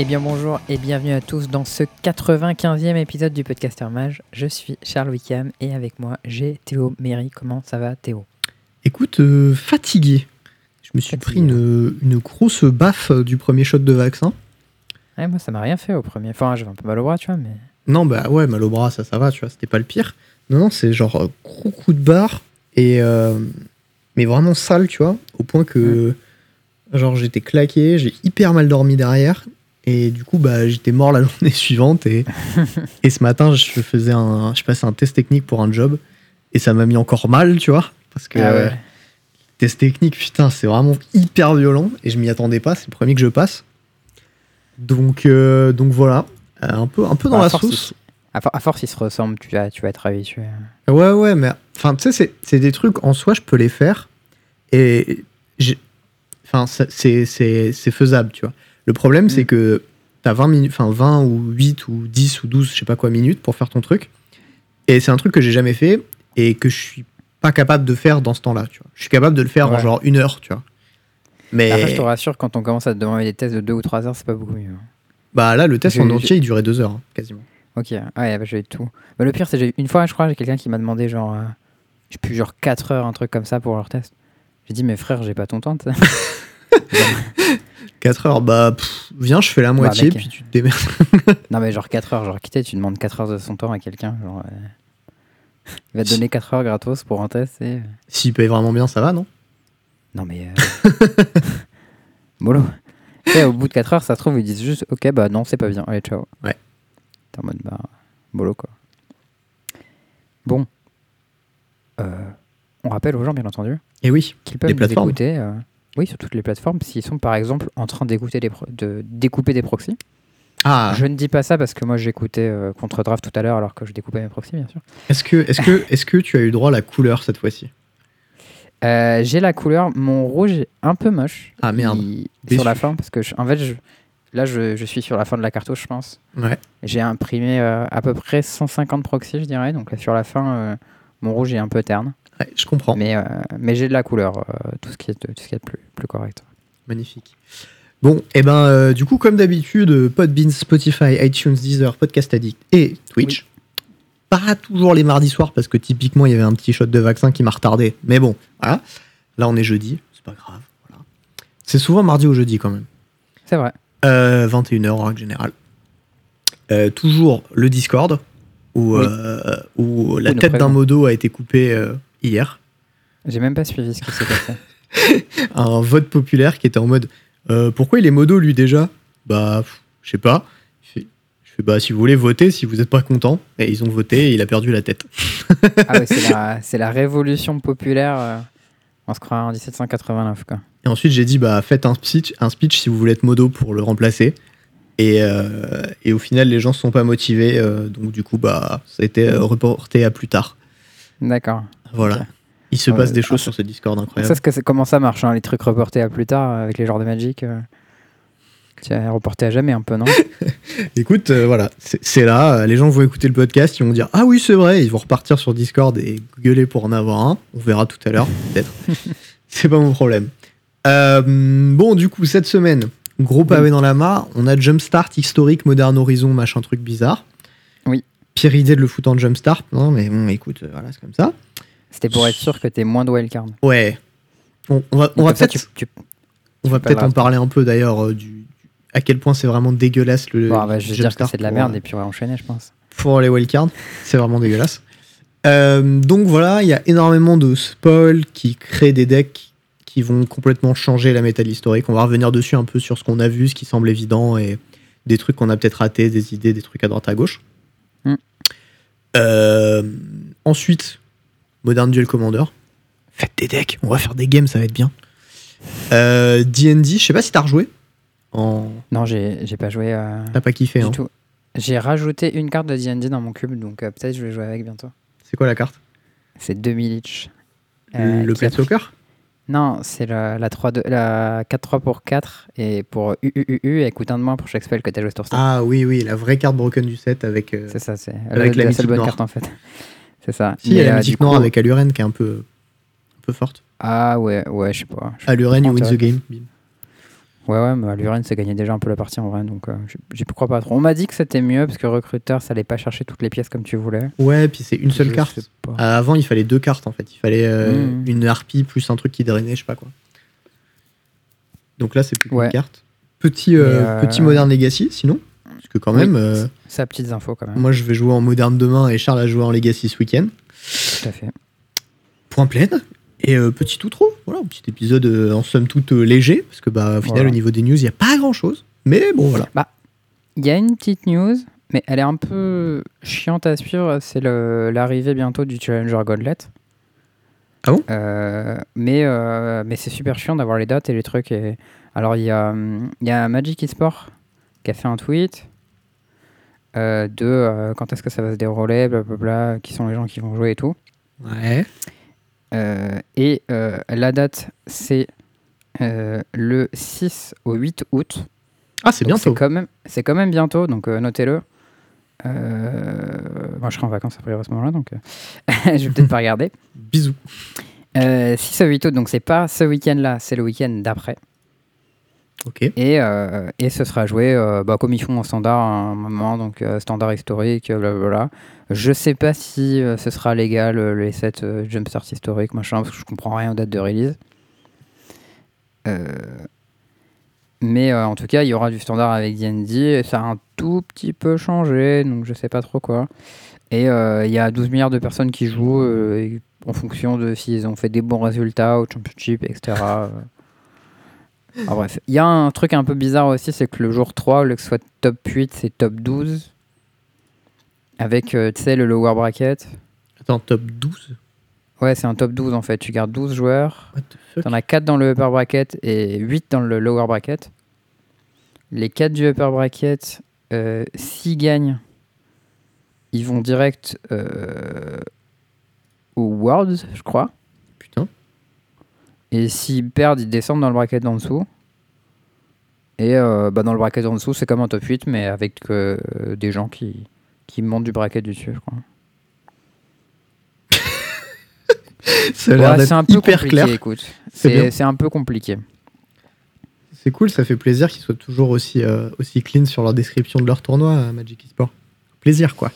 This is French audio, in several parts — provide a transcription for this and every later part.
Eh bien bonjour et bienvenue à tous dans ce 95e épisode du Podcaster Mage. Je suis Charles Wickham et avec moi j'ai Théo Méry. Comment ça va Théo? Écoute, euh, fatigué. Je me suis Fatigué. pris une, une grosse baffe euh, du premier shot de vaccin. Ouais, Moi ça m'a rien fait au premier. Enfin j'avais un peu mal au bras tu vois mais... Non, bah ouais, mal au bras, ça, ça va, tu vois, c'était pas le pire. Non, non, c'est genre euh, gros coup de barre et. euh, mais vraiment sale, tu vois, au point que. Genre, j'étais claqué, j'ai hyper mal dormi derrière. Et du coup, bah, j'étais mort la journée suivante. Et, et ce matin, je faisais un. Je passais un test technique pour un job. Et ça m'a mis encore mal, tu vois. Parce que. Ah ouais. Test technique, putain, c'est vraiment hyper violent et je m'y attendais pas, c'est le premier que je passe. Donc, euh, donc voilà, Euh, un peu, un peu dans Bah, à la force, sauce. À, for- à force ils se ressemblent, tu vas, tu vas être habitué. Ouais, ouais, mais enfin, tu sais, c'est- des trucs en soi, je peux les faire et enfin, c'est faisable, tu vois. Le problème, Mm. c'est que t'as 20 minutes, enfin 20 ou 8 ou 10 ou 12, je sais pas quoi, minutes pour faire ton truc. Et c'est un truc que j'ai jamais fait et que je suis pas capable de faire dans ce temps-là, tu vois. Je suis capable de le faire en genre une heure, tu vois. Mais Après je te rassure quand on commence à te demander des tests de 2 ou 3 heures c'est pas beaucoup mieux. bah là, le test en entier, il durait deux heures, hein, quasiment. Ok, ouais, bah, j'ai tout. Bah, le pire, c'est j'ai- une fois, je crois, j'ai quelqu'un qui m'a demandé genre, euh, je plus, genre 4 heures, un truc comme ça pour leur test. J'ai dit, mais frère, j'ai pas ton temps. tu sais. 4 heures, bah pff, viens, je fais la moitié, mec. puis tu te démerdes. non, mais genre 4 heures, genre quitté, tu demandes 4 heures de son temps à quelqu'un. Genre, euh, il va te donner 4 heures gratos pour un test et. S'il paye vraiment bien, ça va, non? Non, mais. euh, Mollo. Tu sais, au bout de 4 heures, ça se trouve, ils disent juste, ok, bah non, c'est pas bien. Allez, ciao. Ouais. T'es en mode, bah, mollo, quoi. Bon. Euh, on rappelle aux gens, bien entendu, Et oui, qu'ils peuvent Les nous plateformes. écouter, euh, oui, sur toutes les plateformes, s'ils sont par exemple en train d'écouter des de découper des proxys. Ah, Je ne dis pas ça parce que moi j'écoutais euh, contre Draft tout à l'heure alors que je découpais mes proxys, bien sûr. est-ce que, est que, est que tu as eu droit à la couleur cette fois-ci? Euh, j'ai la couleur, mon rouge est un peu moche. Ah, merde. Il- sur la fin, parce que je- en fait, je- là je, je suis sur la fin de la cartouche, je pense. Ouais. J'ai imprimé euh, à peu près 150 proxys, je dirais. Donc là, sur la fin, euh, mon rouge est un peu terne. Ouais, je comprends. Mais, euh, mais j'ai de la couleur, euh, tout ce qui est, tout ce qui est de plus, plus correct. Magnifique. Bon, et ben, euh, du coup, comme d'habitude, Podbean, Spotify, iTunes, Deezer, Podcast Addict et Twitch. Pas toujours les mardis soirs parce que typiquement il y avait un petit shot de vaccin qui m'a retardé. Mais bon, voilà. Là, on est jeudi, c'est pas grave. Voilà. C'est souvent mardi ou jeudi quand même. C'est vrai. Euh, 21h en règle générale. Toujours le Discord, où, Oui. où la tête d'un modo a été coupée hier. J'ai même pas suivi ce qui s'est passé. Un vote populaire qui était en mode euh, Pourquoi il est modo lui déjà? Bah, je sais pas. Je fais, Bah, si vous voulez voter, si vous n'êtes pas content. Et ils ont voté et il a perdu la tête. Ah oui, c'est la, révolution populaire. euh, on se croit en 1789, quoi. Et ensuite, j'ai dit Bah, faites un speech, un speech si vous voulez être modo pour le remplacer. Et, euh, et au final, les gens ne sont pas motivés. donc, du coup, bah, ça a été reporté à plus tard. D'accord. Voilà. Il se passe des choses ça- sur ce Discord Ça, incroyable. c'est que c'est- comment ça marche, hein, les trucs reportés à plus tard euh, avec les genres de Magic euh, Tiens, reporté à jamais un peu, non Écoute, euh, voilà, c'est là. Les gens vont écouter le podcast, ils vont dire Ah oui, c'est vrai. Ils vont repartir sur Discord et gueuler pour en avoir un. On verra tout à l'heure, peut-être. c'est pas mon problème. Euh, bon, du coup, cette semaine, gros pavé dans la mare. On a Jumpstart historique, Modern Horizon, machin truc bizarre. Pire idée de le foutre en Jumpstart. Non, mais bon, écoute, euh, voilà, c'est comme ça. C'était pour être sûr que t'es moins de wildcard. Ouais. On va, on peut-être tu- tu- on va pas en le parler un peu d'ailleurs euh, du, à quel point c'est vraiment dégueulasse le. Bon, bah, je vais dire que c'est de la merde euh, et puis on va enchaîner, je pense. pour les wildcards. C'est vraiment dégueulasse. Euh, donc voilà, il y a énormément de spoils qui créent des decks qui vont complètement changer la métal historique. On va revenir dessus un peu sur ce qu'on a vu, ce qui semble évident et des trucs qu'on a peut-être ratés, des idées, des trucs à droite à gauche. Mm. Euh, ensuite, Modern Duel Commander. Faites des decks, on va faire des games, ça va être bien. Euh, D&D, je sais pas si t'as rejoué. En... Non, j'ai j'ai pas joué euh, T'as pas kiffé, du hein. tout. J'ai rajouté une carte de D&D dans mon cube, donc euh, peut-être je vais jouer avec bientôt. C'est quoi la carte? C'est 2000 each. Euh, Le pris- Planeswalker Non, c'est la, la, 3 de- la 4-3 pour 4 et pour UUUU, et coûte un de moins pour chaque spell que t'as joué sur ce Ah oui, oui, la vraie carte broken du set avec. euh, C'est ça, c'est Avec la seule bonne noire. carte en fait. C'est ça. Si, il y a Mais, la noire avec Aluren qui est un peu, un peu forte. Ah ouais, ouais, je sais pas. Aluren, you win the game. Bim. Ouais, ouais, mais Luren, c'est gagné déjà un peu la partie en vrai, donc euh, j'y- crois pas trop. On m'a dit que c'était mieux parce que recruteur, ça allait pas chercher toutes les pièces comme tu voulais. Ouais, puis c'est une seule Je carte. Euh, Avant, il fallait deux cartes en fait. Il fallait euh, Mhm. une harpie plus un truc qui drainait, je sais pas quoi. Donc là, c'est plus Ouais. carte. Petit, euh, petit Modern Legacy, sinon. Parce que quand Oui. même, Ça, petites infos quand même. moi je vais jouer en Modern demain et Charles a joué en Legacy ce week-end. Tout à fait. Point pleine. Et euh, petit outro, voilà, un petit épisode euh, en somme toute euh, léger, parce que bah, au final, Voilà. au niveau des news, il n'y a pas grand chose. Mais bon, voilà. Il y a une petite news, mais elle est un peu chiante à suivre. C'est l'arrivée bientôt du Challenger Gauntlet. Ah bon? Euh, mais mais c'est super chiant d'avoir les dates et les trucs. Et... Alors, il y a, y a Magic eSport qui a fait un tweet de quand est-ce que ça va se dérouler, blablabla, qui sont les gens qui vont jouer et tout. Ouais. Euh, et euh, la date, c'est euh, le 6 au 8 août. Ah, c'est bientôt. quand même, c'est quand même bientôt, donc notez-le. Moi, je serai en vacances après à ce moment-là, donc je vais peut-être pas regarder. Bisous. Euh, 6 au 8 août, donc c'est pas ce week-end-là, c'est le week-end d'après. Et, euh, et ce sera joué euh, bah, comme ils font en standard à un moment, donc euh, standard historique, blablabla. Je sais pas si ce sera légal, les sets euh, jumpstart historiques, machin, parce que je comprends rien aux dates de release. Mais en tout cas, il y aura du standard avec D&D, ça a un tout petit peu changé, donc je sais pas trop quoi. Et il y a 12 milliards de personnes qui jouent en fonction de s'ils ont fait des bons résultats au championship, etc. Ah, bref, il y a un truc un peu bizarre aussi, c'est que le jour 3, au lieu que ce soit top 8, c'est top 12. Avec, euh, tu sais, le lower bracket. Attends, top 12 Ouais, c'est un top 12 en fait. Tu gardes 12 joueurs. T'en as 4 dans le upper bracket et 8 dans le lower bracket. Les 4 du upper bracket, euh, s'ils gagnent, ils vont direct euh, au Worlds, je crois. Et s'ils perdent, ils descendent dans le bracket d'en dessous. Et euh, bah, dans le bracket en dessous, c'est comme un top 8, mais avec euh, des gens qui, qui montent du bracket du dessus, l'air Ouais, c'est un peu hyper compliqué, clair. écoute. C'est. C'est c'est un peu compliqué. C'est cool, ça fait plaisir qu'ils soient toujours aussi, euh, aussi clean sur leur description de leur tournoi à Magic eSport. Plaisir, quoi.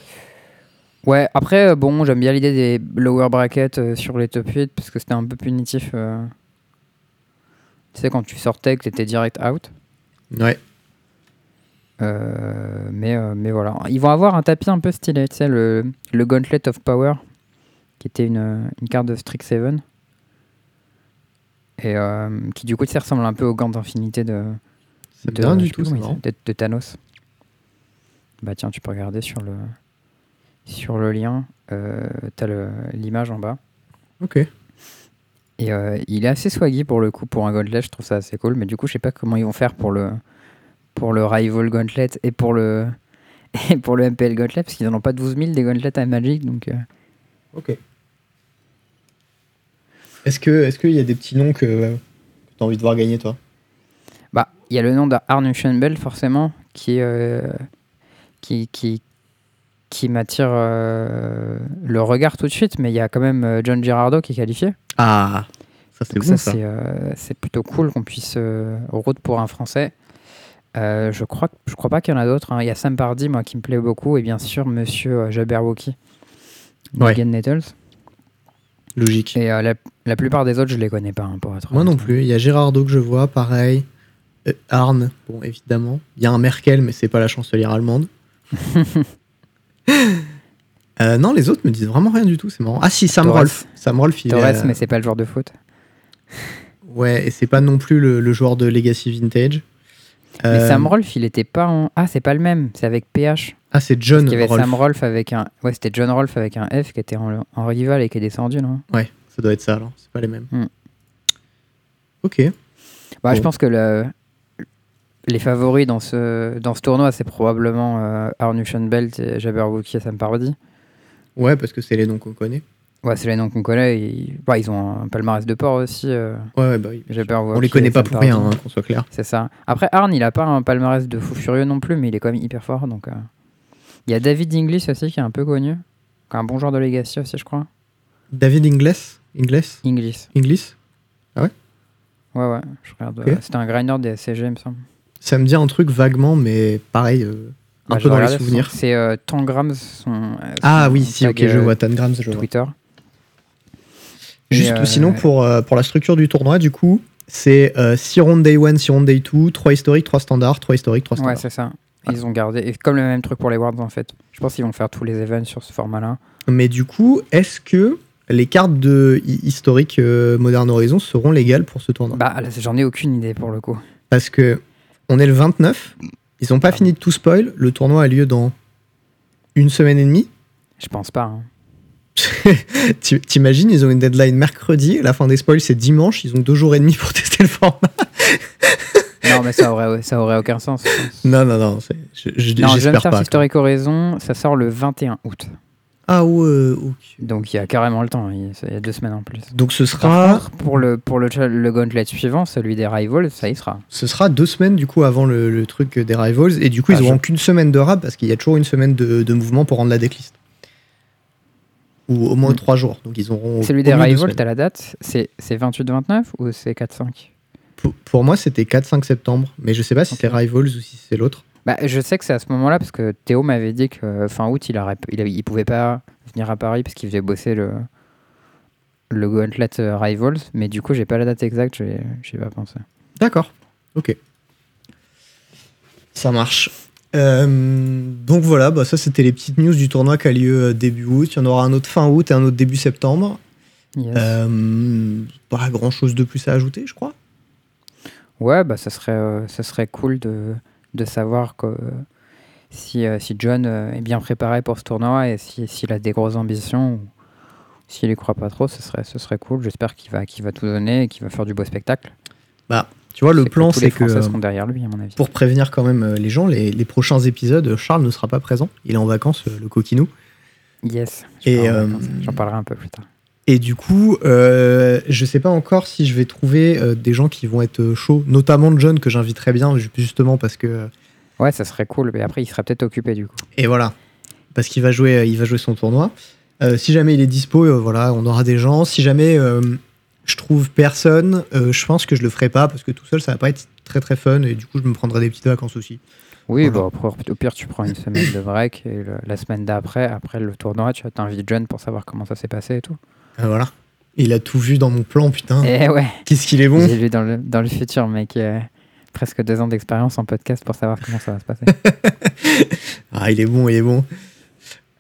Ouais, après, euh, bon, j'aime bien l'idée des lower brackets euh, sur les top 8 parce que c'était un peu punitif. Tu sais, quand tu sortais, que t'étais direct out. Ouais. Euh, mais, euh, mais voilà. Ils vont avoir un tapis un peu stylé, tu sais, le, le Gauntlet of Power, qui était une, une carte de Strixhaven. Et euh, qui, du coup, tu sais, ressemble un peu au gant d'infinité de, de, du tout, de, de Thanos. Bah tiens, tu peux regarder sur le sur le lien, t'as l'image en bas. Ok. Et euh, il est assez swaggy pour le coup, pour un Gauntlet, je trouve ça assez cool. Mais du coup, je sais pas comment ils vont faire pour le pour le Rival Gauntlet et pour le et pour le MPL Gauntlet, parce qu'ils en ont pas 12 000 des Gauntlets à Magic, donc euh, Ok. Est-ce qu'il y a des petits noms que, que t'as envie de voir gagner, toi? Bah, il y a le nom d'Arne Schoenbell, forcément, qui, euh, qui, qui, qui m'attire euh, le regard tout de suite, mais il y a quand même euh, John Girardo qui est qualifié. Ah Ça, c'est Donc bon, ça, ça. c'est, euh, c'est plutôt cool qu'on puisse euh, route pour un Français. Euh, je crois, je crois pas qu'il y en a d'autres. hein. Il y a Sam Pardy, moi, qui me plaît beaucoup, et bien sûr, Monsieur euh, Jabberwocky, Ouais. Nettles. Logique. Et euh, la, la plupart des autres, je les connais pas, hein, pour être Moi non plus. Il y a Gérardo que je vois, pareil. Euh, Arne, bon, évidemment. Il y a un Merkel, mais c'est pas la chancelière allemande. Euh, non, les autres me disent vraiment rien du tout, c'est marrant. Ah si, Sam Torres. Rolf. Sam Rolf, il Torres, est, euh, mais c'est pas le joueur de foot. Ouais, et c'est pas non plus le, le joueur de Legacy Vintage. Mais Euh, Sam Rolf, il était pas en. Ah, c'est pas le même, c'est avec PH. Ah, c'est John Il y avait Rolf. Sam Rolf avec un. Ouais, c'était John Rolf avec un F qui était en, en rival et qui est descendu, non? Ouais, ça doit être ça alors, c'est pas les mêmes. Hmm. Ok. bah, Je pense que le- les favoris dans ce, dans ce tournoi, c'est probablement euh, Arnution Belt, et Jabberwocky et Sam Pardy. Ouais, parce que c'est les noms qu'on connaît. Ouais, c'est les noms qu'on connaît. Ils, bah, ils ont un palmarès de port aussi. euh, Ouais, ouais, bah oui. Jabberwocky On les connaît pas pour rien, hein, qu'on soit clair. C'est ça. Après, Arn, il a pas un palmarès de fou furieux non plus, mais il est quand même hyper fort. Donc, euh. Il y a David Inglis aussi qui est un peu connu. Un bon joueur de Legacy aussi, je crois. David Ingles Ingles Inglis. Inglis? Ouais, ouais, je regarde. Euh, C'était un grinder des SCG, il me semble. Ça me dit un truc vaguement, mais pareil, euh, un Bah, peu je dans les souvenirs. C'est euh, Tangrams, son. euh, Ah son oui, si, ok, je euh, vois Tangrams, je vois. Twitter. Juste Et, euh, sinon, pour, euh, pour la structure du tournoi, du coup, c'est 6 rounds day 1, 6 rounds day 2, 3 historiques, 3 standards, 3 historiques, 3 Ouais, standards. c'est ça. Ils ont gardé. Et comme le même truc pour les Worlds, en fait. Je pense qu'ils vont faire tous les events sur ce format-là. Mais du coup, est-ce que les cartes de hi- historique euh, Modern Horizon seront légales pour ce tournoi? Bah, j'en ai aucune idée pour le coup. Parce que on est le 29, ils ont pas fini de tout spoil, le tournoi a lieu dans une semaine et demie. Je pense pas. hein. T'imagines, ils ont une deadline mercredi, la fin des spoils c'est dimanche, ils ont deux jours et demi pour tester le format. Non, mais ça aurait, ça aurait aucun sens. je pense. Non, non, non, je- je- Non, j'espère Jumpstart pas. Historic Horizon, ça sort le 21 août. Ah ouais, ok. Donc il y a carrément le temps. Il y a deux semaines en plus. Donc ce sera, contre, pour le, pour le, le gauntlet suivant, celui des Rivals, ça y sera. ce sera deux semaines du coup avant le, le truc des Rivals, et du coup Ah, ils auront je- qu'une semaine de rap parce qu'il y a toujours une semaine de, de mouvement pour rendre la decklist. Ou au moins Mm. trois jours. Donc ils auront. Celui des Rivals, t'as la date C'est c'est 28-29 ou c'est 4-5 Pour, pour moi c'était 4-5 septembre, mais je sais pas si c'est Rivals ou si c'est l'autre. Bah, Je sais que c'est à ce moment-là parce que Théo m'avait dit que fin août, il, aurait, il, pouvait pas venir à Paris parce qu'il faisait bosser le, le gauntlet euh, Rivals. Mais du coup, j'ai pas la date exacte, ai pas pensé. D'accord. Ok. Ça marche. Euh, donc voilà, bah ça c'était les petites news du tournoi qui a lieu euh, début août. Il y en aura un autre fin août et un autre début septembre. Yes. Euh, pas grand chose de plus à ajouter, je crois. Ouais, bah ça serait, euh, ça serait cool de, de savoir que, si, euh, si John euh, est bien préparé pour ce tournoi et si- s'il a des grosses ambitions ou s'il y croit pas trop, ce serait, ce serait cool. J'espère qu'il va, qu'il va tout donner et qu'il va faire du beau spectacle. Tu vois, le C'est plan tous les c'est que seront derrière lui, à mon avis. pour prévenir quand même euh, les gens, les, les prochains épisodes, Charles ne sera pas présent. Il est en vacances, le coquinou. Yes. Je euh, J'en parlerai un peu plus tard. Et du coup, euh, je sais pas encore si je vais trouver euh, des gens qui vont être euh, chauds, notamment John que j'inviterai bien ju- justement parce que euh, Ouais, ça serait cool, mais après, il sera peut-être occupé du coup. et voilà parce qu'il va jouer, il va jouer son tournoi. Euh, si jamais il est dispo, voilà, on aura des gens. Si jamais je trouve personne, je pense que je le ferai pas parce que tout seul ça va pas être très très fun et du coup je me prendrai des petites vacances aussi. Oui, Voilà. bah, après, au pire, tu prends une semaine de break et le- la semaine d'après, après le tournoi, tu t'invites John pour savoir comment ça s'est passé et tout. Euh, voilà. Il a tout vu dans mon plan, putain. Et ouais, Qu'est-ce qu'il est bon. j'ai lu dans le, dans le futur, mec. euh, presque deux ans d'expérience en podcast pour savoir comment ça va se passer. Ah, il est bon, il est bon.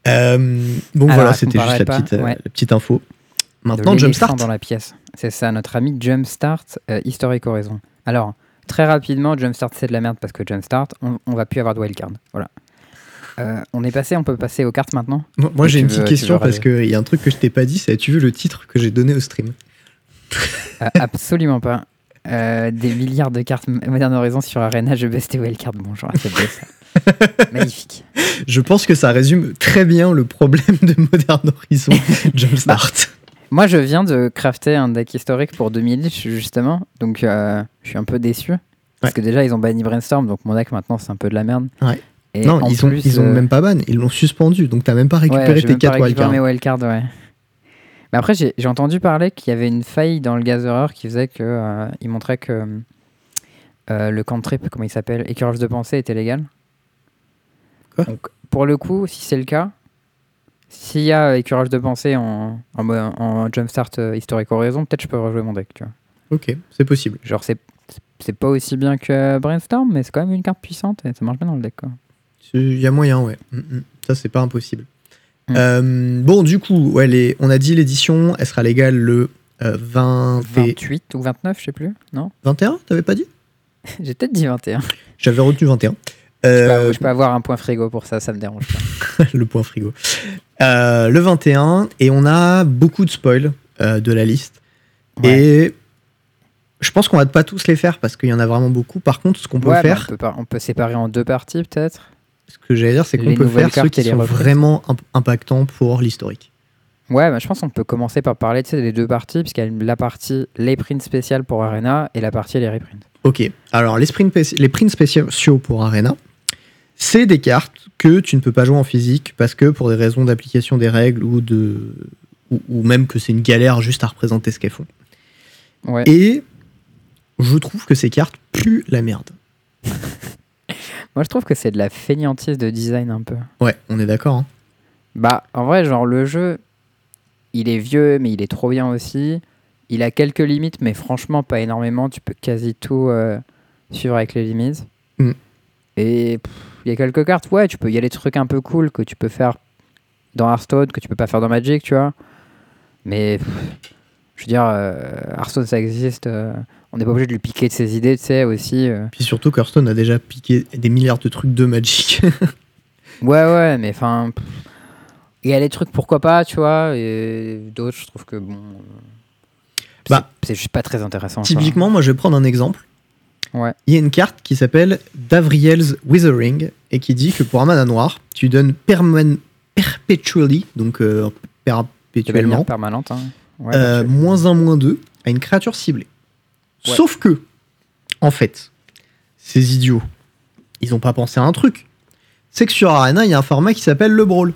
Euh, Alors, voilà, c'était juste la petite, Ouais. la petite info. Maintenant, Jumpstart. dans la pièce. C'est ça, notre ami Jumpstart euh, Historic Horizon. Alors, très rapidement, Jumpstart c'est de la merde parce que Jumpstart, on, on va plus avoir de wildcard. Voilà. Euh, on est passé, on peut passer aux cartes maintenant. Moi, j'ai une veux- petite question parce qu'il y a un truc que je t'ai pas dit, c'est as-tu vu le titre que j'ai donné au stream Euh, absolument pas. Euh, des milliards de cartes Modern Horizon sur Arena, je baisse tes wildcards. Bonjour, beau ça. Magnifique. Je pense que ça résume très bien le problème de Modern Horizon Jumpstart. Moi, je viens de crafter un deck historique pour 2000 justement, donc je suis un peu déçu. Parce Ouais. que déjà, ils ont banni Brainstorm, donc mon deck maintenant, c'est un peu de la merde. Ouais. Et non, ils ont, plus, ils ont euh, même pas ban, ils l'ont suspendu, donc t'as même pas récupéré tes même pas 4 récupéré wildcards. mes wildcards, ouais. Mais après, j'ai entendu parler qu'il y avait une faille dans le Gatherer qui faisait que euh, il montrait que euh, le cantrip, comment il s'appelle, écureuil de pensée était légal. Quoi? Donc, pour le coup, si c'est le cas, s'il y a écureuil de pensée en, en, mo- en Jumpstart euh, Historic Horizon, peut-être je peux rejouer mon deck, tu vois. Ok, c'est possible. Genre, c'est c'est pas aussi bien que Brainstorm, mais c'est quand même une carte puissante et ça marche bien dans le deck, quoi. Il y a moyen, ouais. Mm, mm. Ça, c'est pas impossible. Mm. Euh, bon, du coup, ouais, les- on a dit l'édition, elle sera légale le euh, 20 et 28 ou 29, je sais plus, non? 21, t'avais pas dit? J'ai peut-être dit 21. J'avais retenu 21. Je peux, Euh, je peux avoir un point frigo pour ça, ça me dérange pas. le point frigo. Euh, le 21, et on a beaucoup de spoils euh, de la liste. Ouais. Et je pense qu'on va pas tous les faire parce qu'il y en a vraiment beaucoup. Par contre, ce qu'on peut Ouais, faire, on, peut pas- on peut séparer en deux parties peut-être. Ce que j'allais dire, c'est qu'on peut faire ceux qui sont reprises. vraiment imp- impactants pour l'historique. Ouais, bah, je pense qu'on peut commencer par parler tu sais, des deux parties, puisqu'il y a la partie les prints spéciales pour Arena et la partie les reprints. Ok, alors les, sprints spéci- les prints spéciaux pour Arena, c'est des cartes que tu ne peux pas jouer en physique parce que pour des raisons d'application des règles ou, de, ou, ou même que c'est une galère juste à représenter ce qu'elles font. Ouais. Et je trouve que ces cartes puent la merde. Moi, je trouve que c'est de la fainéantise de design un peu. Ouais, on est d'accord. hein. Bah, en vrai, genre, le jeu, il est vieux, mais il est trop bien aussi. Il a quelques limites, mais franchement, pas énormément. Tu peux quasi tout euh, suivre avec les limites. Mm. Et il y a quelques cartes, ouais, tu peux, il y a des trucs un peu cool que tu peux faire dans Hearthstone, que tu peux pas faire dans Magic, tu vois. Mais, pff, je veux dire, euh, Hearthstone, ça existe. euh, on n'est pas obligé de lui piquer de ses idées, tu sais, aussi. euh. Puis surtout, Hearthstone a déjà piqué des milliards de trucs de Magic. Ouais, ouais, mais enfin. Il y a des trucs, pourquoi pas, tu vois, et d'autres, je trouve que bon. euh, Bah, c'est juste pas très intéressant. Typiquement, moi, je vais prendre un exemple. Ouais. Il y a une carte qui s'appelle Davriel's Withering et qui dit que pour un mana noir, tu donnes perman- perpetually, donc euh, perpétuellement, permanente. Hein. Ouais, euh, perpétuelle. moins 1, moins 2 à une créature ciblée. Ouais. Sauf que, en fait, ces idiots, ils n'ont pas pensé à un truc. C'est que sur Arena, il y a un format qui s'appelle le Brawl.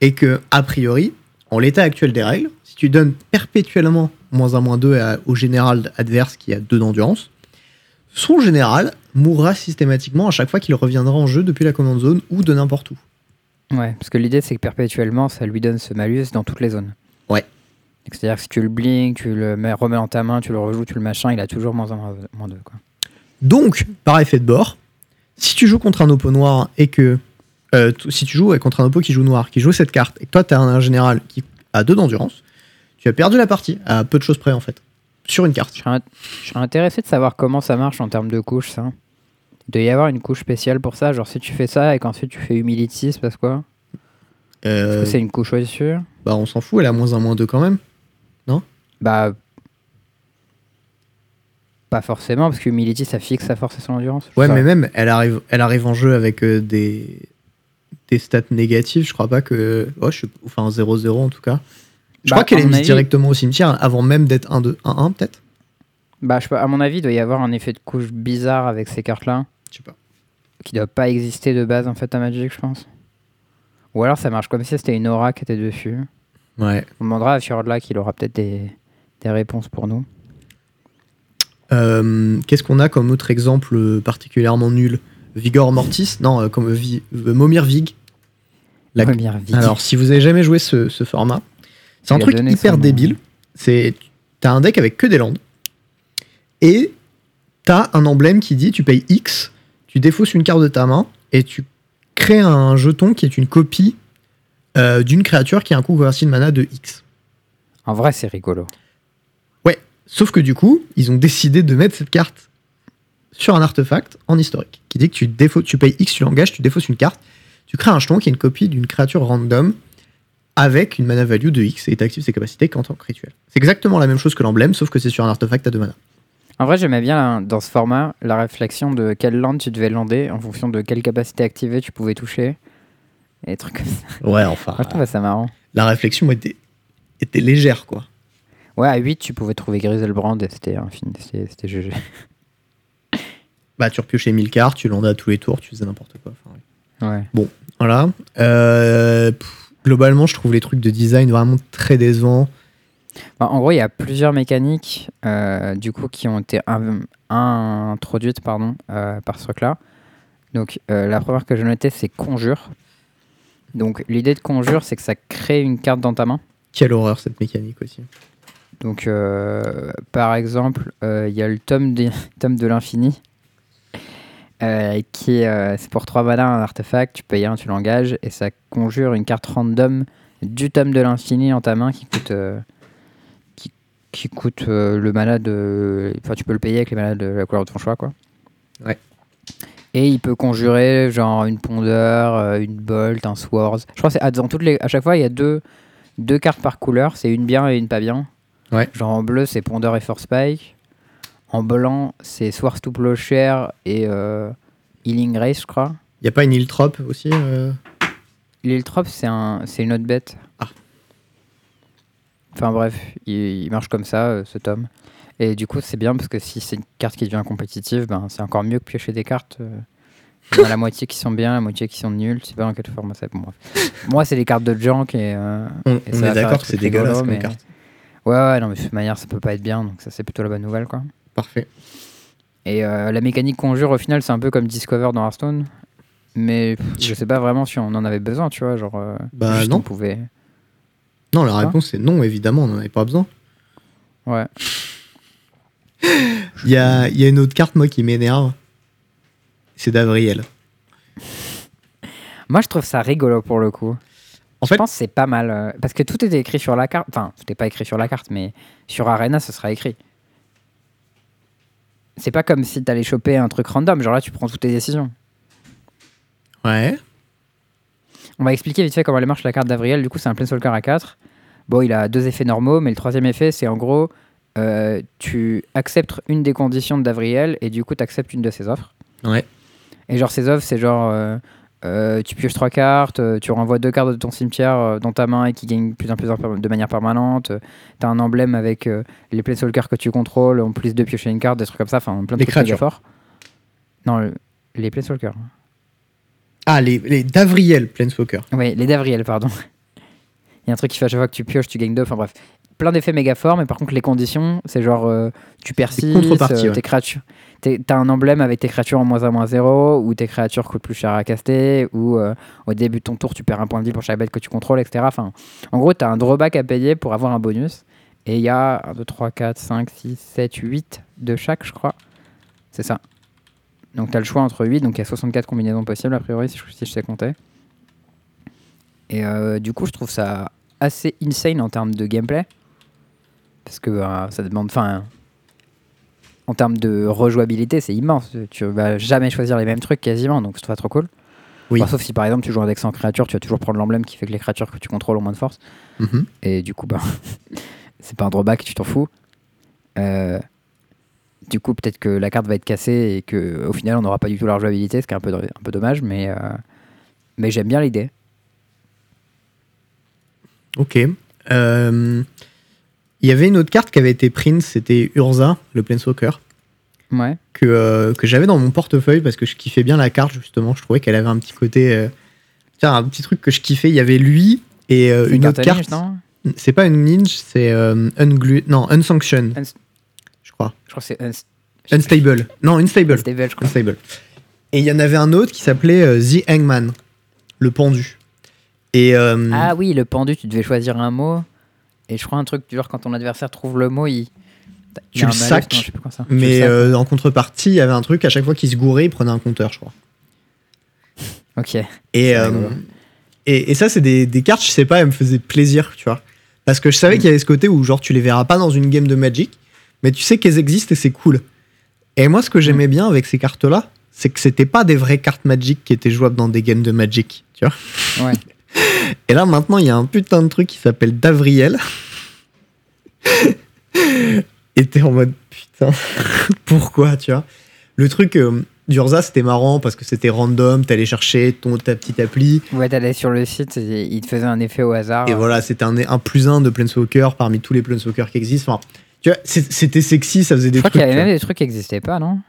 Et que, a priori, en l'état actuel des règles, si tu donnes perpétuellement moins 1, moins 2 à- au général adverse qui a 2 d'endurance, son général mourra systématiquement à chaque fois qu'il reviendra en jeu depuis la command zone ou de n'importe où. Ouais, parce que l'idée, c'est que perpétuellement, ça lui donne ce malus dans toutes les zones. Ouais. C'est-à-dire que si tu le blink, tu le mets, remets dans ta main, tu le rejoues, tu le machin, il a toujours moins 1, moins 2. Quoi. Donc, par effet de bord, si tu joues contre un oppo noir et que. euh, si tu joues contre un oppo qui joue noir, qui joue cette carte, et que toi, tu as un, un général qui a 2 d'endurance, tu as perdu la partie, à peu de choses près en fait, sur une carte. Je serais, int- je serais intéressé de savoir comment ça marche en termes de couches, ça. Il doit y avoir une couche spéciale pour ça. Genre, si tu fais ça et qu'ensuite tu fais humility, c'est parce quoi? Euh, Est-ce que c'est une couche au-dessus bah, on s'en fout, elle a moins 1, moins 2 quand même. Bah. Pas forcément, parce que humility ça fixe sa force et son endurance. Ouais, mais même, elle arrive, elle arrive en jeu avec euh, des, des stats négatives. Je crois pas que. Ouais, je sais- enfin, 0-0 en tout cas. Je Bah, crois qu'elle est mise avis- directement au cimetière avant même d'être 1-2, 1-1 peut-être. Bah, je sais pas, à mon avis, il doit y avoir un effet de couche bizarre avec ces cartes-là, Je sais pas. qui doit pas exister de base en fait à Magic, je pense. Ou alors ça marche comme si c'était une aura qui était dessus. Ouais. On demandera à Fjordla qu'il aura peut-être des, des réponses pour nous. Euh, Qu'est-ce qu'on a comme autre exemple particulièrement nul? Vigor Mortis? Non, euh, comme Vi- euh, Momir Vig. La- Première vie. Alors, si vous avez jamais joué ce, ce format, c'est un truc hyper débile. C'est t'as un deck avec que des landes et t'as un emblème qui dit tu payes X, tu défausses une carte de ta main et tu crées un jeton qui est une copie euh, d'une créature qui a un coût converti de mana de X. En vrai, c'est rigolo. Sauf que du coup, ils ont décidé de mettre cette carte sur un artefact en historique qui dit que tu, défau- tu payes X, tu l'engages, tu défausses une carte, tu crées un jeton qui est une copie d'une créature random avec une mana value de X et t'actives ses capacités qu'en tant que rituel. C'est exactement la même chose que l'emblème, sauf que c'est sur un artefact à deux mana. En vrai, j'aimais bien hein, dans ce format la réflexion de quelle land tu devais lander en fonction de quelle capacité activée tu pouvais toucher. Et des trucs comme ça. Ouais, enfin, Moi, je trouve ça marrant. la réflexion était, était légère, quoi. Ouais, à 8, tu pouvais trouver Griselbrand et c'était infini, c'était c'était GG. Bah, tu repiochais 1000 cartes, tu landais à tous les tours, tu faisais n'importe quoi. Enfin, ouais. Ouais. Voilà. Euh, pff, globalement, je trouve les trucs de design vraiment très décevants. Bah, en gros, il y a plusieurs mécaniques euh, du coup qui ont été in- introduites pardon, euh, par ce truc-là. Donc, la première que je notais, c'est conjure. Donc, l'idée de conjure, c'est que ça crée une carte dans ta main. Quelle horreur cette mécanique aussi. Donc, euh, par exemple, euh, il y a le tome, tome de l'infini. euh, qui est, c'est pour 3 mana un artefact, tu payes un, tu l'engages, et ça conjure une carte random du tome de l'infini en ta main qui coûte, qui, qui coûte le mana de. Enfin, tu peux le payer avec les manas de la couleur de ton choix, quoi. Ouais. Et il peut conjurer genre une pondeur, une bolt, un swords. Je crois que c'est ah, dans toutes les. À chaque fois, il y a deux, deux cartes par couleur, c'est une bien et une pas bien. Ouais. Genre en bleu, c'est pondeur et force spike. En blanc, c'est Swarz to Plowshare et euh, Healing Race, je crois. Y a pas une île trop aussi euh? L'Iltrop, c'est un, une autre bête. Ah. Enfin bref, il, il marche comme ça, euh, ce tome. Et du coup, c'est bien parce que si c'est une carte qui devient compétitive, ben, c'est encore mieux que piocher des cartes. euh, il y en a la moitié qui sont bien, la moitié qui sont nulles. Je sais pas dans quel format c'est. Bon, bref. Moi, c'est les cartes de junk et. euh, On, Et on ça va est d'accord que c'est dégueulasse comme mais- carte. Ouais, ouais, non, mais de toute manière, ça peut pas être bien, donc ça, c'est plutôt la bonne nouvelle, quoi. Parfait. Et euh, la mécanique conjure, au final, c'est un peu comme Discover dans Hearthstone. Mais pff, je sais pas vraiment si on en avait besoin, tu vois. Genre, euh, Bah, juste non. on pouvait. Non, la réponse c'est non, évidemment, on n'en avait pas besoin. Ouais. Il y a, il y a une autre carte, moi, qui m'énerve. C'est d'Avriel. Moi, je trouve ça rigolo pour le coup. En je pense que c'est pas mal. euh, parce que tout était écrit sur la carte. Enfin, tout n'est pas écrit sur la carte, mais sur Arena, ce sera écrit. C'est pas comme si t'allais choper un truc random. Genre là, tu prends toutes tes décisions. Ouais. On va expliquer vite fait comment elle marche la carte d'Avriel. Du coup, c'est un Planeswalker à 4. Bon, il a deux effets normaux, mais le troisième effet, c'est en gros, euh, tu acceptes une des conditions d'Avriel et du coup, tu acceptes une de ses offres. Ouais. Et genre, ses offres, c'est genre, euh, euh, tu pioches trois cartes, euh, tu renvoies deux cartes de ton cimetière euh, dans ta main et qui gagnent plus en plus en per- de manière permanente. tu as un emblème avec les Planeswalkers que tu contrôles, en plus de piocher une carte, des trucs comme ça. Enfin, plein de Les trucs méga forts. Non, le- les Planeswalkers. Ah, les, les d'Avriel Planeswalker. Oui, les d'Avriel, pardon. Il y a un truc qui fait à chaque fois que tu pioches, tu gagnes deux. Enfin bref, plein d'effets méga forts, mais par contre, les conditions, c'est genre euh, tu persistes, euh, tes créatures. T'as un emblème avec tes créatures en moins 1, moins 0, ou tes créatures coûtent plus cher à caster, ou euh, au début de ton tour, tu perds un point de vie pour chaque bête que tu contrôles, etc. Enfin, en gros, t'as un drawback à payer pour avoir un bonus. Et il y a 1, 2, 3, 4, 5, 6, 7, 8 de chaque, je crois. C'est ça. Donc tu as le choix entre 8, donc il y a 64 combinaisons possibles a priori si je, si je sais compter. Et euh, du coup je trouve ça assez insane en termes de gameplay. Parce que euh, ça demande... Enfin, en termes de rejouabilité c'est immense. Tu vas jamais choisir les mêmes trucs quasiment, donc trouve ça trop cool. Oui. Enfin, sauf si par exemple tu joues un deck sans créature, tu vas toujours prendre l'emblème qui fait que les créatures que tu contrôles ont moins de force. Mhm. Et du coup, bah, c'est pas un drawback, tu t'en fous. Euh, du coup, peut-être que la carte va être cassée et que au final, on n'aura pas du tout la rejouabilité, ce qui est un peu, un peu dommage, mais, euh, mais j'aime bien l'idée. Ok. Euh, Il y avait une autre carte qui avait été print, c'était Urza, le Planeswalker, Ouais. que, euh, que j'avais dans mon portefeuille parce que je kiffais bien la carte, justement. Je trouvais qu'elle avait un petit côté. euh, Tiens, un petit truc que je kiffais. Il y avait lui et euh, une autre carte. C'est pas une ninja, c'est unglu... non, Unsanction, Uns- je crois. Je crois que c'est Unst- Unstable. Non, Unstable. Unstable, je crois. Unstable. Et il y en avait un autre qui s'appelait The Hangman, le pendu. Et Ah oui, le pendu, tu devais choisir un mot. Et je crois un truc du genre, quand ton adversaire trouve le mot, il. il Tu le malus, sacs, non, je sais plus comment ça. Tu mais le sacs. euh, en contrepartie, il y avait un truc, à chaque fois qu'il se gourait, il prenait un compteur, je crois. Ok. Et, euh, et, et ça, c'est des, des cartes, je sais pas, elles me faisaient plaisir, tu vois. Parce que je savais Mm. qu'il y avait ce côté où, genre, tu les verras pas dans une game de Magic, mais tu sais qu'elles existent et c'est cool. Et moi, ce que j'aimais bien avec ces cartes-là, c'est que c'était pas des vraies cartes Magic qui étaient jouables dans des games de Magic, tu vois. Ouais. Et là, maintenant, il y a un putain de truc qui s'appelle Davriel. Et t'es en mode putain, pourquoi, tu vois? Le truc euh, d'Urza, c'était marrant parce que c'était random, t'allais chercher ton, ta petite appli, Ouais, t'allais sur le site, il te faisait un effet au hasard. et voilà, c'était un, un plus un de Planeswalker parmi tous les Planeswalkers qui existent. Enfin, tu vois, c'était sexy, ça faisait Je des crois trucs. qu'il y avait même des trucs qui n'existaient pas, non?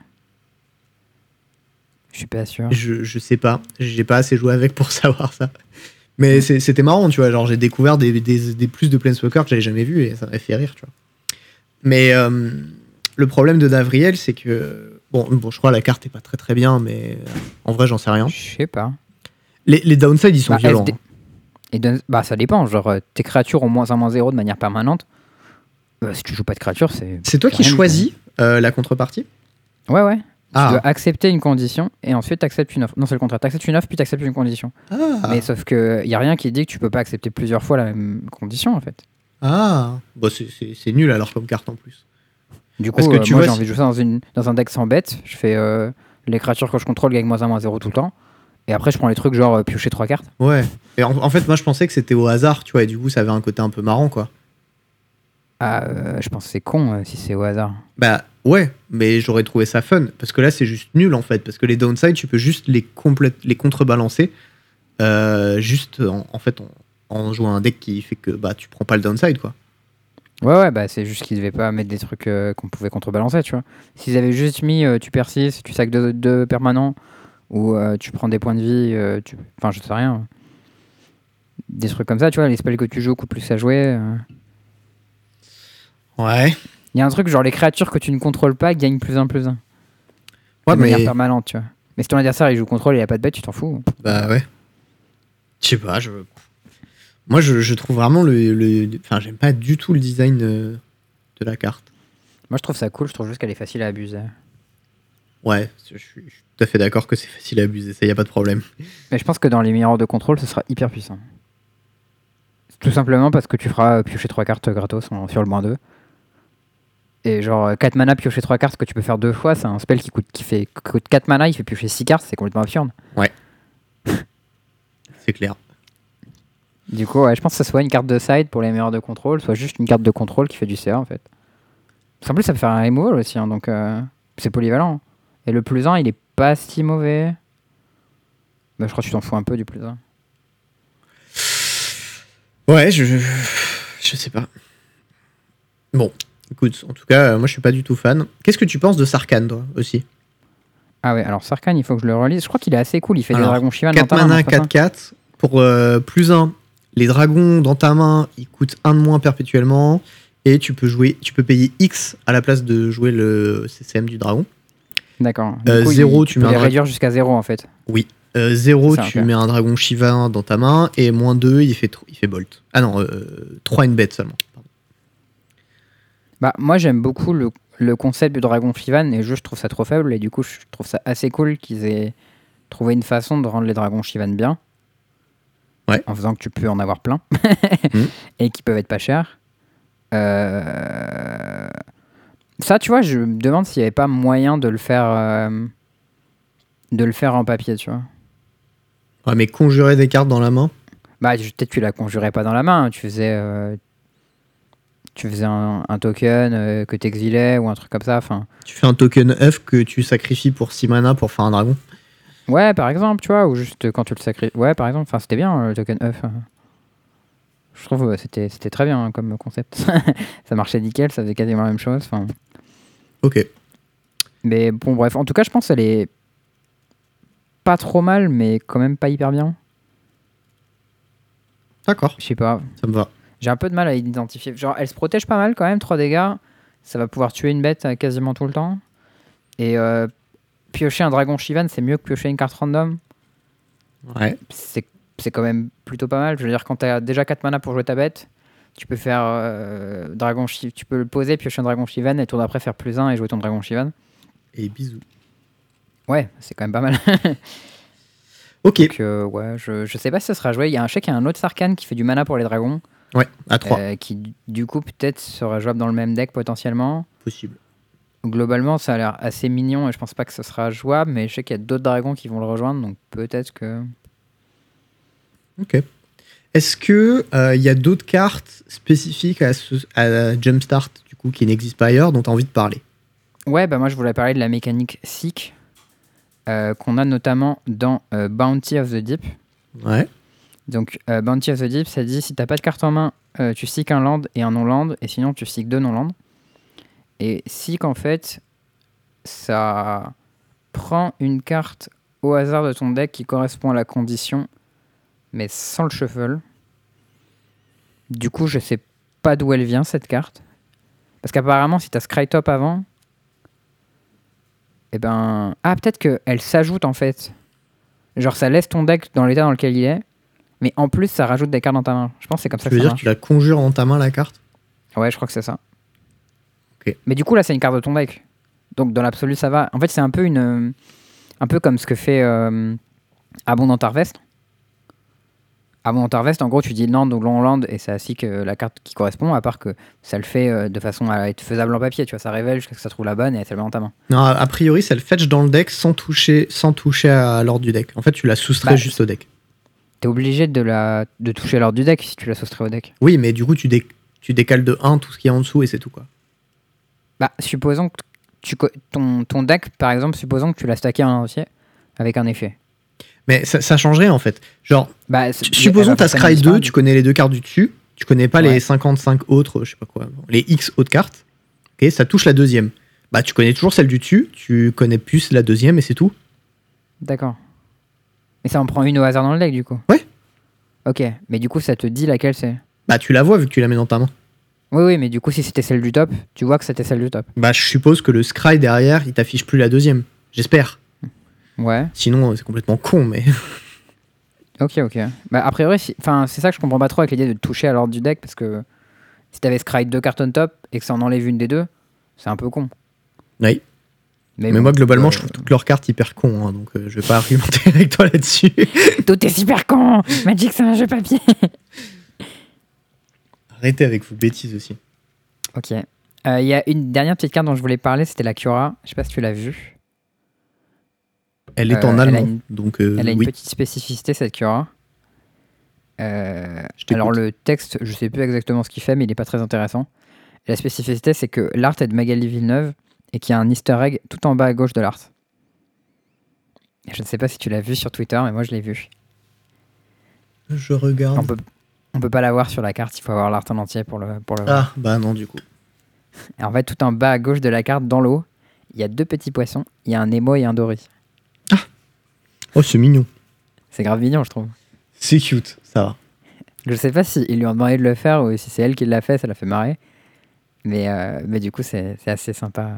Je suis pas sûr. Je, je sais pas, j'ai pas assez joué avec pour savoir ça. Mais c'était marrant, tu vois. Genre, j'ai découvert des, des, des plus de Planeswalker que j'avais jamais vu et ça m'avait fait rire, tu vois. Mais euh, le problème de Davriel, c'est que. Bon, bon, je crois que la carte est pas très très bien, mais en vrai, j'en sais rien. Je sais pas. Les, les downsides, ils sont Bah, violents. Hein. Et bah, ça dépend. Genre, euh, tes créatures ont moins 1, moins 0 de manière permanente. Euh, si tu joues pas de créatures, c'est. C'est toi qui choisis euh, la contrepartie? Tout. Ouais, ouais. Tu Ah, dois accepter une condition et ensuite t'acceptes une offre. Non, c'est le contraire. T'acceptes une offre puis t'acceptes une condition. ah, Mais sauf que y a rien qui dit que tu peux pas accepter plusieurs fois la même condition en fait. ah. Bon, c'est- nul alors comme carte en plus. Du coup, Parce que euh, tu moi vois, j'ai envie de jouer ça dans, une, dans un deck sans bête. Je fais euh, les créatures que je contrôle gagnent moins 1, moins 0 tout le temps. Et après, je prends les trucs genre euh, piocher trois cartes. Ouais. Et en, en fait, moi, je pensais que c'était au hasard, tu vois, et du coup, ça avait un côté un peu marrant, quoi. Ah, euh, je pense que c'est con euh, si c'est au hasard. Bah ouais, mais j'aurais trouvé ça fun parce que là c'est juste nul en fait parce que les downsides tu peux juste les les contrebalancer euh, juste en, en fait en, en jouant un deck qui fait que bah tu prends pas le downside quoi. Ouais, ouais, bah c'est juste qu'ils devaient pas mettre des trucs qu'on pouvait contrebalancer, tu vois. S'ils avaient juste mis tu persistes, tu sacs deux, deux permanents, ou tu prends des points de vie, tu... enfin je sais rien. Des trucs comme ça, tu vois, les spells que tu joues coûtent plus à jouer. Ouais. Il y a un truc genre les créatures que tu ne contrôles pas gagnent plus un plus un. Ouais, de manière mais. permanente, tu vois. Mais si ton adversaire il joue contrôle et il a pas de bête, tu t'en fous. Bah ouais. Je sais pas, je. Moi, je, je trouve vraiment le. le- Enfin, j'aime pas du tout le design de, de la carte. Moi je trouve ça cool, je trouve juste qu'elle est facile à abuser. Ouais, je suis, je suis tout à fait d'accord que c'est facile à abuser, ça y a pas de problème. Mais je pense que dans les miroirs de contrôle, ce sera hyper puissant. Tout simplement parce que tu feras piocher 3 cartes gratos en- sur le moins 2. Et genre 4 mana piocher 3 cartes que tu peux faire deux fois, c'est un spell qui coûte, qui fait, qui coûte 4 mana, il fait piocher 6 cartes, c'est complètement absurde. C'est clair. Du coup, ouais, je pense que ce soit une carte de side pour les miroirs de contrôle, soit juste une carte de contrôle qui fait du CA en fait. Parce qu'en plus, ça peut faire un removal aussi, hein, donc euh, c'est polyvalent. Et le plus 1, il est pas si mauvais. Bah, je crois que tu t'en fous un peu du plus 1. Ouais. Je, je sais pas. Bon, écoute, en tout cas, euh, moi je suis pas du tout fan. Qu'est-ce que tu penses de Sarkhan, toi, aussi? Ah ouais, alors Sarkhan, il faut que je le relise. Je crois qu'il est assez cool, il fait Alors, des dragons Shivan 4 dans ta main, mana, non, c'est pas ça? 4-4. Pour euh, plus 1, les dragons dans ta main, ils coûtent 1 de moins perpétuellement. Et tu peux jouer, tu peux payer X à la place de jouer le CCM du dragon. D'accord. Euh, Du coup, il- zéro, tu, tu peux mets un les réduire jusqu'à 0 en fait. 0, Ça, tu ok. mets un dragon Shiva dans ta main. Et moins 2, il fait, il fait Bolt. Ah non, euh, 3 une bête seulement. Bah, moi j'aime beaucoup le, le concept du dragon Shivan et je trouve ça trop faible et du coup je trouve ça assez cool qu'ils aient trouvé une façon de rendre les dragons Shivan bien. Ouais. En faisant que tu peux en avoir plein Mhm. et qui peuvent être pas chers. Euh, Ça, tu vois, je me demande s'il n'y avait pas moyen de le faire, euh, de le faire en papier, tu vois. Ouais, mais conjurer des cartes dans la main? Bah, peut-être tu la conjurais pas dans la main, tu faisais, euh, tu faisais un, un token euh, que tu exilais ou un truc comme ça. Enfin, Tu fais un token F que tu sacrifies pour 6 mana pour faire un dragon. ouais, par exemple, tu vois, ou juste quand tu le sacrifies. Ouais, par exemple, c'était bien euh, le token F. Je trouve que c'était c'était très bien hein, comme concept. ça marchait nickel, ça faisait quasiment la même chose. Enfin, Ok. mais bon, bref, en tout cas, je pense qu'elle est pas trop mal, mais quand même pas hyper bien. D'accord, Je sais pas. ça me va. J'ai un peu de mal à identifier. Genre, elle se protège pas mal quand même, 3 dégâts. Ça va pouvoir tuer une bête euh, quasiment tout le temps. Et euh, piocher un dragon Shivan, c'est mieux que piocher une carte random. Ouais. C'est c'est quand même plutôt pas mal. Je veux dire, quand tu as déjà 4 mana pour jouer ta bête, tu peux faire euh, dragon Shi- tu peux le poser, piocher un dragon Shivan, et tour d'après faire plus 1 et jouer ton dragon Shivan. Et bisous. Ouais, c'est quand même pas mal. Ok. Donc, euh, ouais, je, je sais pas si ça sera joué. Il y a un chèque, il y a un autre Sarkhan qui fait du mana pour les dragons, Ouais, à 3. euh, qui du coup peut-être sera jouable dans le même deck potentiellement. Possible. Globalement, ça a l'air assez mignon et je pense pas que ce sera jouable, mais je sais qu'il y a d'autres dragons qui vont le rejoindre, donc peut-être que. Ok. Est-ce que il y a d'autres cartes spécifiques à, ce, à Jumpstart du coup qui n'existent pas ailleurs dont tu as envie de parler? Ouais, bah moi je voulais parler de la mécanique Seek, euh, qu'on a notamment dans euh, Bounty of the Deep. Ouais. Donc euh, Bounty of the Deep, ça dit si t'as pas de carte en main, euh, tu seek un land et un non-land, et sinon tu seek deux non-land. Et Seek en fait, ça prend une carte au hasard de ton deck qui correspond à la condition, mais sans le shuffle. Du coup, je sais pas d'où elle vient cette carte. Parce qu'apparemment, si t'as Scry Top avant, eh ben. Ah, peut-être qu'elle s'ajoute en fait. Genre, ça laisse ton deck dans l'état dans lequel il est, mais en plus, ça rajoute des cartes dans ta main. Je pense que c'est comme Tu ça veux que ça dire que tu la conjures dans ta main la carte? Ouais, je crois que c'est ça. Mais du coup, là, c'est une carte de ton deck. Donc, dans l'absolu, ça va. En fait, c'est un peu une. euh, Un peu comme ce que fait euh, Abondant Harvest. Abondant Harvest, en gros, tu dis land ou long land et c'est ainsi que la carte qui correspond, à part que ça le fait euh, de façon à être faisable en papier. Tu vois, ça révèle jusqu'à ce que ça trouve la bonne et ça le met dans ta main. Non, a a priori, ça le fetch dans le deck sans toucher, sans toucher à l'ordre du deck. En fait, tu la soustrais Bah, juste au deck. T'es obligé de, la... de toucher l'ordre du deck si tu la soustrais au deck. Oui, mais du coup, tu, dé- tu décales de 1 tout ce qui est en dessous et c'est tout quoi. Bah, supposons que tu, ton, ton deck, par exemple, supposons que tu l'as stacké en entier avec un effet. Mais ça, ça changerait en fait. Genre, Bah, supposons va que tu as forcément Scry 2, disparaître. tu connais les deux cartes du dessus, tu connais pas Ouais. les 55 autres, je sais pas quoi, les X autres cartes. Ok, ça touche la deuxième. Bah, tu connais toujours celle du dessus, tu connais plus la deuxième et c'est tout. D'accord. Mais ça en prend une au hasard dans le deck, du coup Ouais. Ok, mais du coup, ça te dit laquelle c'est? Bah, tu la vois vu que tu la mets dans ta main. Oui, oui, mais du coup, si c'était celle du top, tu vois que c'était celle du top. Bah, je suppose que le Scry derrière, il t'affiche plus la deuxième. J'espère. Ouais. Sinon, euh, c'est complètement con, mais. Ok, ok. Bah, a priori, si- enfin, c'est ça que je comprends pas trop avec l'idée de toucher à l'ordre du deck parce que si t'avais Scry deux cartons top et que ça en enlève une des deux, c'est un peu con. Oui. Mais, bon, moi, globalement, euh, je trouve toutes leurs cartes hyper cons, hein, donc euh, je vais pas argumenter avec toi là-dessus. Tout est super con Magic, c'est un jeu papier Arrêtez avec vos bêtises aussi. Ok. Euh, Il y a une dernière petite carte dont je voulais parler, c'était la Cura. Je sais pas si tu l'as vue. Elle est Euh, en elle a allemand, une- donc euh, Elle a une oui. petite spécificité, cette Cura. Euh, alors, le texte, je sais plus exactement ce qu'il fait, mais il est pas très intéressant. La spécificité, c'est que l'art est de Magali Villeneuve et qu'il y a un easter egg tout en bas à gauche de l'art. Je ne sais pas si tu l'as vu sur Twitter, mais moi je l'ai vu. Je regarde. On peut, on peut pas la voir sur la carte, il faut avoir l'art en entier pour le, pour le voir. Ah, bah non, du coup. Et en fait, tout en bas à gauche de la carte, dans l'eau, il y a deux petits poissons, il y a un Nemo et un Dory. Oh, c'est mignon. C'est grave mignon, je trouve. C'est cute, ça va. Je sais pas si ils lui ont demandé de le faire ou si c'est elle qui l'a fait, ça l'a fait marrer. Mais, euh, mais du coup, c'est assez sympa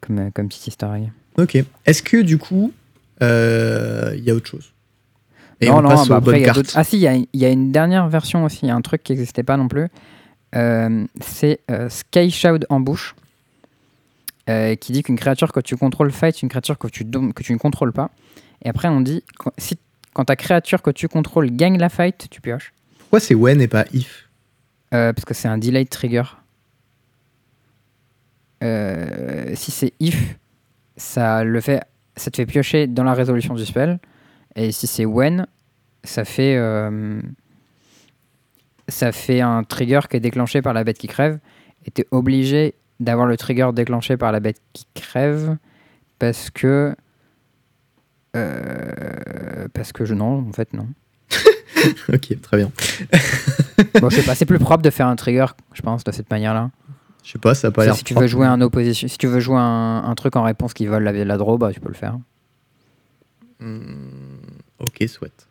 comme, euh, comme petite egg. Ok. Est-ce que du coup, euh, il y a autre chose? Et non, on non, passe bah aux après, bonnes cartes. Ah si, il y a, il y a une dernière version aussi, il y a un truc qui n'existait pas non plus. Euh, c'est euh, Sky Shout Ambush, euh, qui dit qu'une créature que tu contrôles fight, une créature que tu, que tu ne contrôles pas. Et après, on dit, quand, si, quand ta créature que tu contrôles gagne la fight, tu pioches. Pourquoi c'est when et pas if? Euh, parce que c'est un delayed trigger. Euh, si c'est if, ça le fait, ça te fait piocher dans la résolution du spell. Et si c'est when, ça fait, euh, ça fait un trigger qui est déclenché par la bête qui crève. Et t'es obligé d'avoir le trigger déclenché par la bête qui crève parce que, euh, parce que je non, en fait non. Ok, très bien. Bon, je sais pas, c'est plus propre de faire un trigger, je pense, de cette manière-là. Je sais pas, ça a pas l'air. si tu veux jouer un opposition, si tu veux jouer un, truc en réponse qui vole la, la draw, bah tu peux le faire. Hmm, ok, souhaite.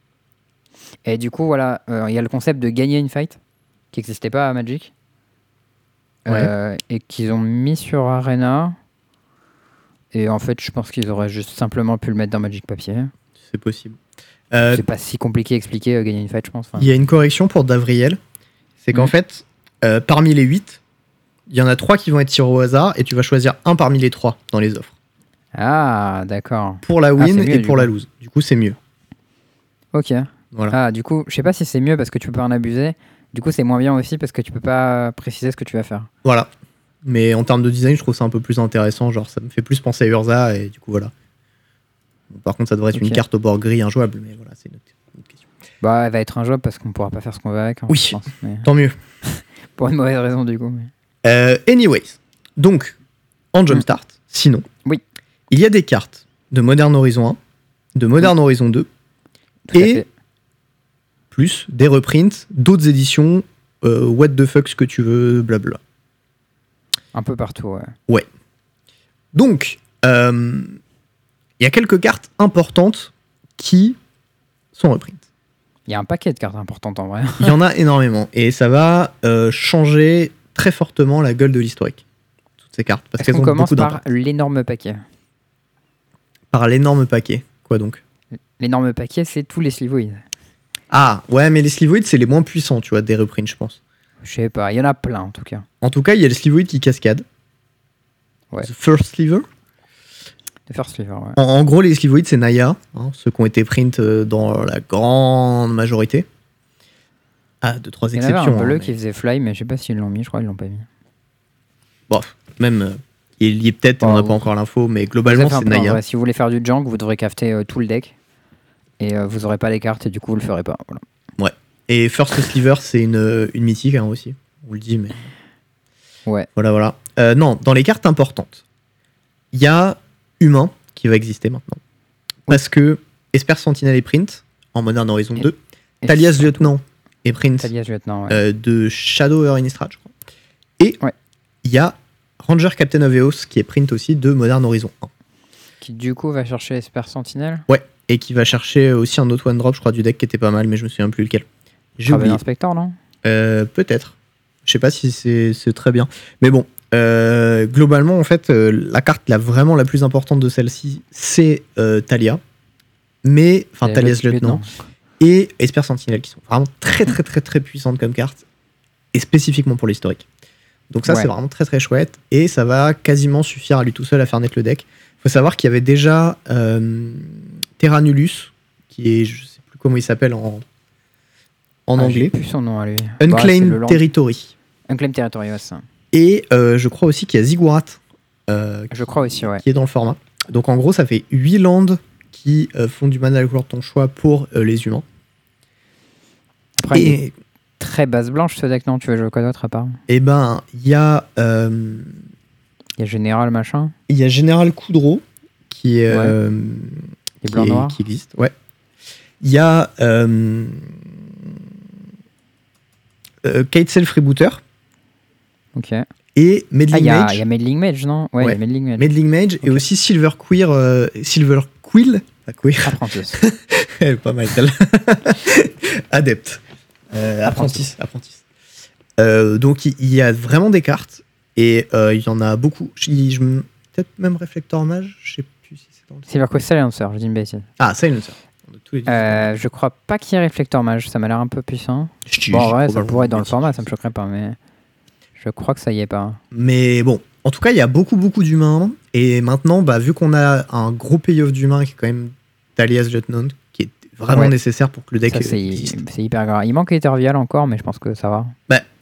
Et du coup, voilà, euh, il y a le concept de gagner une fight qui n'existait pas à Magic. Euh, et qu'ils ont mis sur Arena. Et en fait, je pense qu'ils auraient juste simplement pu le mettre dans Magic Papier. C'est possible. Euh, C'est pas si compliqué à expliquer euh, gagner une fight, je pense. Enfin, Il y a une correction pour Davriel. C'est qu'en Mhm. fait, parmi les 8, il y en a 3 qui vont être tirés au hasard et tu vas choisir un parmi les 3 dans les offres. Ah, d'accord. Pour la win c'est mieux, et pour coup. la lose. Du coup, c'est mieux. Ok. Voilà. Ah, du coup, je sais pas si c'est mieux parce que tu peux pas en abuser. Du coup, c'est moins bien aussi parce que tu peux pas préciser ce que tu vas faire. Voilà. Mais en termes de design, je trouve ça un peu plus intéressant. Genre, ça me fait plus penser à Urza et du coup, voilà. Bon, par contre, ça devrait être une carte au bord gris injouable, mais voilà, c'est une question. Bah, elle va être injouable parce qu'on pourra pas faire ce qu'on veut avec. hein, Oui. je pense, mais- Tant mieux. Pour une mauvaise raison, du coup. mais- Euh, anyways, donc, en Jumpstart, sinon, Oui. il y a des cartes de Modern Horizon 1, de Modern Horizon 2, Tout à Et- fait. plus des reprints d'autres éditions, euh, what the fuck, ce que tu veux, blabla. Un peu partout, ouais. Donc, euh, il y a quelques cartes importantes qui sont reprints. Il y a un paquet de cartes importantes en vrai. Il y en a énormément, et ça va euh, changer très fortement la gueule de l'historique. Toutes ces cartes, parce qu'elles qu'on ont commence beaucoup par l'énorme paquet? Par l'énorme paquet. Quoi donc? L'énorme paquet, c'est tous les slivoïdes. Ah, ouais, mais les slivoïdes, c'est les moins puissants, tu vois, des reprints, je pense. Je sais pas, il y en a plein en tout cas. En tout cas, il y a le slivoïde qui cascade. Ouais. The First Sliver. The First Sliver, ouais. En, en gros, les slivoïdes, c'est Naya, hein, ceux qui ont été print euh, dans la grande majorité. Ah, deux, trois Il y en avait exceptions. un bleu hein, qui faisait Fly, mais je sais pas s'ils l'ont mis, je crois qu'ils l'ont pas mis. Bon, même, euh, il y est peut-être, on n'a pas encore l'info, mais globalement, c'est Naya. si vous voulez faire du junk, vous devrez cafter euh, tout le deck. Et euh, vous aurez pas les cartes et du coup vous le ferez pas. Voilà. Et First Sliver, c'est une, euh, une mythique hein, aussi. On le dit, mais. Ouais. Voilà, voilà. Non, dans les cartes importantes, il y a Humain qui va exister maintenant. Parce que Esper Sentinel est print en Modern Horizon Et- 2. Et Talias Lieutenant Lieutenant, ouais. euh, de Shadow over Innistrad, je crois. Et il Ouais. y a Ranger Captain of Eos qui est print aussi de Modern Horizon 1. Qui du coup va chercher Esper Sentinel. Et qui va chercher aussi un autre one drop, je crois, du deck qui était pas mal, mais je me souviens plus lequel. J'ai oublié. Inspector, non? Euh, Peut-être. Je sais pas si c'est très bien. Mais bon, euh, globalement, en fait, euh, la carte la vraiment la plus importante de celle-ci, c'est Talia. Mais, enfin, Et Talia's le lieutenant. Et Esper Sentinel, qui sont vraiment très, très, très, très puissantes comme carte. Et spécifiquement pour l'historique. Donc, ça, Ouais. c'est vraiment très, très chouette. Et ça va quasiment suffire à lui tout seul à faire naître le deck. faut savoir qu'il y avait déjà euh, Terranulus, qui est, je sais plus comment il s'appelle en, en Ah, anglais. plus son nom à lui. Bah, Unclaimed land- Territory. Unclaimed Territory, ouais, ça. Et euh, je crois aussi qu'il y a Ziggurat euh, Je crois aussi, ouais. qui est dans le format. Donc en gros, ça fait 8 landes qui euh, font du mana à la couleur de ton choix pour euh, les humains. Après, est Et, très base blanche ce deck, non Tu veux jouer quoi d'autre à part? Et ben, il y a euh, Il y a Général, machin. il y a Général Coudreau qui est, Ouais. euh, qui, blancs est- qui existe. Ouais. Il y a euh, euh, Kitesail Freebooter Ok. Ah, et Meddling il y, a- Mage. il y a Meddling Mage, non? Ouais, il y Ouais. a Meddling Mage. Meddling Mage et Ok. aussi Silver Queer, euh, Silver Quill, Queer, pas mal Adepte. Euh, apprentice. Apprentice. Euh, donc il y a vraiment des cartes et euh, il y en a beaucoup. Peut-être même Réflector Mage, je sais plus si c'est dans le. Silver Quest Silencer, je dis une bêtise. Ah, Silencer. Euh, je crois pas qu'il y ait Reflector Mage, ça m'a l'air un peu puissant. Je- Bon, vrai, ça pourrait être dans le format, ça me choquerait pas, mais je crois que ça y est pas. Mais bon, en tout cas, il y a beaucoup, beaucoup d'humains. Et maintenant, bah, vu qu'on a un gros payoff d'humains qui est quand même Talia's Lieutenant, qui est vraiment Ouais. nécessaire pour que le deck Ça, c'est hyper grave. Il manque Ethervial encore, mais je pense que ça va.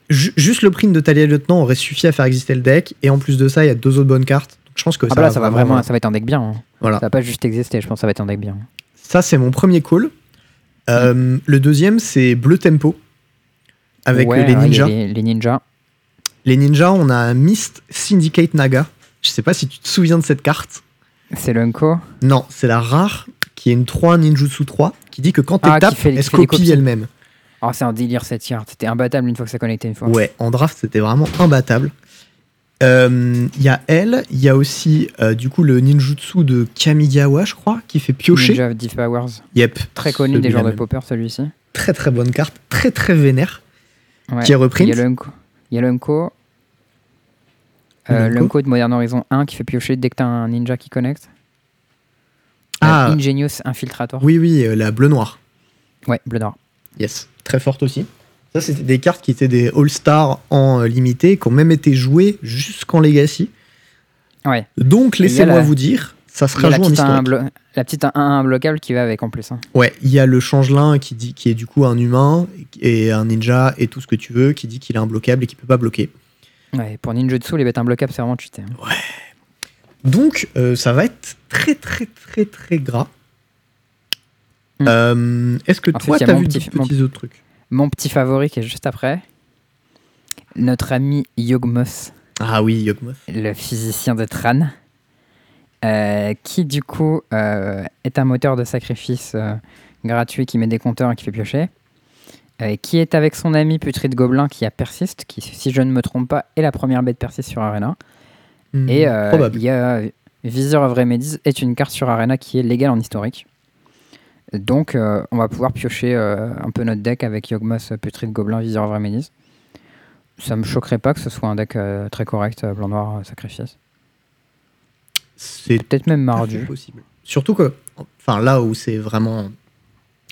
Ju- juste le print de Talia Lieutenant aurait suffi à faire exister le deck. Et en plus de ça, il y a deux autres bonnes cartes. Donc je pense que Ah ça, bah là, va ça va vraiment, ça va être un deck bien. hein. Voilà. Ça va pas juste exister, je pense que ça va être un deck bien. Ça, c'est mon premier call. Euh, Le deuxième, c'est Bleu Tempo. Avec Ouais, euh, ouais, les ninjas. Les ninjas, on a un Mist Syndicate Naga. Je sais pas si tu te souviens de cette carte. C'est l'Unko. Non, c'est la rare qui est une 3 ninjutsu 3 qui dit que quand tu Ah, tapes, elle se copie elle-même. Oh, c'est un délire cette carte. C'était imbattable une fois que ça connectait une fois. Ouais, en draft, c'était vraiment imbattable. Euh, Il y a elle, il y a aussi euh, du coup le ninjutsu de Kamigawa, je crois, qui fait piocher. Ninja of Div Powers. Yep, Très connu des joueurs de popper, celui-ci. Très très bonne carte, très très vénère. Ouais. Qui est reprint Il y a l'Unko. Il y a l'Unko. Euh, L'Unko de Modern Horizon 1 qui fait piocher dès que t'as un ninja qui connecte. Ah. Euh, Ingenious Infiltrator. Oui, oui, euh, la bleu-noir. Ouais, bleu noir. Yes, très forte aussi. Ça, c'était des cartes qui étaient des All-Stars en euh, limité, qui ont même été jouées jusqu'en Legacy. Ouais. Donc, laissez-moi la- vous dire, ça la joué en petite, 1 historique. la petite 1-1 bloquable qui va avec en plus. hein. Ouais, il y a le changelin qui, dit, qui est du coup un humain et un ninja et tout ce que tu veux, qui dit qu'il est imbloquable et qu'il peut pas bloquer. Ouais, pour Ninjutsu, les bêtes imbloquables, c'est vraiment cheaté. hein. Donc, euh, ça va être très, très, très, très gras. Hmm. Euh, Est-ce que Ensuite, toi, t'as mon vu petit- d'autres petits autres trucs? Mon petit favori qui est juste après. Notre ami Yogmoth, Ah oui, Yogmoth. le physicien de Tran. euh, qui du coup euh, est un moteur de sacrifice euh, gratuit qui met des compteurs et qui fait piocher. Euh, qui est avec son ami Putride Gobelin qui a Persiste, qui, si je ne me trompe pas, est la première bête Persiste sur Arena. Hmm, Et euh, il y a Visor of Remedies est une carte sur Arena qui est légale en historique. Donc euh, on va pouvoir piocher euh, un peu notre deck avec Yogmoth, Putride Gobelin, Visor of Remedies. Ça me choquerait pas que ce soit un deck euh, très correct, blanc-noir, sacrifice. C'est Peut-être même mardu. possible. Surtout que, enfin là où c'est vraiment,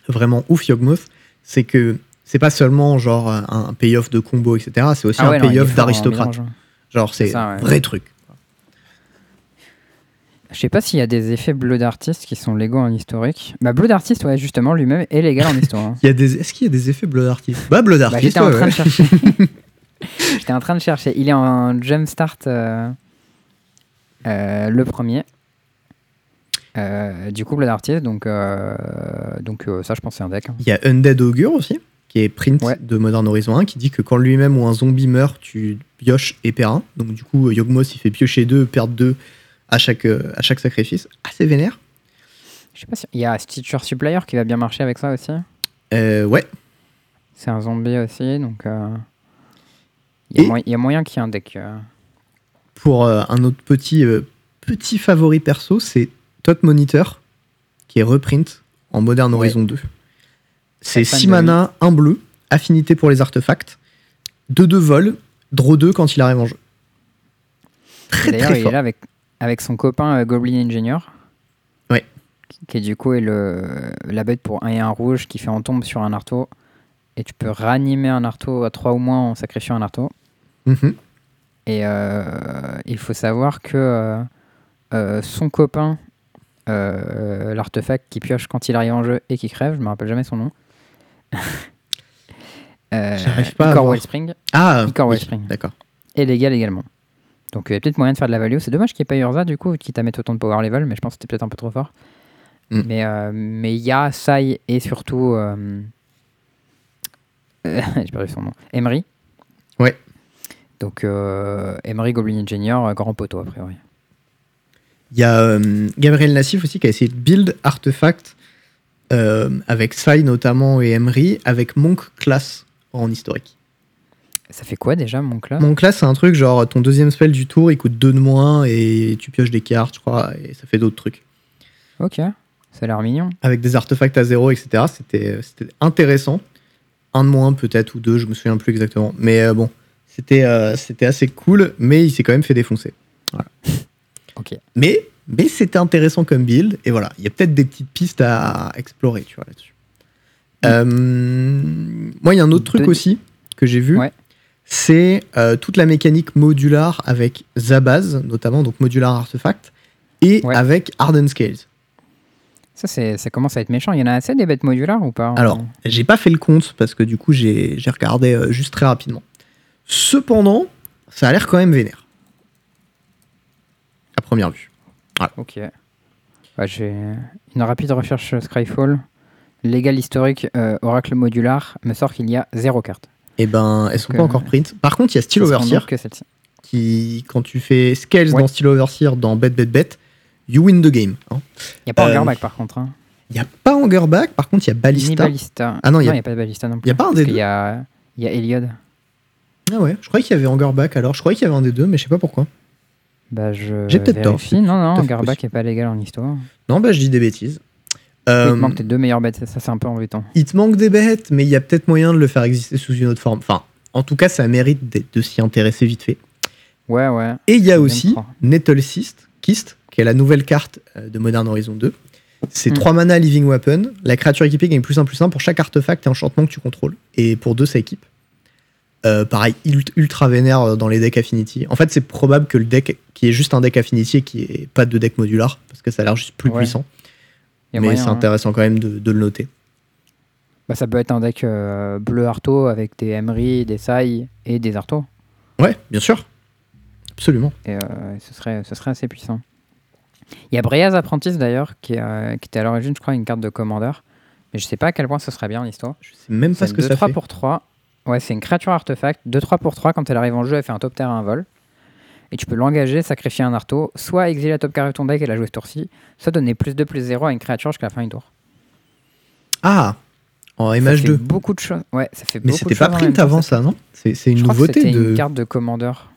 vraiment ouf Yogmoth, c'est que c'est pas seulement genre un, payoff de combo, etc. C'est aussi Ah ouais, un payoff en d'aristocrate. mélange. Genre c'est un ouais. vrai truc. Je sais pas s'il y a des effets bleu d'artiste qui sont légaux en historique. Bah bleu d'artiste, ouais, justement, lui-même est légal en histoire. hein. Il y a des, est-ce qu'il y a des effets bleu d'artiste? Bah bleu Bah, d'artiste. J'étais en ouais, train ouais. de chercher. J'étais en train de chercher. Il est en Jumpstart euh, euh, le premier. Euh, du coup, bleu d'artiste, donc, euh, donc euh, ça, je pense que c'est un deck. hein. Il y a Undead Augure aussi, qui est print Ouais. de Modern Horizon 1, qui dit que quand lui-même ou un zombie meurt, tu pioches et perds un. Donc du coup, Yogmoth, il fait piocher deux, perdre deux à chaque, euh, à chaque sacrifice. Assez vénère. Je sais pas si. Il y a Stitcher Supplier qui va bien marcher avec ça aussi. Euh, ouais. C'est un zombie aussi, donc. euh, Il y, a Et- moy- il y a moyen qu'il y ait un deck. euh, Pour euh, un autre petit, euh, petit favori perso, c'est Tot Monitor, qui est reprint en Modern Ouais. Horizon 2. C'est fan 6 de mana, 1 bleu, affinité pour les artefacts, 2 de vol, Draw 2 quand il arrive en jeu. Très D'ailleurs, très il fort. est là avec, avec son copain euh, Goblin Engineer. Ouais. Qui, qui, du coup est le, la bête pour 1 et 1 rouge qui fait en tombe sur un arteau. Et tu peux ranimer un arteau à 3 ou moins en sacrifiant un arteau. Mhm. Et euh, il faut savoir que euh, euh, son copain, euh, l'artefact qui pioche quand il arrive en jeu et qui crève, je me rappelle jamais son nom. Euh, J'arrive pas Icor. Wellspring Ah, Icor oui, Wellspring. d'accord. est légal également. Donc il y a peut-être moyen de faire de la value. C'est dommage qu'il n'y ait pas Urza du coup, quitte à mettre autant de power level, mais je pense que c'était peut-être un peu trop fort. Mm. Mais euh, mais il y a Sai et surtout. euh, J'ai perdu son nom. Emery. Ouais. Donc Emery Goblin Engineer, grand poteau a priori. Il y a euh, Gabriel Nassif aussi qui a essayé de build artefact avec Sai notamment et Emery avec Monk class en historique. Ça fait quoi déjà mon class? Monk class c'est un truc genre ton deuxième spell du tour il coûte 2 de moins et tu pioches des cartes je crois et ça fait d'autres trucs. Ok, ça a l'air mignon. Avec des artefacts à zéro etc. C'était c'était intéressant. Un de moins peut-être ou deux je me souviens plus exactement. Mais euh, bon c'était euh, c'était assez cool mais il s'est quand même fait défoncer. Ok. Mais, mais c'était intéressant comme build, et voilà, il y a peut-être des petites pistes à explorer, tu vois, là-dessus. Euh, moi, il y a un autre truc aussi que j'ai vu, Ouais. c'est euh, toute la mécanique modular avec Zabaz, notamment, donc modular artefact, et Ouais. avec Harden Scales. Ça, ça commence à être méchant. Il y en a assez des bêtes modulaires ou pas Alors, j'ai pas fait le compte parce que du coup, j'ai j'ai regardé euh, juste très rapidement. Cependant, ça a l'air quand même vénère. À première vue. Ok. Ouais, j'ai une rapide recherche Scryfall. Légal historique euh, Oracle modular me sort qu'il y a zéro carte. Et ben, elles sont Donc, pas euh, encore print. Par contre, il y a Steel Overseer. que celle-ci. qui, quand tu fais Scales Ouais. dans Steel Overseer, dans Bet Bet Bet, you win the game. hein. Il n'y a pas Euh, Hungerback par contre. Hein. Il n'y a pas Hungerback, par contre, il y a Ni Ballista. Ballista. Ah non, il y a- a pas de Ballista non plus. il y a pas un Parce des qu'il deux y a, il y a Eliod. Ah ouais, je croyais qu'il y avait Hungerback alors. Je croyais qu'il y avait un des deux, mais je sais pas pourquoi. Bah, je J'ai peut-être tort, c'est Non, tout non, fait possible. n'est pas légal en histoire. Non, bah je dis des bêtises. Il Euh, te manque tes deux meilleures bêtes. Ça, c'est un peu embêtant. il te manque des bêtes, mais il y a peut-être moyen de le faire exister sous une autre forme. Enfin, en tout cas, ça mérite de s'y intéresser vite fait. Ouais, ouais. Et il y a aussi. Nettle Kist, Kist, qui est la nouvelle carte euh, de Modern Horizon 2. C'est Mm. 3 mana Living Weapon. La créature équipée gagne plus 1 plus 1 pour chaque artefact et enchantement que tu contrôles. Et pour deux, ça équipe. Euh, pareil, ult- ultra vénère euh, dans les decks Affinity. En fait, c'est probable que le deck, qui est juste un deck Affinity et qui est pas de deck modular, parce que ça a l'air juste plus Ouais. puissant. Il y a Mais c'est hein. intéressant quand même de, de le noter. Bah, ça peut être un deck euh, bleu Arto avec des Emery, des Sai et des Arto. Ouais, bien sûr. Absolument. Et euh, ce, serait, ce serait assez puissant. Il y a Breaz Apprentice d'ailleurs, qui, euh, était à l'origine, je crois, une carte de commandeur. Mais je sais pas à quel point ce serait bien en histoire. Je sais même pas ce que 2, ça 3 fait. pour 3. Ouais, c'est une créature artefact. 2-3 pour 3, quand elle arrive en jeu, elle fait un top terre à un vol. Et tu peux l'engager, sacrifier un arto, soit exiler la top carte de ton deck et la jouer ce tour-ci, soit donner plus 2 plus 0 à une créature jusqu'à la fin du tour. Ah En Ça fait MH2. beaucoup de choses. Ouais, ça fait Mais beaucoup c'était de pas choses en print avant ça. ça, non? C'est c'est une Je crois que nouveauté c'était de. une carte de commandeur.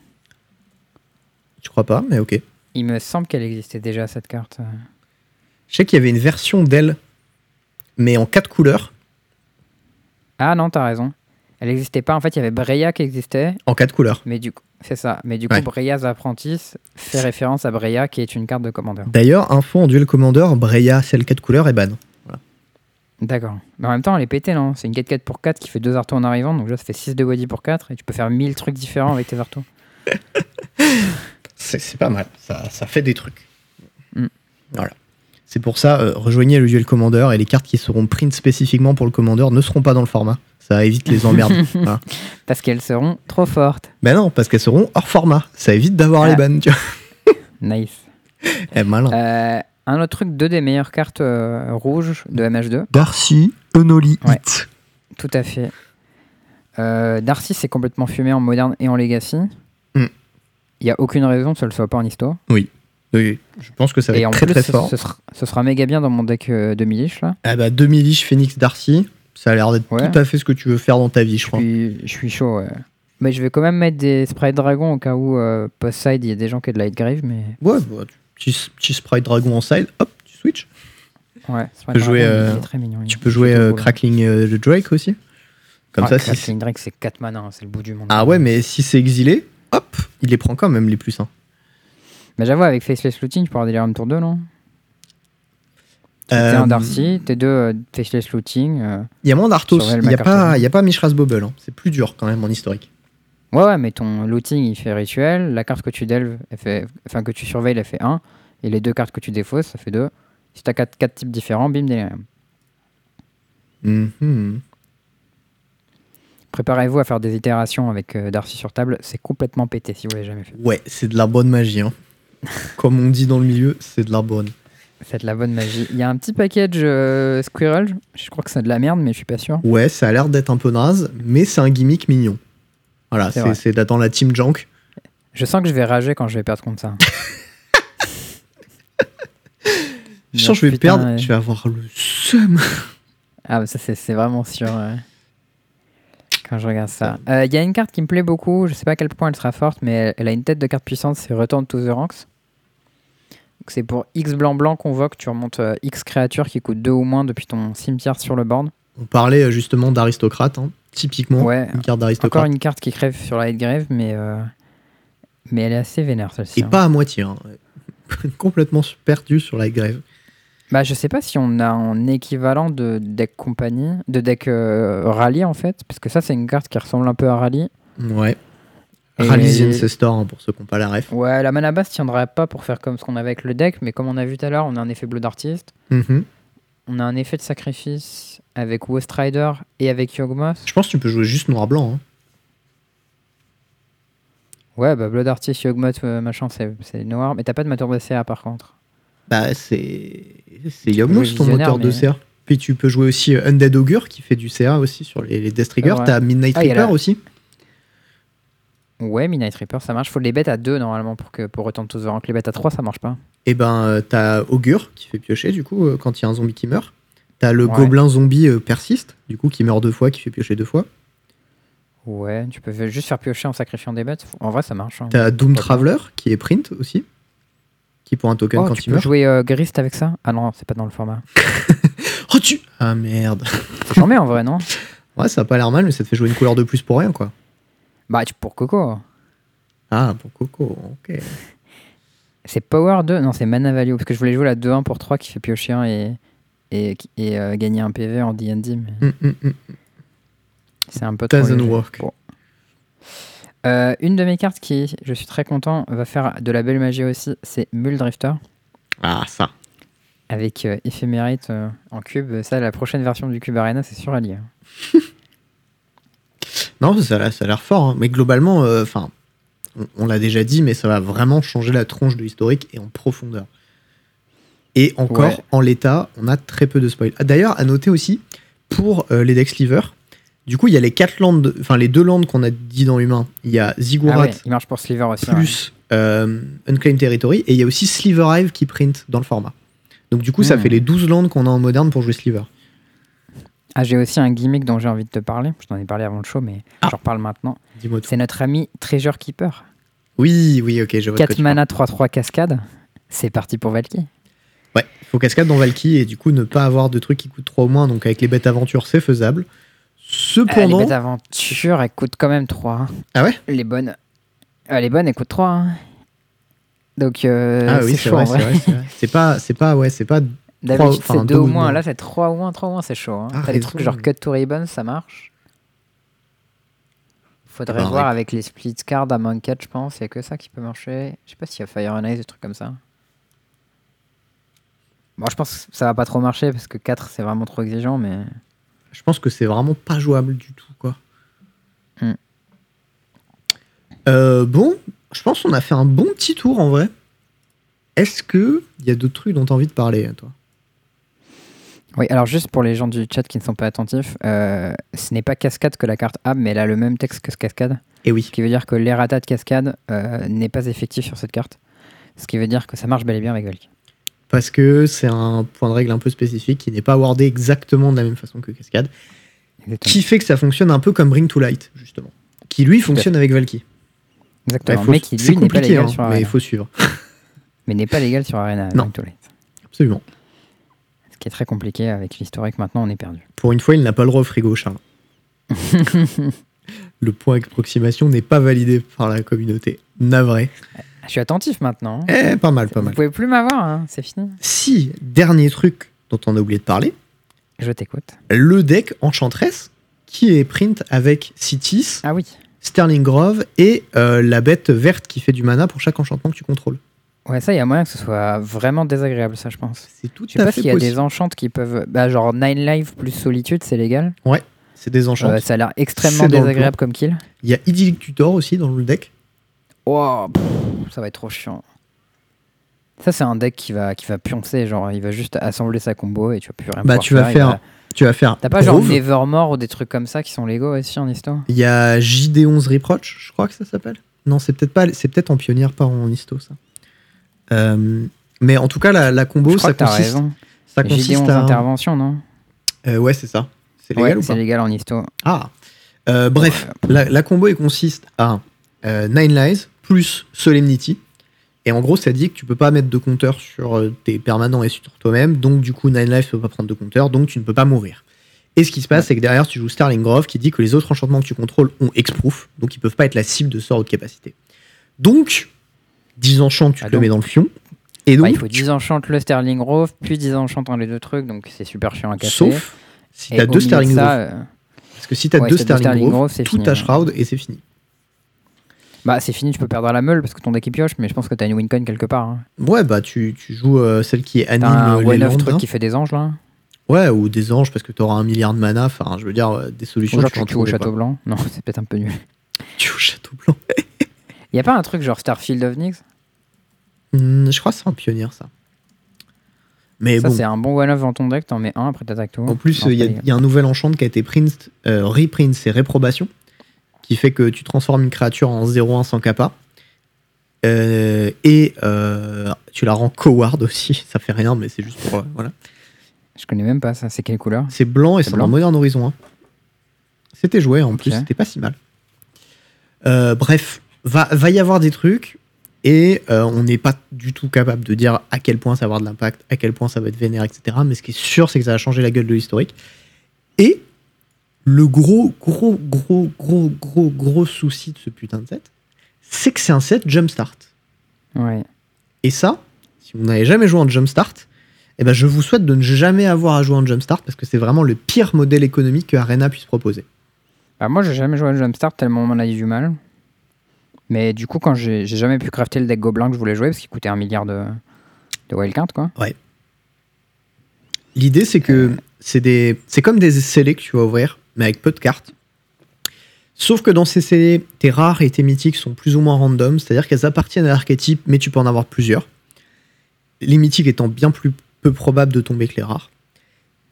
Je crois pas, mais ok. Il me semble qu'elle existait déjà cette carte. Je sais qu'il y avait une version d'elle, mais en quatre couleurs. Ah non, t'as raison. Elle n'existait pas. En fait, il y avait Breya qui existait, En quatre couleurs. mais du coup, c'est ça. Mais du coup, Ouais. Breya's Apprentice fait référence à Breya qui est une carte de commandeur. D'ailleurs, info en duel commander, Breya, celle 4 couleurs, est ban. D'accord. Mais en même temps, elle est pétée, non? C'est une 4-4 pour 4 qui fait 2 artos en arrivant. Donc là, ça fait 6 de body pour 4. Et tu peux faire 1000 trucs différents avec tes artos. C'est c'est pas mal, ça, ça fait des trucs. Mm. Voilà. C'est pour ça, euh, rejoignez le duel commander et les cartes qui seront print spécifiquement pour le commander ne seront pas dans le format. Ça évite les emmerdes. voilà. Parce qu'elles seront trop fortes. Ben non, parce qu'elles seront hors format. Ça évite d'avoir Ah. les bans, tu vois. Nice. Eh, malin. Euh, un autre truc, deux des meilleures cartes euh, rouges de MH2. Darcy, Ouais. Hit. Tout à fait. Euh, Darcy, c'est complètement fumé en moderne et en legacy. Mm. Il n'y a aucune raison que ce ne le soit pas en histoire. Oui, je pense que ça va et être en très plus, très ce, fort. ce sera, ce sera méga bien dans mon deck euh, de Milish là. Ah bah 2000 Lich, Phoenix, Darcy, ça a l'air d'être Ouais. tout à fait ce que tu veux faire dans ta vie, je Je crois. suis, je suis chaud, ouais. Mais je vais quand même mettre des sprites dragon au cas où euh, post-side il y a des gens qui ont de light grave, mais Ouais, bah, tu- petit, petit sprite dragon en side, hop, tu switch. ouais, sprite peux jouer, euh, très mignon. Tu peux jouer euh. Crackling euh, Drake aussi. Comme ça, si Crackling Drake, c'est 4 mana, hein, c'est le bout du monde. Ah ouais, mais si c'est exilé, hop, il les prend quand même les plus 1. Mais j'avoue, avec Faceless Looting, tu avoir des Delirium tour 2, non? T'es Euh, un Darcy, t'es deux euh, Faceless Looting. euh, Il y a moins d'Arthos, il n'y a, a pas Mishra's Bobble. hein. C'est plus dur quand même en historique. Ouais, ouais, mais ton looting, il fait rituel. La carte que tu delves, elle fait... enfin que tu surveilles, elle fait 1. Et les deux cartes que tu défausses, ça fait 2. Si t'as 4, quatre types différents, bim, Delirium. Mhm. Préparez-vous à faire des itérations avec euh, Darcy sur table. C'est complètement pété si vous l'avez jamais fait. Ouais, c'est de la bonne magie. hein. Comme on dit dans le milieu, c'est de la bonne. Faites la bonne magie. Il y a un petit package euh, Squirrel. Je crois que c'est de la merde, mais je suis pas sûr. Ouais, ça a l'air d'être un peu naze, mais c'est un gimmick mignon. Voilà, C'est c'est c'est d'attendre la team Jank. Je sens que je vais rager quand je vais perdre contre ça. Je sens que je vais Putain, perdre, ouais. je vais avoir le seum. Ah, bah ça, c'est c'est vraiment sûr. ouais. Quand je regarde ça. Euh, Il y a une carte qui me plaît beaucoup. Je sais pas à quel point elle sera forte, mais elle, a une tête de carte puissante. C'est Return to the Ranks. C'est pour X blanc-blanc convoque. Tu remontes euh, X créatures qui coûtent 2 ou moins depuis ton cimetière sur le board. On parlait euh, justement d'aristocrate, hein. typiquement Ouais, une carte Encore d'aristocrate. une carte qui crève sur la Grave, mais, euh, mais elle est assez vénère celle-ci. Et hein. pas à moitié. hein. Complètement perdu sur la grève. Bah, je sais pas si on a un équivalent de deck compagnie, de deck euh, rallye en fait, parce que ça c'est une carte qui ressemble un peu à rallye. Ouais. Et- Rally the Ancestor, hein, pour ceux qui n'ont pas la ref. Ouais, la mana base tiendrait pas pour faire comme ce qu'on avait avec le deck, mais comme on a vu tout à l'heure, on a un effet bleu d'artiste, Mhm. on a un effet de sacrifice avec West Rider et avec Yogmoth. Je pense que tu peux jouer juste noir-blanc. hein. Ouais, bah Blood Artist, Yogmoth, euh, machin, c'est noir, mais t'as pas de moteur de CA par contre. Bah, c'est jouer ton moteur de CA. Puis tu peux jouer aussi euh, Undead Augure qui fait du CA aussi sur les, les Death Trigger. Ouais. T'as Midnight Ah, Reaper la- aussi. Ouais, Midnight Reaper, ça marche. Faut les bêtes à 2 normalement pour, que, pour Return to the Rank. Les bêtes à 3, ça marche pas. Et ben, euh, t'as Augure qui fait piocher du coup euh, quand il y a un zombie qui meurt. T'as le Ouais. gobelin zombie persiste, du coup qui meurt deux fois, qui fait piocher deux fois. Ouais, tu peux juste faire piocher en sacrifiant des bêtes. En vrai, ça marche. hein. T'as Doom. Traveler qui est print aussi, qui pour un token Oh, quand tu il peux meurt. jouer euh, Grist avec ça? Ah non, c'est pas dans le format. Oh tu Ah merde. J'en mets en vrai, non? Ouais, ça a pas l'air mal, mais ça te fait jouer une couleur de plus pour rien quoi. Bah, tu, pour Coco. Ah, pour Coco, ok. C'est Power 2 Non, c'est Mana Value. Parce que je voulais jouer la 2-1 pour 3 qui fait piocher un et, et, et, euh, gagner un PV en DD, mais Hum, hum, hum. c'est un peu trop. Doesn't léger. work. Bon. Euh, une de mes cartes qui, je suis très content, va faire de la belle magie aussi, c'est Muldrifter. Ah, ça. Avec euh, éphémérite euh, en cube. Ça, la prochaine version du Cube Arena, c'est sûr à lire. Non, ça a l'air- ça a l'air fort, hein. mais globalement, euh, enfin, on, on l'a déjà dit, mais ça va vraiment changer la tronche de l'historique et en profondeur. Et encore, Ouais. en l'état, on a très peu de spoil. Ah, D'ailleurs, à noter aussi, pour les decks Sliver, du coup, il y a les quatre landes, de- enfin les deux landes qu'on a dit dans Humain. Il y a Ziggurat Ah ouais, il marche pour Sliver aussi. ouais. plus euh, Unclaimed Territory, et il y a aussi Sliver Hive qui print dans le format. Donc du coup, ça Hmm. fait les 12 landes qu'on a en moderne pour jouer Sliver. Ah, j'ai aussi un gimmick dont j'ai envie de te parler. Je t'en ai parlé avant le show, mais Ah. j'en reparle maintenant. C'est notre ami Treasure Keeper. Oui, oui, ok, je vois de quoi 4 tu parles. mana 3-3 cascade. C'est parti pour Valky. Ouais, faut cascade dans Valky et du coup ne pas avoir de trucs qui coûtent 3 ou moins. Donc avec les bêtes aventures, c'est faisable. Les Cependant. bêtes aventures, elles coûtent quand même 3. Ah ouais? Les bonnes, ah, les bonnes, elles coûtent 3. hein. Donc, euh, Ah oui, c'est vrai, c'est pas, c'est pas, ouais, c'est pas. D'habitude, c'est 2 deux ou moins. Là, c'est 3 ou moins. 3 ou moins, c'est chaud. Hein. Ah, T'as des trucs genre Cut to Ribbon, ça marche? Faudrait Eh ben, voir ouais. avec les split cards à Mancat, je pense. Il y a que ça qui peut marcher. Je sais pas s'il y a Fire and Ice, des trucs comme ça. Bon, je pense que ça va pas trop marcher parce que 4 c'est vraiment trop exigeant, mais. Je pense que c'est vraiment pas jouable du tout, quoi. Hmm. Euh, bon, je pense qu'on a fait un bon petit tour en vrai. Est-ce que il y a d'autres trucs dont tu as envie de parler, toi? Oui, alors juste pour les gens du chat qui ne sont pas attentifs, euh, ce n'est pas Cascade que la carte a, mais elle a le même texte que Cascade. Eh oui. Ce qui veut dire que l'errata de Cascade euh, n'est pas effectif sur cette carte. Ce qui veut dire que ça marche bel et bien avec Valky. Parce que c'est un point de règle un peu spécifique qui n'est pas wardé exactement de la même façon que Cascade. Qui fait que ça fonctionne un peu comme Bring to Light, justement. Qui lui fonctionne avec Valky. Exactement. Ouais, faut- mais c'est pas compliqué, hein, sur mais il faut suivre. Mais n'est pas légal sur Arena. Non. Bring to Light. Absolument. Ce qui est très compliqué avec l'historique maintenant, on est perdu. Pour une fois, il n'a pas le droit au frigo, Charles. Le point approximation n'est pas validé par la communauté. Navré. Je suis attentif maintenant. Eh, pas mal, pas Vous mal. pouvez plus m'avoir, hein, c'est fini. Si, dernier truc dont on a oublié de parler, Je t'écoute. le deck Enchantress qui est print avec Citis, Ah oui. Sterling Grove et euh, la bête verte qui fait du mana pour chaque enchantement que tu contrôles. Ouais, ça, il y a moyen que ce soit vraiment désagréable, ça, je pense. C'est tout Je sais à pas fait s'il y a possible. des enchantes qui peuvent. Bah, genre Nine Life plus Solitude, c'est légal. C'est des enchants. Euh, ça a l'air extrêmement C'est dans le désagréable comme kill. Il y a Idyllic Tutor aussi dans le deck. Oh, pff, ça va être trop chiant. Ça, c'est un deck qui va, qui va pioncer. Genre, il va juste assembler sa combo et tu vas plus rien Bah, tu vas faire va- Tu vas faire. T'as pas genre. Nevermore ou des trucs comme ça qui sont légaux aussi en histoire? Il y a JD11 Reproach, je crois que ça s'appelle. Non, c'est peut-être pas, c'est peut-être en pionnière, pas en histo ça. Euh, mais en tout cas, la, la combo, Je crois ça que consiste, raison. ça JD11 consiste à. intervention, non? Euh, ouais, c'est ça. C'est Ouais, légal ou c'est pas? légal en histo. Ah. Euh, bref, la, la combo elle consiste à Nine Lies plus Solemnity. Et en gros, ça dit que tu peux pas mettre de compteur sur euh, tes permanents et sur toi-même. Donc, du coup, Nine Lives peut pas prendre de compteur. Donc, tu ne peux pas mourir. Et ce qui se passe, c'est que derrière, tu joues Starling Grove qui dit que les autres enchantements que tu contrôles ont X-Proof. Donc, ils peuvent pas être la cible de sorts haute capacité. Donc, 10 enchants, tu Ah, te le mets dans le fion. Et donc, Bah, il faut 10 enchantes le Sterling Grove, puis 10 enchantes les deux trucs, donc c'est super chiant à casser. sauf si tu as deux de Starling Grove. euh, Parce que si tu as ouais, deux si t'as deux Starling Starling Grove, tout ta ouais. shroud et c'est fini. Bah c'est fini, tu peux perdre la meule parce que ton deck est pioche, mais je pense que t'as une wincoin quelque part. hein. Ouais, bah, tu, tu joues euh, celle qui anime T'as un les landes, truc hein. qui fait des anges là Ouais, ou des anges parce que tu auras un milliard de mana. Enfin, je veux dire, euh, des solutions. Ou genre tu tu peux en joues au château blanc Non, c'est peut-être un peu nul. Tu joues au château blanc. Y a pas un truc genre Starfield of Nyx? Hmm, je crois que c'est un pionnier, ça. Mais Ça bon, c'est un bon one-off dans ton deck, t'en mets un, après t'attaques tout. en plus, Non, il y, a- c'est pas il y a un nouvel enchant qui a été print, euh, reprint, c'est Réprobation, qui fait que tu transformes une créature en 0-1 sans kappa. Euh, et euh, tu la rends coward aussi. Ça fait rien, mais c'est juste pour. euh, voilà. Je connais même pas ça, c'est quelle couleur? C'est blanc et C'est dans Modern Horizon 1. C'était joué en plus, c'était pas si mal. Euh, bref, va, va y avoir des trucs et on n'est pas du tout capable de dire à quel point ça va avoir de l'impact, à quel point ça va être vénère, etc. Mais ce qui est sûr, c'est que ça va changer la gueule de l'historique. Et le gros, gros, gros, gros, gros, gros souci de ce putain de set, c'est que c'est un set Jumpstart. Ouais. Et ça, si vous n'avez jamais joué en Jumpstart, eh ben je vous souhaite de ne jamais avoir à jouer en Jumpstart parce que c'est vraiment le pire modèle économique que Arena puisse proposer. Bah, moi j'ai jamais joué à Jumpstart tellement on m'en a dit du mal. Mais du coup, quand j'ai jamais pu crafter le deck gobelin que je voulais jouer parce qu'il coûtait un milliard de, de wildcard quoi. L'idée, c'est que c'est des, c'est comme des scellés que tu vas ouvrir, mais avec peu de cartes. Sauf que dans ces tes rares et tes mythiques sont plus ou moins random, c'est-à-dire qu'elles appartiennent à l'archétype, mais tu peux en avoir plusieurs. Les mythiques étant bien plus peu probables de tomber que les rares.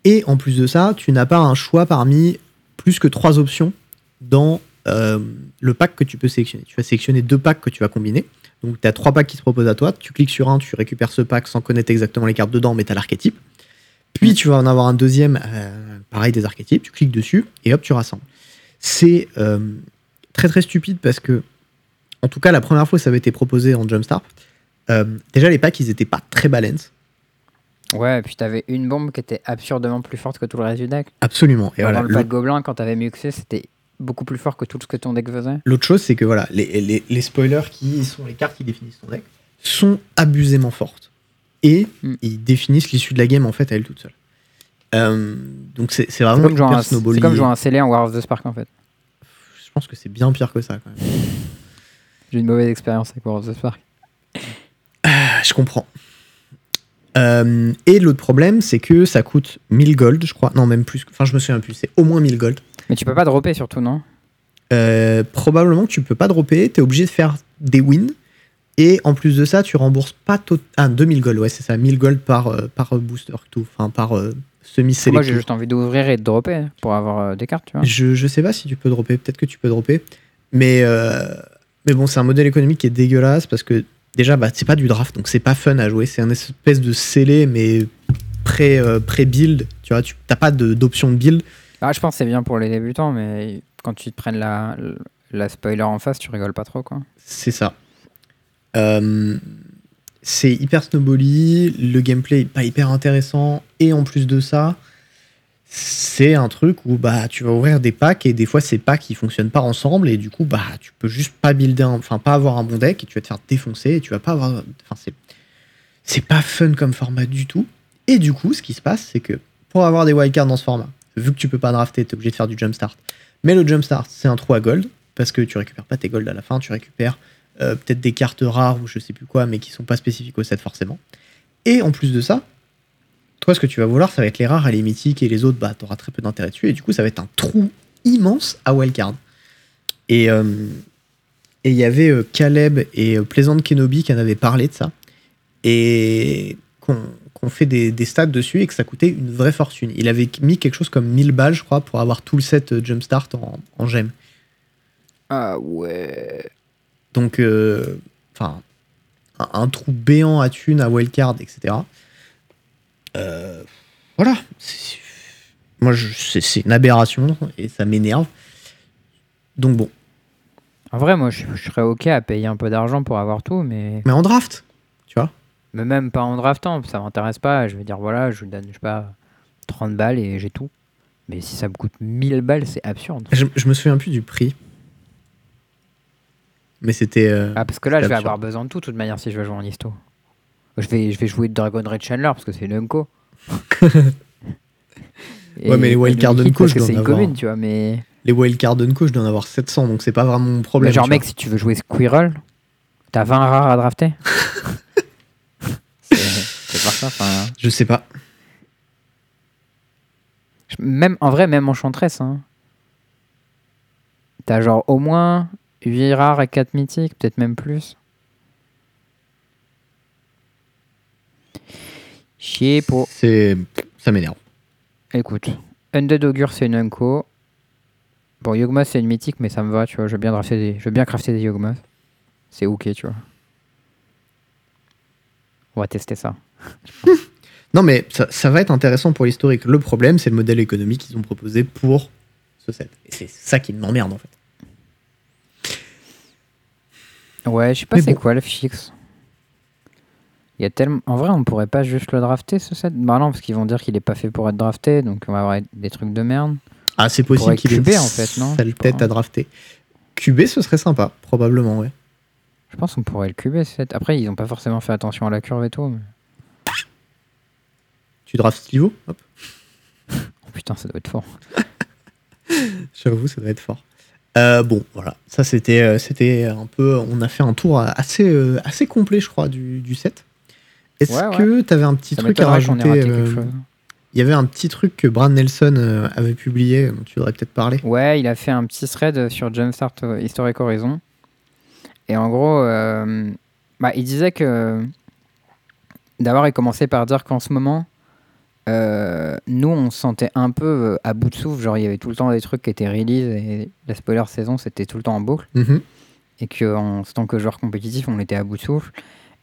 Et en plus de ça, tu n'as pas un choix parmi plus que trois options dans euh, le pack que tu peux sélectionner. Tu vas sélectionner deux packs que tu vas combiner. Donc tu as trois packs qui se proposent à toi. Tu cliques sur un, tu récupères ce pack sans connaître exactement les cartes dedans, mais tu as l'archétype. Puis tu vas en avoir un deuxième, euh, pareil des archétypes, tu cliques dessus et hop, tu rassembles. C'est euh, très très stupide parce que, en tout cas, la première fois que ça avait été proposé en Jumpstart, euh, déjà les packs ils étaient pas très balance. Ouais, et puis t'avais une bombe qui était absurdement plus forte que tout le reste du deck. Absolument. Et Dans voilà, le pack gobelin, quand t'avais muxé, c'était beaucoup plus fort que tout ce que ton deck faisait. L'autre chose, c'est que voilà, les, les- les spoilers qui sont les cartes qui définissent ton deck sont abusément fortes. Et Mm. ils définissent l'issue de la game en fait à elles toutes seules. Euh, donc c'est vraiment comme, jouer hyper un- c'est comme jouer un scellé en War of the Spark en fait. Je pense que c'est bien pire que ça quand même. J'ai une mauvaise expérience avec War of the Spark. Ah, je comprends. Euh, et l'autre problème, c'est que ça coûte 1000 gold, je crois. Non, même plus. Enfin, je me souviens plus. C'est au moins 1000 gold. Mais tu peux pas dropper surtout, non? Euh, probablement que tu peux pas dropper. Tu es obligé de faire des wins. Et en plus de ça, tu rembourses pas tout. Ah, 2000 gold, ouais, c'est ça. 1000 gold par, euh, par booster, tout. Enfin, par euh, Moi semi-select. j'ai juste envie d'ouvrir et de dropper pour avoir euh, des cartes, tu vois. Je, je sais pas si tu peux dropper, peut-être que tu peux dropper. Mais, euh, mais bon, c'est un modèle économique qui est dégueulasse parce que déjà, bah, c'est pas du draft, donc c'est pas fun à jouer. C'est un espèce de scellé, mais pré, pré-build. Tu vois, tu t'as pas de- d'option de, build. Ah, je pense que c'est bien pour les débutants, mais quand tu te prennes la, la spoiler en face, tu rigoles pas trop, quoi. C'est ça. Euh, c'est hyper snowbally, le gameplay est pas hyper intéressant, et en plus de ça, c'est un truc où bah tu vas ouvrir des packs et des fois ces packs ils fonctionnent pas ensemble et du coup bah tu peux juste pas builder, enfin pas avoir un bon deck et tu vas te faire défoncer et tu vas pas avoir, enfin c'est pas fun comme format du tout. Et du coup, ce qui se passe, c'est que pour avoir des wildcards dans ce format, vu que tu peux pas drafter, tu es obligé de faire du jumpstart. Mais le jumpstart, c'est un trou à gold, parce que tu récupères pas tes gold à la fin, tu récupères euh, peut-être des cartes rares ou je sais plus quoi, mais qui sont pas spécifiques au set forcément. Et en plus de ça, toi, ce que tu vas vouloir, ça va être les rares et les mythiques, et les autres, bah, t'auras très peu d'intérêt dessus, et du coup, ça va être un trou immense à wildcard. Et euh, et il y avait euh, Caleb et Plaisante Kenobi qui en avaient parlé de ça, et qu'on fait des, des stats dessus et que ça coûtait une vraie fortune. Il avait mis quelque chose comme 1000 balles, je crois, pour avoir tout le set Jumpstart en, en gemme. Ah ouais. Donc, euh, enfin, un, un trou béant à thunes, à wildcard, etc. Euh, voilà. C'est- Moi, je- c'est c'est une aberration et ça m'énerve. Donc bon. En vrai, moi, je, je serais ok à payer un peu d'argent pour avoir tout, mais, Mais en draft, tu vois. mais même pas en draftant, ça m'intéresse pas. Je vais dire, voilà, je vous donne, je sais pas, 30 balles et j'ai tout. Mais si ça me coûte 1000 balles, c'est absurde. Je, je me souviens plus du prix. Mais c'était. euh, Ah, parce que là, je vais absurde. avoir besoin de tout, de toute manière, si je veux jouer en histo. Je vais, je vais jouer de Dragon Red Chandler parce que c'est une unco. Ouais, mais les wildcards unco, je dois en avoir. commune, tu vois, mais. Les wildcards Unco, je dois en avoir 700, donc c'est pas vraiment mon problème. Mais genre, mec, si tu veux jouer Squirrel, t'as 20 rares à drafter. c'est pas ça, enfin. vois. Je sais pas. Même, en vrai, même Enchantress, hein. T'as genre au moins 8 rares et 4 mythiques, peut-être même plus. Chier pour. C'est. Ça m'énerve. Écoute, Undead Augure, c'est une Unco. Bon, Yogmas, c'est une mythique, mais ça me va, tu vois. Je veux bien, drafter des... je veux bien crafter des Yogmas. C'est ok, tu vois. On va tester ça. Non, mais ça, ça va être intéressant pour l'historique. Le problème, c'est le modèle économique qu'ils ont proposé pour ce set. Et c'est ça qui m'emmerde, en fait. Ouais, je sais pas c'est bon. quoi le fixe. Il y a tellement... En vrai, on pourrait pas juste le drafter ce set? Bah non, parce qu'ils vont dire qu'il est pas fait pour être drafté, donc on va avoir des trucs de merde. Ah, c'est possible qu'il ait une en fait, non? sale tête à drafter. QB, ce serait sympa, probablement, ouais. Je pense qu'on pourrait le cuber ce set. Après, ils ont pas forcément fait attention à la curve et tout. mais- Tu drafts Stivo Hop. Oh putain, ça doit être fort. J'avoue, ça doit être fort. Euh, bon, voilà. Ça, c'était euh, c'était un peu. On a fait un tour assez, euh, assez complet, je crois, du, du set. Est-ce Ouais, que tu avais un petit Ça truc à rajouter. Il y avait un petit truc que Brad Nelson avait publié, dont tu voudrais peut-être parler. Ouais, il a fait un petit thread sur Jumpstart Historic Horizon. Et en gros, euh, bah, il disait que. D'abord, il commençait par dire qu'en ce moment, euh, nous, on se sentait un peu euh, à bout de souffle. Genre, il y avait tout le temps des trucs qui étaient release et la spoiler saison, c'était tout le temps en boucle. Mhm. Et qu'en tant que joueur compétitif, on était à bout de souffle.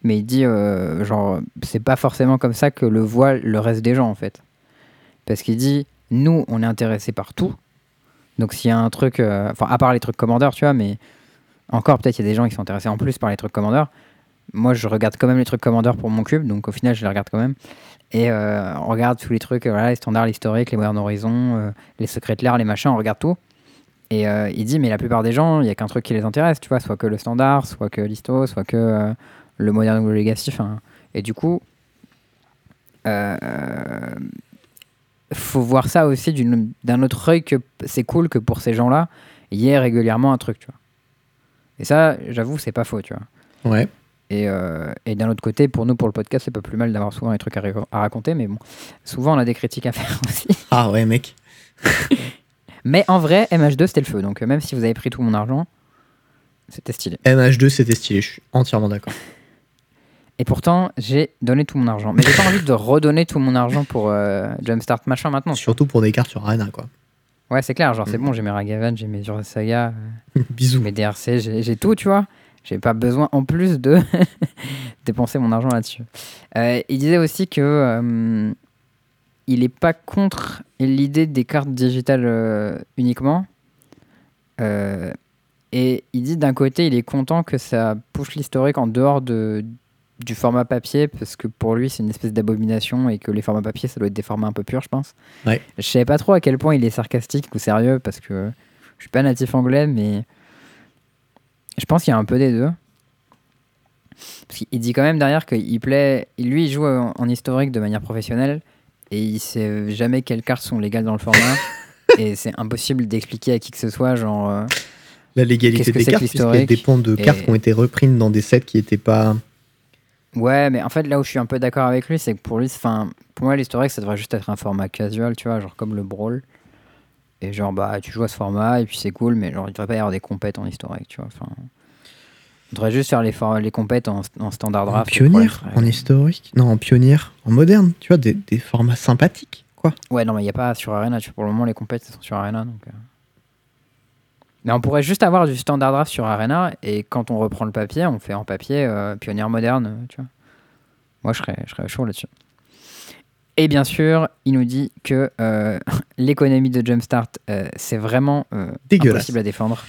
Mais il dit, euh, genre, c'est pas forcément comme ça que le voit le reste des gens, en fait. Parce qu'il dit, nous, on est intéressés par tout. Donc s'il y a un truc, euh, enfin, à part les trucs commandeurs, tu vois, mais encore, peut-être il y a des gens qui sont intéressés en plus par les trucs commandeurs. Moi, je regarde quand même les trucs commandeurs pour mon cube, donc au final, je les regarde quand même. Et euh, on regarde tous les trucs, voilà, les standards, l'historique, les Modern Horizon, euh, les secrets de l'art, les machins, on regarde tout. Et euh, il dit, mais la plupart des gens, il n'y a qu'un truc qui les intéresse, tu vois, soit que le standard, soit que l'histo, soit que le Modern ou le Legacy. Et du coup, faut voir ça aussi d'un autre œil que c'est cool que pour ces gens-là, il y ait régulièrement un truc, tu vois. Et ça, j'avoue, c'est pas faux, tu vois. Ouais. Et, euh, et d'un autre côté, pour nous, pour le podcast, c'est pas plus mal d'avoir souvent des trucs à, raconter, mais bon, souvent on a des critiques à faire aussi. Ah ouais, mec. Mais en vrai, MH2 c'était le feu, donc euh, même si vous avez pris tout mon argent, c'était stylé. MH2, c'était stylé, je suis entièrement d'accord. Et pourtant, j'ai donné tout mon argent. Mais j'ai pas envie de redonner tout mon argent pour euh, Jumpstart machin maintenant. Surtout pour des cartes sur Arena, quoi. Ouais, c'est clair, genre c'est Mhm. bon, j'ai mes Ragavan, j'ai mes Jura Saga, euh, Bisous. mes DRC, j'ai tout, tu vois. J'ai pas besoin en plus de dépenser mon argent là-dessus. Euh, il disait aussi que euh, il est pas contre l'idée des cartes digitales euh, uniquement. Et il dit d'un côté, il est content que ça push l'historique en dehors de, du format papier parce que pour lui c'est une espèce d'abomination et que les formats papier ça doit être des formats un peu purs je pense. Ouais. Je savais pas trop à quel point il est sarcastique ou sérieux parce que je suis pas natif anglais mais je pense qu'il y a un peu des deux. Parce qu'il dit quand même derrière qu'il plaît, lui il joue en, en historique de manière professionnelle et il sait jamais quelles cartes sont légales dans le format et c'est impossible d'expliquer à qui que ce soit genre euh, La légalité des cartes, puisqu'elle dépend de Et- cartes qui ont été reprises dans des sets qui n'étaient pas. Ouais, mais en fait, là où je suis un peu d'accord avec lui, c'est que pour lui, enfin, pour moi, l'historique, ça devrait juste être un format casual, tu vois, genre comme le brawl. Et genre, bah, tu joues à ce format et puis c'est cool, mais genre, il devrait pas y avoir des compètes en historique, tu vois. Enfin, on devrait juste faire les, les compètes en, en standard En draft. pour les- en historique. Non, en pionnière, en moderne. Tu vois, des, des formats sympathiques, quoi. Ouais, non, mais il n'y a pas sur Arena, tu vois, pour le moment, les compètes sont sur Arena, donc. euh. Mais on pourrait juste avoir du standard draft sur Arena et quand on reprend le papier, on fait en papier euh, pionnière moderne, tu vois. Moi, je serais, je serais chaud là-dessus. Et bien sûr, il nous dit que euh, l'économie de Jumpstart, euh, c'est vraiment euh, impossible à défendre.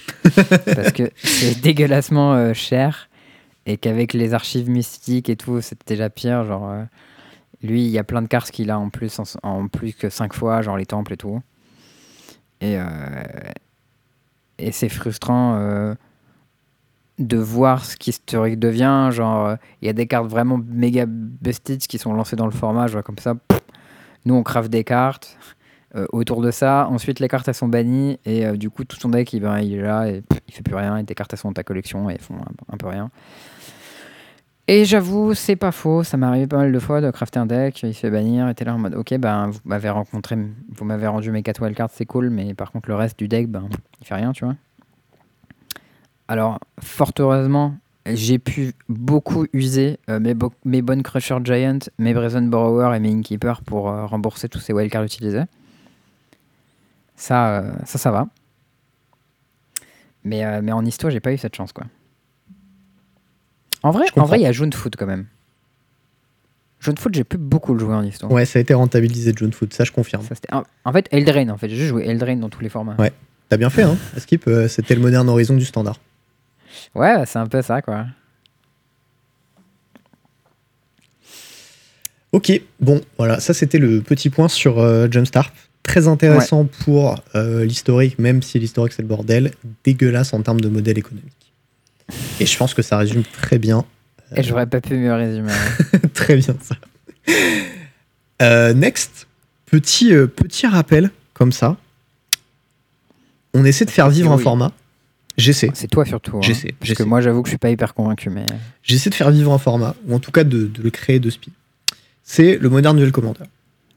parce que c'est dégueulassement cher et qu'avec les archives mystiques et tout, c'est déjà pire. Genre, lui, il y a plein de cartes qu'il a en plus, en, en plus que 5 fois, genre les temples et tout. Et, et c'est frustrant de voir ce qu'historique devient. Genre, euh, il y a des cartes vraiment méga busted qui sont lancées dans le format, genre comme ça. Nous, on crave des cartes euh, autour de ça. Ensuite, les cartes, elles sont bannies. Et euh, du coup, tout ton deck, il, est là et il fait plus rien. Et tes cartes, elles sont dans ta collection et elles font un, un peu rien. Et j'avoue, c'est pas faux. Ça m'est arrivé pas mal de fois de crafter un deck, il se fait bannir, et t'es là en mode, ok, ben, vous m'avez rencontré, vous m'avez rendu mes 4 wildcards, c'est cool, mais par contre, le reste du deck, ben, il fait rien, tu vois. Alors, fort heureusement, j'ai pu beaucoup user euh, mes, bo- mes bonnes Crusher Giant, mes Brazen Borrower et mes Innkeeper pour euh, rembourser tous ces wildcards utilisés. Ça, euh, ça, ça va. Mais, mais en histoire, j'ai pas eu cette chance, quoi. En vrai, en vrai, il y a Jaune Foot quand même. Jaune Foot, j'ai plus beaucoup le jouer en histoire. Ouais, ça a été rentabilisé John Foot, ça je confirme. Ça, en, en fait, Eldraine, en fait, j'ai juste joué Eldraine dans tous les formats. Ouais. T'as bien fait, hein Skip, c'était le moderne horizon du standard. Ouais, c'est un peu ça, quoi. Ok, bon, voilà, ça c'était le petit point sur euh, Jumpstart. Très intéressant pour euh, l'historique, même si l'historique c'est le bordel, dégueulasse en termes de modèle économique. Et je pense que ça résume très bien, Et j'aurais pas pu mieux résumer. très bien ça. Euh, next, petit, euh, petit rappel comme ça. On essaie de faire vivre un format. J'essaie. c'est toi surtout. hein. J'essaie, Parce que moi, j'avoue que je suis pas hyper convaincu, mais. J'essaie de faire vivre un format, ou en tout cas de, de le créer de speed. C'est le Modern Duel Commander.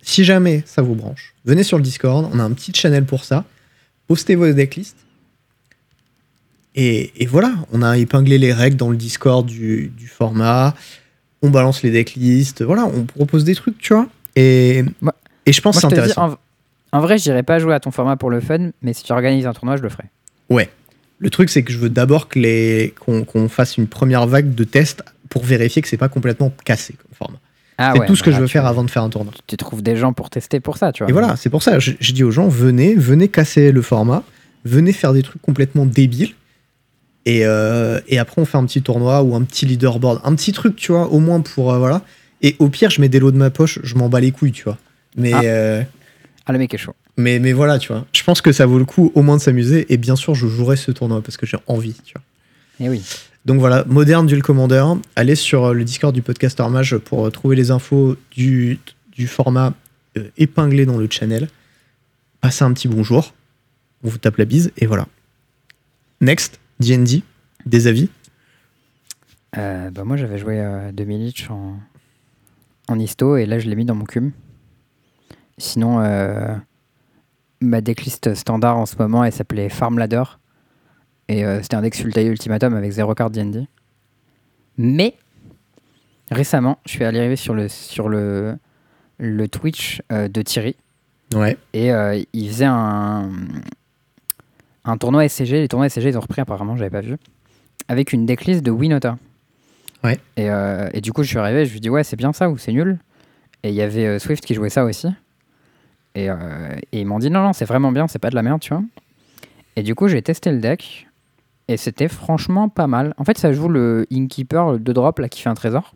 Si jamais ça vous branche, venez sur le Discord, on a un petit channel pour ça. Postez vos decklists. Et, et voilà, on a épinglé les règles dans le Discord du, du format. On balance les decklists. Voilà, on propose des trucs, tu vois. Et, Moi- et je pense que je c'est dis, intéressant. en, en vrai, j'irai pas jouer à ton format pour le fun, mais si tu organises un tournoi, je le ferai. Le truc, c'est que je veux d'abord que les- qu'on fasse une première vague de tests pour vérifier que c'est pas complètement cassé comme format. Ah c'est ouais, tout ce que je veux faire avant de faire un tournoi. Tu trouves des gens pour tester pour ça, tu vois. Et voilà, c'est pour ça, je, je dis aux gens, venez, venez casser le format, venez faire des trucs complètement débiles. Et, euh, et après, on fait un petit tournoi ou un petit leaderboard, un petit truc, tu vois, au moins pour. euh, voilà. Et au pire, je mets des lots de ma poche, je m'en bats les couilles, tu vois. Mais, Ah. euh, Ah, le mec est chaud. Mais, mais voilà, tu vois. Je pense que ça vaut le coup au moins de s'amuser. Et bien sûr, je jouerai ce tournoi parce que j'ai envie, tu vois. Et oui. Donc voilà, Modern Duel Commander. Allez sur euh, le Discord du Podcaster Mage pour euh, trouver les infos du, du format euh, épinglé dans le channel. Passez un petit bonjour. On vous tape la bise et voilà. Next, DD, des avis. Euh, bah, moi, j'avais joué euh, 2000 Lich en, en histo et là, je l'ai mis dans mon cum. Sinon, ma decklist standard en ce moment, elle s'appelait Farm Ladder. Et euh, c'était un deck Sultai Ultimatum avec 0 carte D&D. Mais, récemment, je suis allé arriver sur le, sur le, le Twitch euh, de Thierry. Ouais. Et euh, il faisait un, un tournoi SCG. Les tournois SCG, ils ont repris apparemment, j'avais pas vu. Avec une decklist de Winota. Ouais. Et, et du coup, je suis arrivé, je lui dis ouais, c'est bien ça ou c'est nul? Et il y avait Swift qui jouait ça aussi. Et, euh, et ils m'ont dit non, non, c'est vraiment bien, c'est pas de la merde, tu vois. Et du coup, j'ai testé le deck. Et c'était franchement pas mal. En fait, ça joue le Innkeeper, le 2 drop là qui fait un trésor.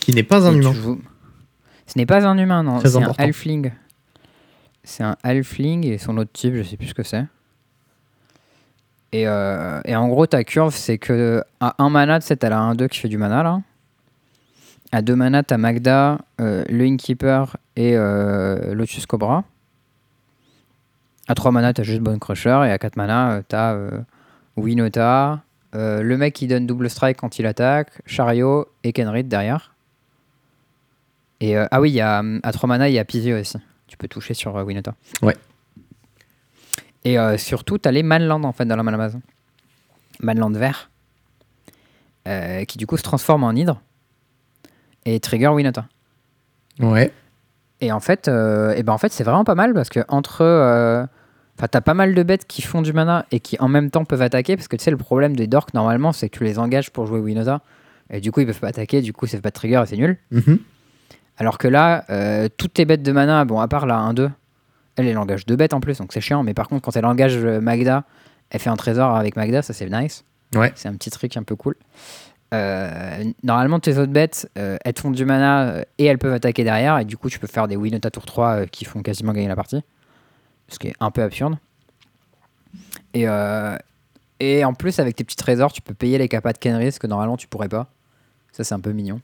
Qui n'est pas un Et humain. joues- Ce n'est pas un humain, non. C'est un halfling. C'est un halfling et son autre type, je sais plus ce que c'est. Et, euh, et en gros, ta curve, c'est que à 1 mana, tu sais, t'as la 1-2 qui fait du mana là. À 2 mana, t'as Magda, euh, le Innkeeper et euh, Lotus Cobra. À 3 mana, t'as juste Bone Crusher. Et à 4 mana, euh, t'as Winota, le mec qui donne double strike quand il attaque, Chariot et Kenrith derrière. Et ah oui, y a, à 3 mana, il y a Pivy aussi. Tu peux toucher sur Winota. Ouais. Et surtout, t'as les Manland en fait dans la mana base. Manland vert. euh, qui du coup se transforme en hydre. Et trigger Winota. Ouais. Et en fait, euh, et ben en fait c'est vraiment pas mal parce que entre. euh, Enfin, t'as pas mal de bêtes qui font du mana et qui en même temps peuvent attaquer parce que tu sais, le problème des dorks normalement c'est que tu les engages pour jouer Winota. Et du coup, ils peuvent pas attaquer, du coup, c'est pas de trigger et c'est nul. Mhm. Alors que là, euh, toutes tes bêtes de mana, bon, à part la 1-2, elle, elle engage deux bêtes en plus, donc c'est chiant. Mais par contre, quand elle engage Magda, elle fait un trésor avec Magda, ça c'est nice. Ouais. C'est un petit truc un peu cool. Euh, normalement, tes autres bêtes, euh, elles te font du mana euh, et elles peuvent attaquer derrière. Et du coup, tu peux faire des Winota tour 3 euh, qui font quasiment gagner la partie. Ce qui est un peu absurde. Et, et en plus, avec tes petits trésors, tu peux payer les capas de Kenris que normalement tu pourrais pas. Ça, c'est un peu mignon.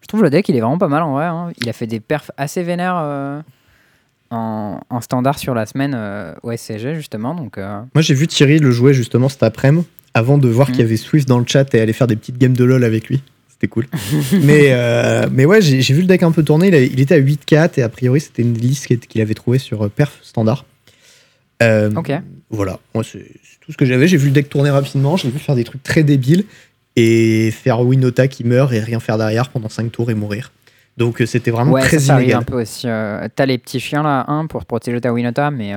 Je trouve le deck, il est vraiment pas mal en vrai. hein. Il a fait des perfs assez vénères en, standard sur la semaine au SCG, justement. Donc, Moi, j'ai vu Thierry le jouer justement cet après-midi, avant de voir Mhm. qu'il y avait Swift dans le chat et aller faire des petites games de LoL avec lui. C'était cool. mais, euh, mais ouais, j'ai vu le deck un peu tourner. Il, avait- il était à 8-4 et a priori, c'était une liste qu'il avait trouvée sur euh, Perf standard. Euh, Ok. Voilà, moi, c'est tout ce que j'avais. J'ai vu le deck tourner rapidement. J'ai vu faire des trucs très débiles et faire Winota qui meurt et rien faire derrière pendant 5 tours et mourir. Donc, c'était vraiment ouais, très ça, ça inégal. un peu aussi. euh, T'as les petits chiens là, un pour protéger ta Winota, mais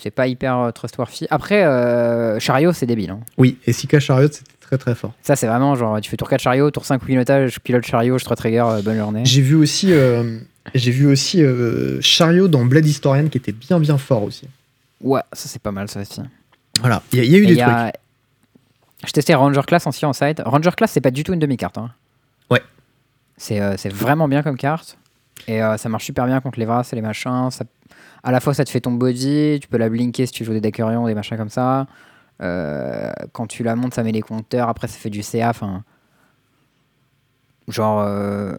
c'est pas hyper euh, trustworthy. Après, euh, Chariot, c'est débile. hein. Oui, et Sika Chariot, c'était très très fort. Ça, c'est vraiment genre, tu fais tour 4 Chariot, tour 5 Winota, je pilote Chariot, je te trigger, euh, bonne journée. J'ai vu aussi, j'ai vu aussi Chariot dans Blade Historian qui était bien bien fort aussi. Ouais, ça c'est pas mal ça aussi. Voilà, il y, a- il y a eu Et des y trucs. a- Je testais Ranger Class aussi en side. Ranger Class, c'est pas du tout une demi-carte. hein. Ouais. C'est euh, vraiment bien comme carte. Et euh, ça marche super bien contre les Vras et les machins. Ça... À la fois, ça te fait ton body. Tu peux la blinker si tu joues des decks Orion, des machins comme ça. Euh, quand tu la montes, ça met les compteurs. Après, ça fait du CA. Genre. euh,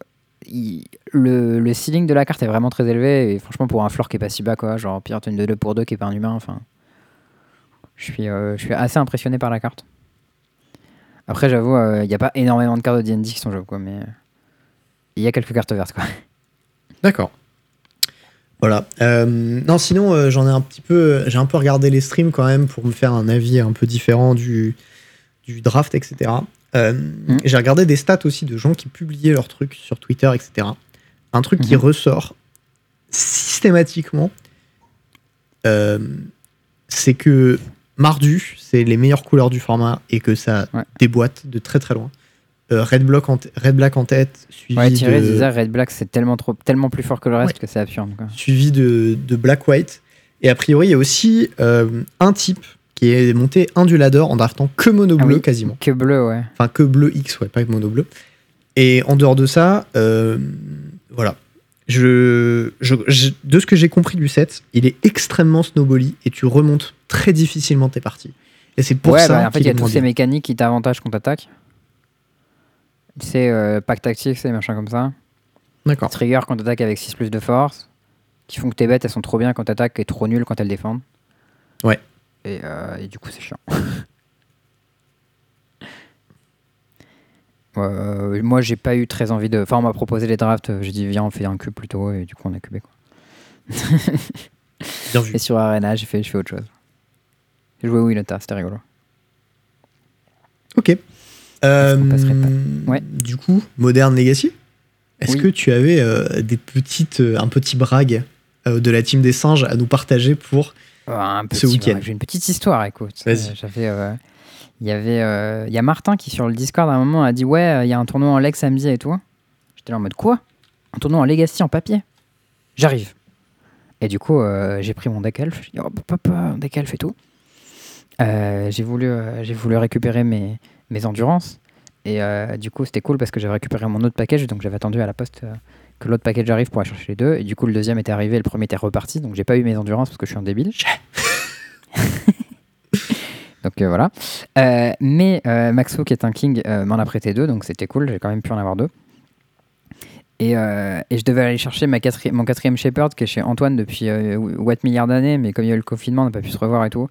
Le, ceiling de la carte est vraiment très élevé. Et franchement, pour un floor qui est pas si bas, quoi. Genre, pire, t'as une 2 pour 2 qui est pas un humain. Enfin. Je suis, euh, je suis assez impressionné par la carte. Après, j'avoue, il n'y a pas énormément de cartes de D&D qui sont quoi, mais il y a quelques cartes vertes, quoi. D'accord. Voilà. Euh, non, sinon, euh, j'en ai un petit peu, j'ai un peu regardé les streams quand même pour me faire un avis un peu différent du, du draft, etc. Euh, J'ai regardé des stats aussi de gens qui publiaient leurs trucs sur Twitter, etc. Un truc qui Mhm. ressort systématiquement, euh, c'est que Mardu, c'est les meilleures couleurs du format et que ça Ouais. déboîte de très très loin. Euh, Red, Block en t- Red Black en tête, suivi Ouais, Thierry de... Red Black, c'est tellement, trop, tellement plus fort que le reste que c'est absurde, quoi. suivi de, de Black White. Et a priori, il y a aussi euh, un type qui est monté ondulador en draftant que mono Ah bleu oui. quasiment. Que bleu, ouais. Enfin, que bleu X, ouais, pas que mono bleu. Et en dehors de ça, euh, voilà. Je, je- je- de ce que j'ai compris du set, il est extrêmement snowbally et tu remontes très difficilement tes parties. Et c'est pour ouais, ça bah, en fait, il y a toutes ces mécaniques qui t'avantagent contre attaque. C'est euh, pack tactique, c'est des machins comme ça. D'accord. Trigger quand t'attaques avec 6 plus de force. Qui font que tes bêtes, elles sont trop bien quand t'attaques et trop nulles quand elles défendent. Ouais. Et, euh, et du coup, c'est chiant. Euh, moi, j'ai pas eu très envie de. Enfin, on m'a proposé les drafts. J'ai dit, viens, on fait un cube plutôt. Et du coup, on a cubé. Quoi. Bien vu. Et sur Arena, j'ai fait, je fais autre chose. J'ai joué Winota, c'était rigolo. Ok. Euh, pas Ouais. Du coup, Modern Legacy, est-ce Oui. que tu avais euh, des petites, euh, un petit brag euh, de la team des singes à nous partager pour un Ce week-end. J'ai une petite histoire, écoute. Vas-y. Euh, J'avais, euh, il y avait, euh, il y a Martin qui sur le Discord à un moment a dit ouais, euh, il y a un tournoi en leg samedi et tout. J'étais là en mode quoi? Un tournoi en Legacy en papier? J'arrive. Et du coup, euh, j'ai pris mon deck elf. J'ai dit oh, papa, papa, deck elf et tout. Euh, j'ai voulu, euh, j'ai voulu récupérer mes, mes endurances. Et euh, du coup, c'était cool parce que j'avais récupéré mon autre package, donc j'avais attendu à la poste euh, que l'autre package arrive pour aller chercher les deux. Et du coup, le deuxième était arrivé, le premier était reparti, donc j'ai pas eu mes endurances parce que je suis un débile. donc euh, voilà. Mais Maxo, qui est un king, m'en a prêté deux, donc c'était cool, j'ai quand même pu en avoir deux. Et, euh, et je devais aller chercher mon quatrième Shepherd qui est chez Antoine depuis euh, what milliards d'années, mais comme il y a eu le confinement, on n'a pas pu se revoir et tout.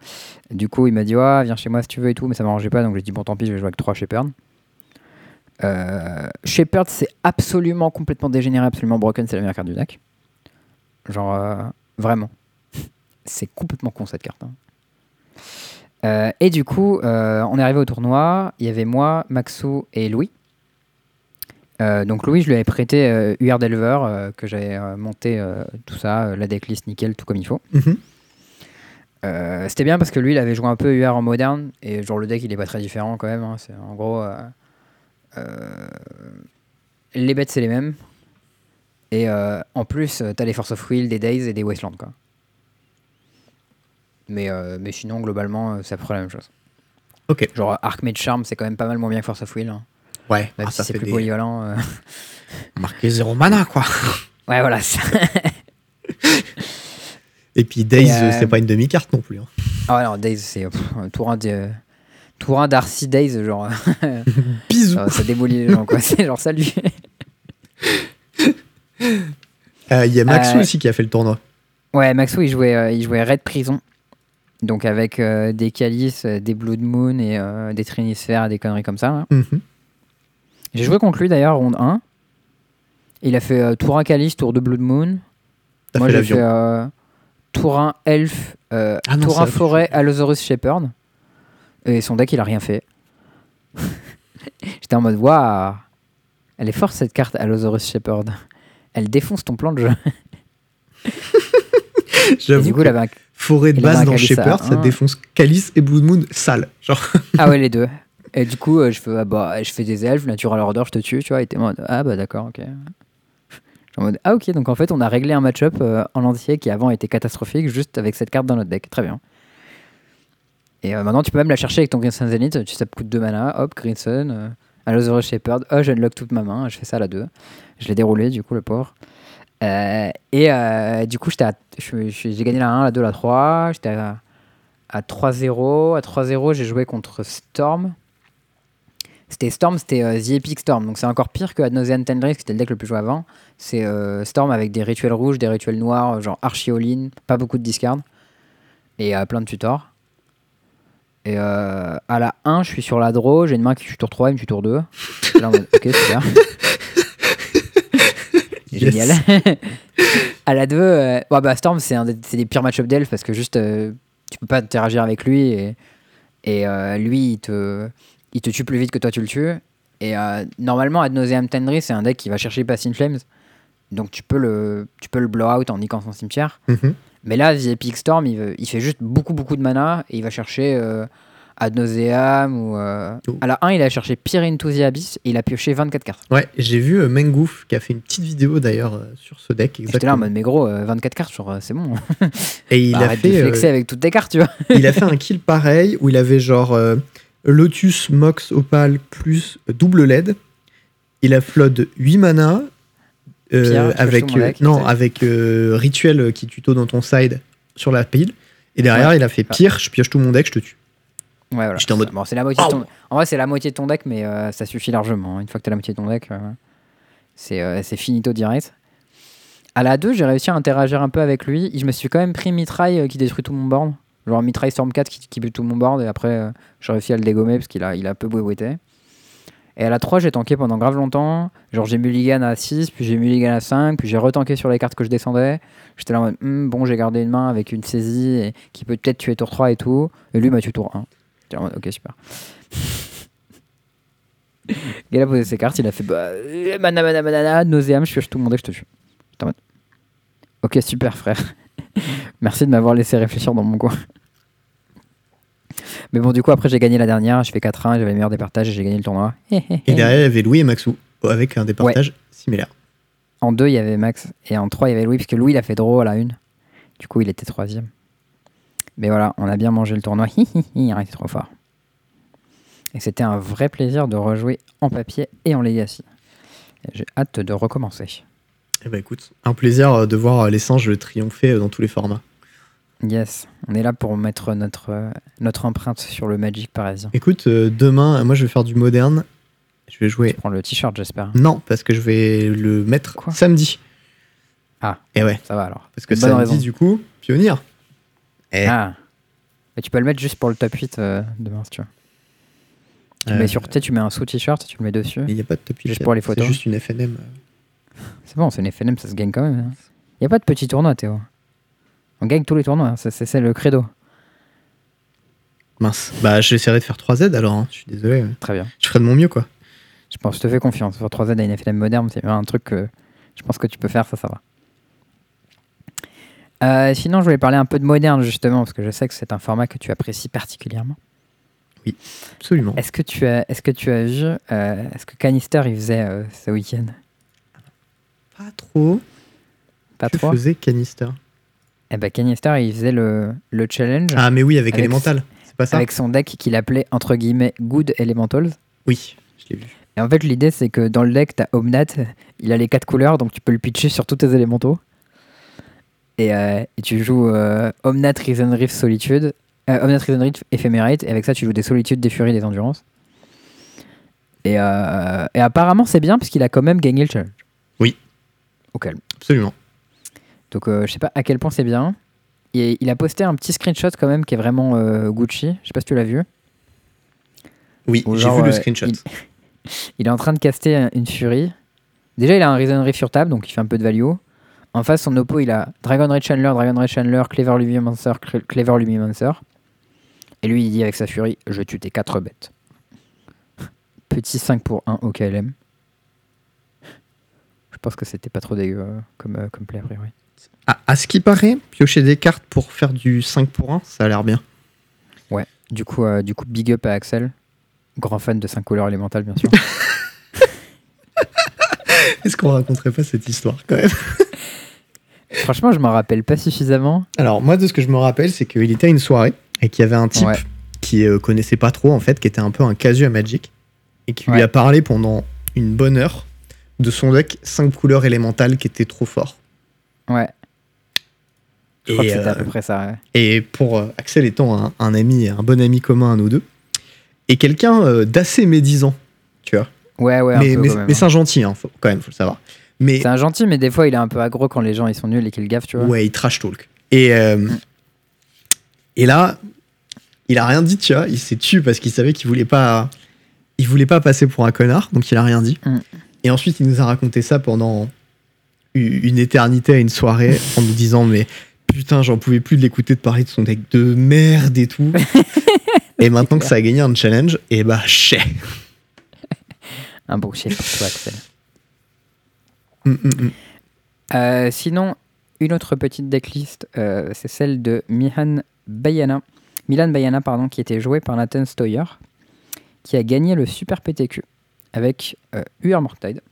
Du coup, il m'a dit viens chez moi si tu veux et tout, mais ça m'arrangeait pas, donc j'ai dit bon, tant pis, je vais jouer avec trois Shepherds. Euh, Shepherd, c'est absolument complètement dégénéré, absolument broken, c'est la meilleure carte du deck. Genre, euh, vraiment. c'est complètement con cette carte. hein. Euh, et du coup, on est arrivé au tournoi, il y avait moi, Maxou et Louis. Euh, donc Louis, je lui avais prêté euh, UR Delver, euh, que j'avais euh, monté euh, tout ça, euh, la decklist nickel, tout comme il faut. Mhm. Euh, C'était bien parce que lui, il avait joué un peu UR en moderne, et genre le deck, il est pas très différent quand même. hein. C'est en gros, euh, euh, les bêtes c'est les mêmes, et euh, en plus, euh, t'as les Force of Will, des Days et des Wasteland quoi. Mais, euh, mais sinon, globalement, euh, c'est à peu près la même chose. Ok. Genre Archmage Charm, c'est quand même pas mal moins bien que Force of Will. hein. Ouais, Même ah, si c'est plus des... polyvalent. euh. marqué zéro mana, quoi. Ouais, voilà. ça- Et puis Days, euh, c'est pas une demi-carte non plus. hein. Ah non, Days, c'est tour 1 de... Tour 1 d'Arcy Days, genre, Bisous. ça, ça démolit les gens, quoi. C'est genre, salut. Euh, Il y a Maxou Euh, aussi qui a fait le tournoi. Ouais, Maxou, il jouait, il jouait Red Prison. Donc avec euh, des Calices, des Blood Moon et euh, des Trinisphères et des conneries comme ça. là. Mhm. J'ai joué contre lui d'ailleurs, ronde 1. Il a fait euh, tour 1 Calice, tour 2 Blood Moon. Moi fait j'ai l'avion. fait euh, tour 1 Elf, euh, Ah non, tour ça, 1 tu Forêt, Allosaurus Shepherd. Et son deck il a rien fait. J'étais en mode waouh, elle est forte cette carte Allosaurus Shepherd. Elle défonce ton plan de jeu. J'avoue du coup, que il avait un- forêt de base dans Shepherd, ça défonce Calice et Blood Moon sale. Genre, Ah ouais, les deux. Et du coup, euh, je fais, ah bah, je fais des elfes, natural order, je te tue, tu vois. Et t'es en mode, ah bah d'accord, ok. En mode, ah ok, donc en fait, on a réglé un match-up euh, en entier qui avant était catastrophique, juste avec cette carte dans notre deck. Très bien. Et euh, maintenant, tu peux même la chercher avec ton Sun Zenith. Tu tapes coûte 2 mana, hop, Sun, euh, Allosaurus Shepherd. Oh, j'unlock toute ma main, je fais ça à la 2. Je l'ai déroulé, du coup, le pauvre. Euh, et euh, du coup, j'ai gagné la 1, la 2, la 3. J'étais à, à 3-0. À 3-0, j'ai joué contre Storm. C'était Storm, c'était euh, The Epic Storm. Donc c'est encore pire que Ad Nauseam Tendrils, qui était le deck le plus joué avant. C'est euh, Storm avec des rituels rouges, des rituels noirs, euh, genre archi all-in, pas beaucoup de discard. Et euh, plein de tutors. Et euh, à la 1, je suis sur la draw, j'ai une main qui tue tour 3, il me tue tour 2. Là, mode, ok, super. Génial. à la 2, euh, ouais, bah, Storm, c'est un des, pires match-up d'elf parce que juste, tu peux pas interagir avec lui et, et lui, il te, il te tue plus vite que toi tu le tues. Et euh, normalement, Ad Nauseam Tendri, c'est un deck qui va chercher Pass in Flames. Donc tu peux le, tu peux le blow out en niquant son cimetière. Mhm. Mais là, The Epic Storm, il, veut- il fait juste beaucoup, beaucoup de mana et il va chercher euh, Ad Nauseam ou. euh, Oh. À la 1, il a cherché Peer into the Abyss et il a pioché 24 cartes. Ouais, j'ai vu euh, Mengouf qui a fait une petite vidéo d'ailleurs euh, sur ce deck. J'étais là en mode, mais gros, euh, 24 cartes, genre, c'est bon. Et il a, Arrête de fait, flexer avec toutes tes cartes, tu vois. il a fait un kill pareil où il avait genre Lotus, Mox, Opal plus double LED. Il a flood 8 mana. euh, Pierre, cherches avec, euh, non, avec euh, rituel qui tuto dans ton side sur la pile. Et derrière, Ouais. il a fait pire, je pioche tout mon deck, je te tue. Ouais, voilà. J'étais en mode, Bon, c'est la moitié de ton... En vrai, c'est la moitié de ton deck, mais euh, ça suffit largement. Une fois que tu as la moitié de ton deck, euh, c'est euh, finito direct. À la 2, j'ai réussi à interagir un peu avec lui. Je me suis quand même pris Mitraille euh, qui détruit tout mon board. Genre Mitraille Storm 4 qui, qui bute tout mon board. Et après, euh, j'ai réussi à le dégommer parce qu'il a, il a peu boué Et à la 3, j'ai tanké pendant grave longtemps. Genre, j'ai mulligan à 6, puis j'ai mulligan à 5, puis j'ai retanké sur les cartes que je descendais. J'étais là en mode, Hmm, bon, j'ai gardé une main avec une saisie et qui peut peut-être tuer tour 3 et tout. Et lui m'a tué tour 1. J'étais en mode, ok, super. Il a posé ses cartes, il a fait bah, euh, mana, mana, nauséam, je pioche tout mon deck, je te tue. Ok, super, frère. Merci de m'avoir laissé réfléchir dans mon coin. Mais bon, du coup, après, j'ai gagné la dernière, j'ai fait 4-1, j'avais le meilleur des partages et j'ai gagné le tournoi. Et derrière, il y avait Louis et Maxou avec un départage similaire. En 2, il y avait Max et en 3, il y avait Louis, puisque Louis, il a fait draw à la 1. Du coup, il était troisième. Mais voilà, on a bien mangé le tournoi. Il était trop fort. Et c'était un vrai plaisir de rejouer en papier et en Legacy. J'ai hâte de recommencer. Eh ben écoute, un plaisir de voir les singes triompher dans tous les formats. Yes, on est là pour mettre notre, euh, notre empreinte sur le Magic parisien. Écoute, euh, demain, moi je vais faire du moderne. Je vais jouer. Tu prends le t-shirt, j'espère. Non, parce que je vais le mettre Quoi samedi. Ah. Et ouais, Ça va alors. parce que Bonne samedi, raison. du coup, pionnier. Eh. Ah. Tu peux le mettre juste pour le top 8 euh, demain si tu veux. Tu Euh, mets sur, tu mets un sous-t-shirt, tu le mets dessus. Il n'y a pas de top Juste huit, pour les c'est photos. juste une FNM. C'est bon, c'est une FNM, ça se gagne quand même. Il n'y a pas de petit tournoi, Théo. On gagne tous les tournois, hein, c'est- le credo. Mince. Bah, j'essaierai de faire 3Z alors, hein. je suis désolé. Très bien. Je ferai de mon mieux, quoi. Je pense, je te fais confiance. Sur 3Z à une FNM moderne, c'est un truc que je pense que tu peux faire, ça, ça va. Euh, sinon, je voulais parler un peu de moderne, justement, parce que je sais que c'est un format que tu apprécies particulièrement. Absolument. Est-ce que tu as, est-ce que tu as vu, euh, est-ce que Canister, il faisait euh, ce week-end? Pas trop. Pas que trop? faisait Canister Eh ben, Canister, il faisait le, le challenge Ah, mais oui, avec, Avec- Elemental. C'est pas ça avec son deck qu'il appelait, entre guillemets, Good Elementals. Oui, je l'ai vu. Et en fait, l'idée, c'est que dans le deck, t'as Omnat, il a les quatre couleurs, donc tu peux le pitcher sur tous tes élémentaux. Et, euh, et tu joues euh, Omnat, Risen Rift, Solitude, euh, Omnat, Risen Rift, Ephemerate, et avec ça, tu joues des Solitudes, des Furies, des Endurances. Et, et apparemment, c'est bien, parce qu'il a quand même gagné le challenge. Oui. Au calme. Absolument. Donc, euh, je sais pas à quel point c'est bien. Et il a posté un petit screenshot quand même qui est vraiment euh, Gucci. Je sais pas si tu l'as vu. Oui, Ou j'ai vu le euh, screenshot. il- Il est en train de caster un- une Fury. Déjà, il a un Rift sur table, donc il fait un peu de value. En face, son oppo, il a Dragon Red Chandler, Dragon Red Chandler, Clever Lumimancer, Cle- Clever Lumimancer. Et lui, il dit avec sa Fury Je tue tes 4 bêtes. Petit 5 pour 1 au KLM. Je pense que c'était pas trop dégueu euh, comme, comme play, a priori. Ah, à ce qui paraît, piocher des cartes pour faire du 5 pour 1, ça a l'air bien. Du coup, euh, du coup, big up à Axel. Grand fan de 5 couleurs élémentales, bien sûr. Est-ce qu'on raconterait pas cette histoire quand même? Franchement, je m'en rappelle pas suffisamment. Alors, moi, de ce que je me rappelle, c'est qu'il était à une soirée et qu'il y avait un type Ouais. qui euh, connaissait pas trop, en fait, qui était un peu un casu à Magic et qui lui Ouais. a parlé pendant une bonne heure de son deck 5 couleurs élémentales qui était trop fort. Ouais, je crois Et, que c'était à euh, peu près ça. ouais. Et pour euh, Axel étant un, un ami, un bon ami commun à nous deux, et quelqu'un euh, d'assez médisant, tu vois. Ouais, ouais, mais mais, mais hein. c'est un gentil, hein, faut, quand même, faut le savoir. C'est un gentil, mais des fois, il est un peu aggro quand les gens ils sont nuls et qu'ils gaffent, tu vois. ouais, il trash talk. Et, euh, et là, il a rien dit, tu vois. Il s'est tué parce qu'il savait qu'il voulait pas, il voulait pas passer pour un connard, donc il a rien dit. Mm. Et ensuite, il nous a raconté ça pendant une éternité à une soirée en nous disant mais putain, j'en pouvais plus de l'écouter de parler de son deck de merde et tout. et maintenant que ça a gagné un challenge, et bah chais. Un bon chef pour toi, Axel. Mm, mm, mm. Euh, sinon, une autre petite decklist, euh, c'est celle de Mihan Bayana, Milan Bayana, pardon, qui était joué par Nathan Stoyer, qui a gagné le Super PTQ avec euh, UR Mortide,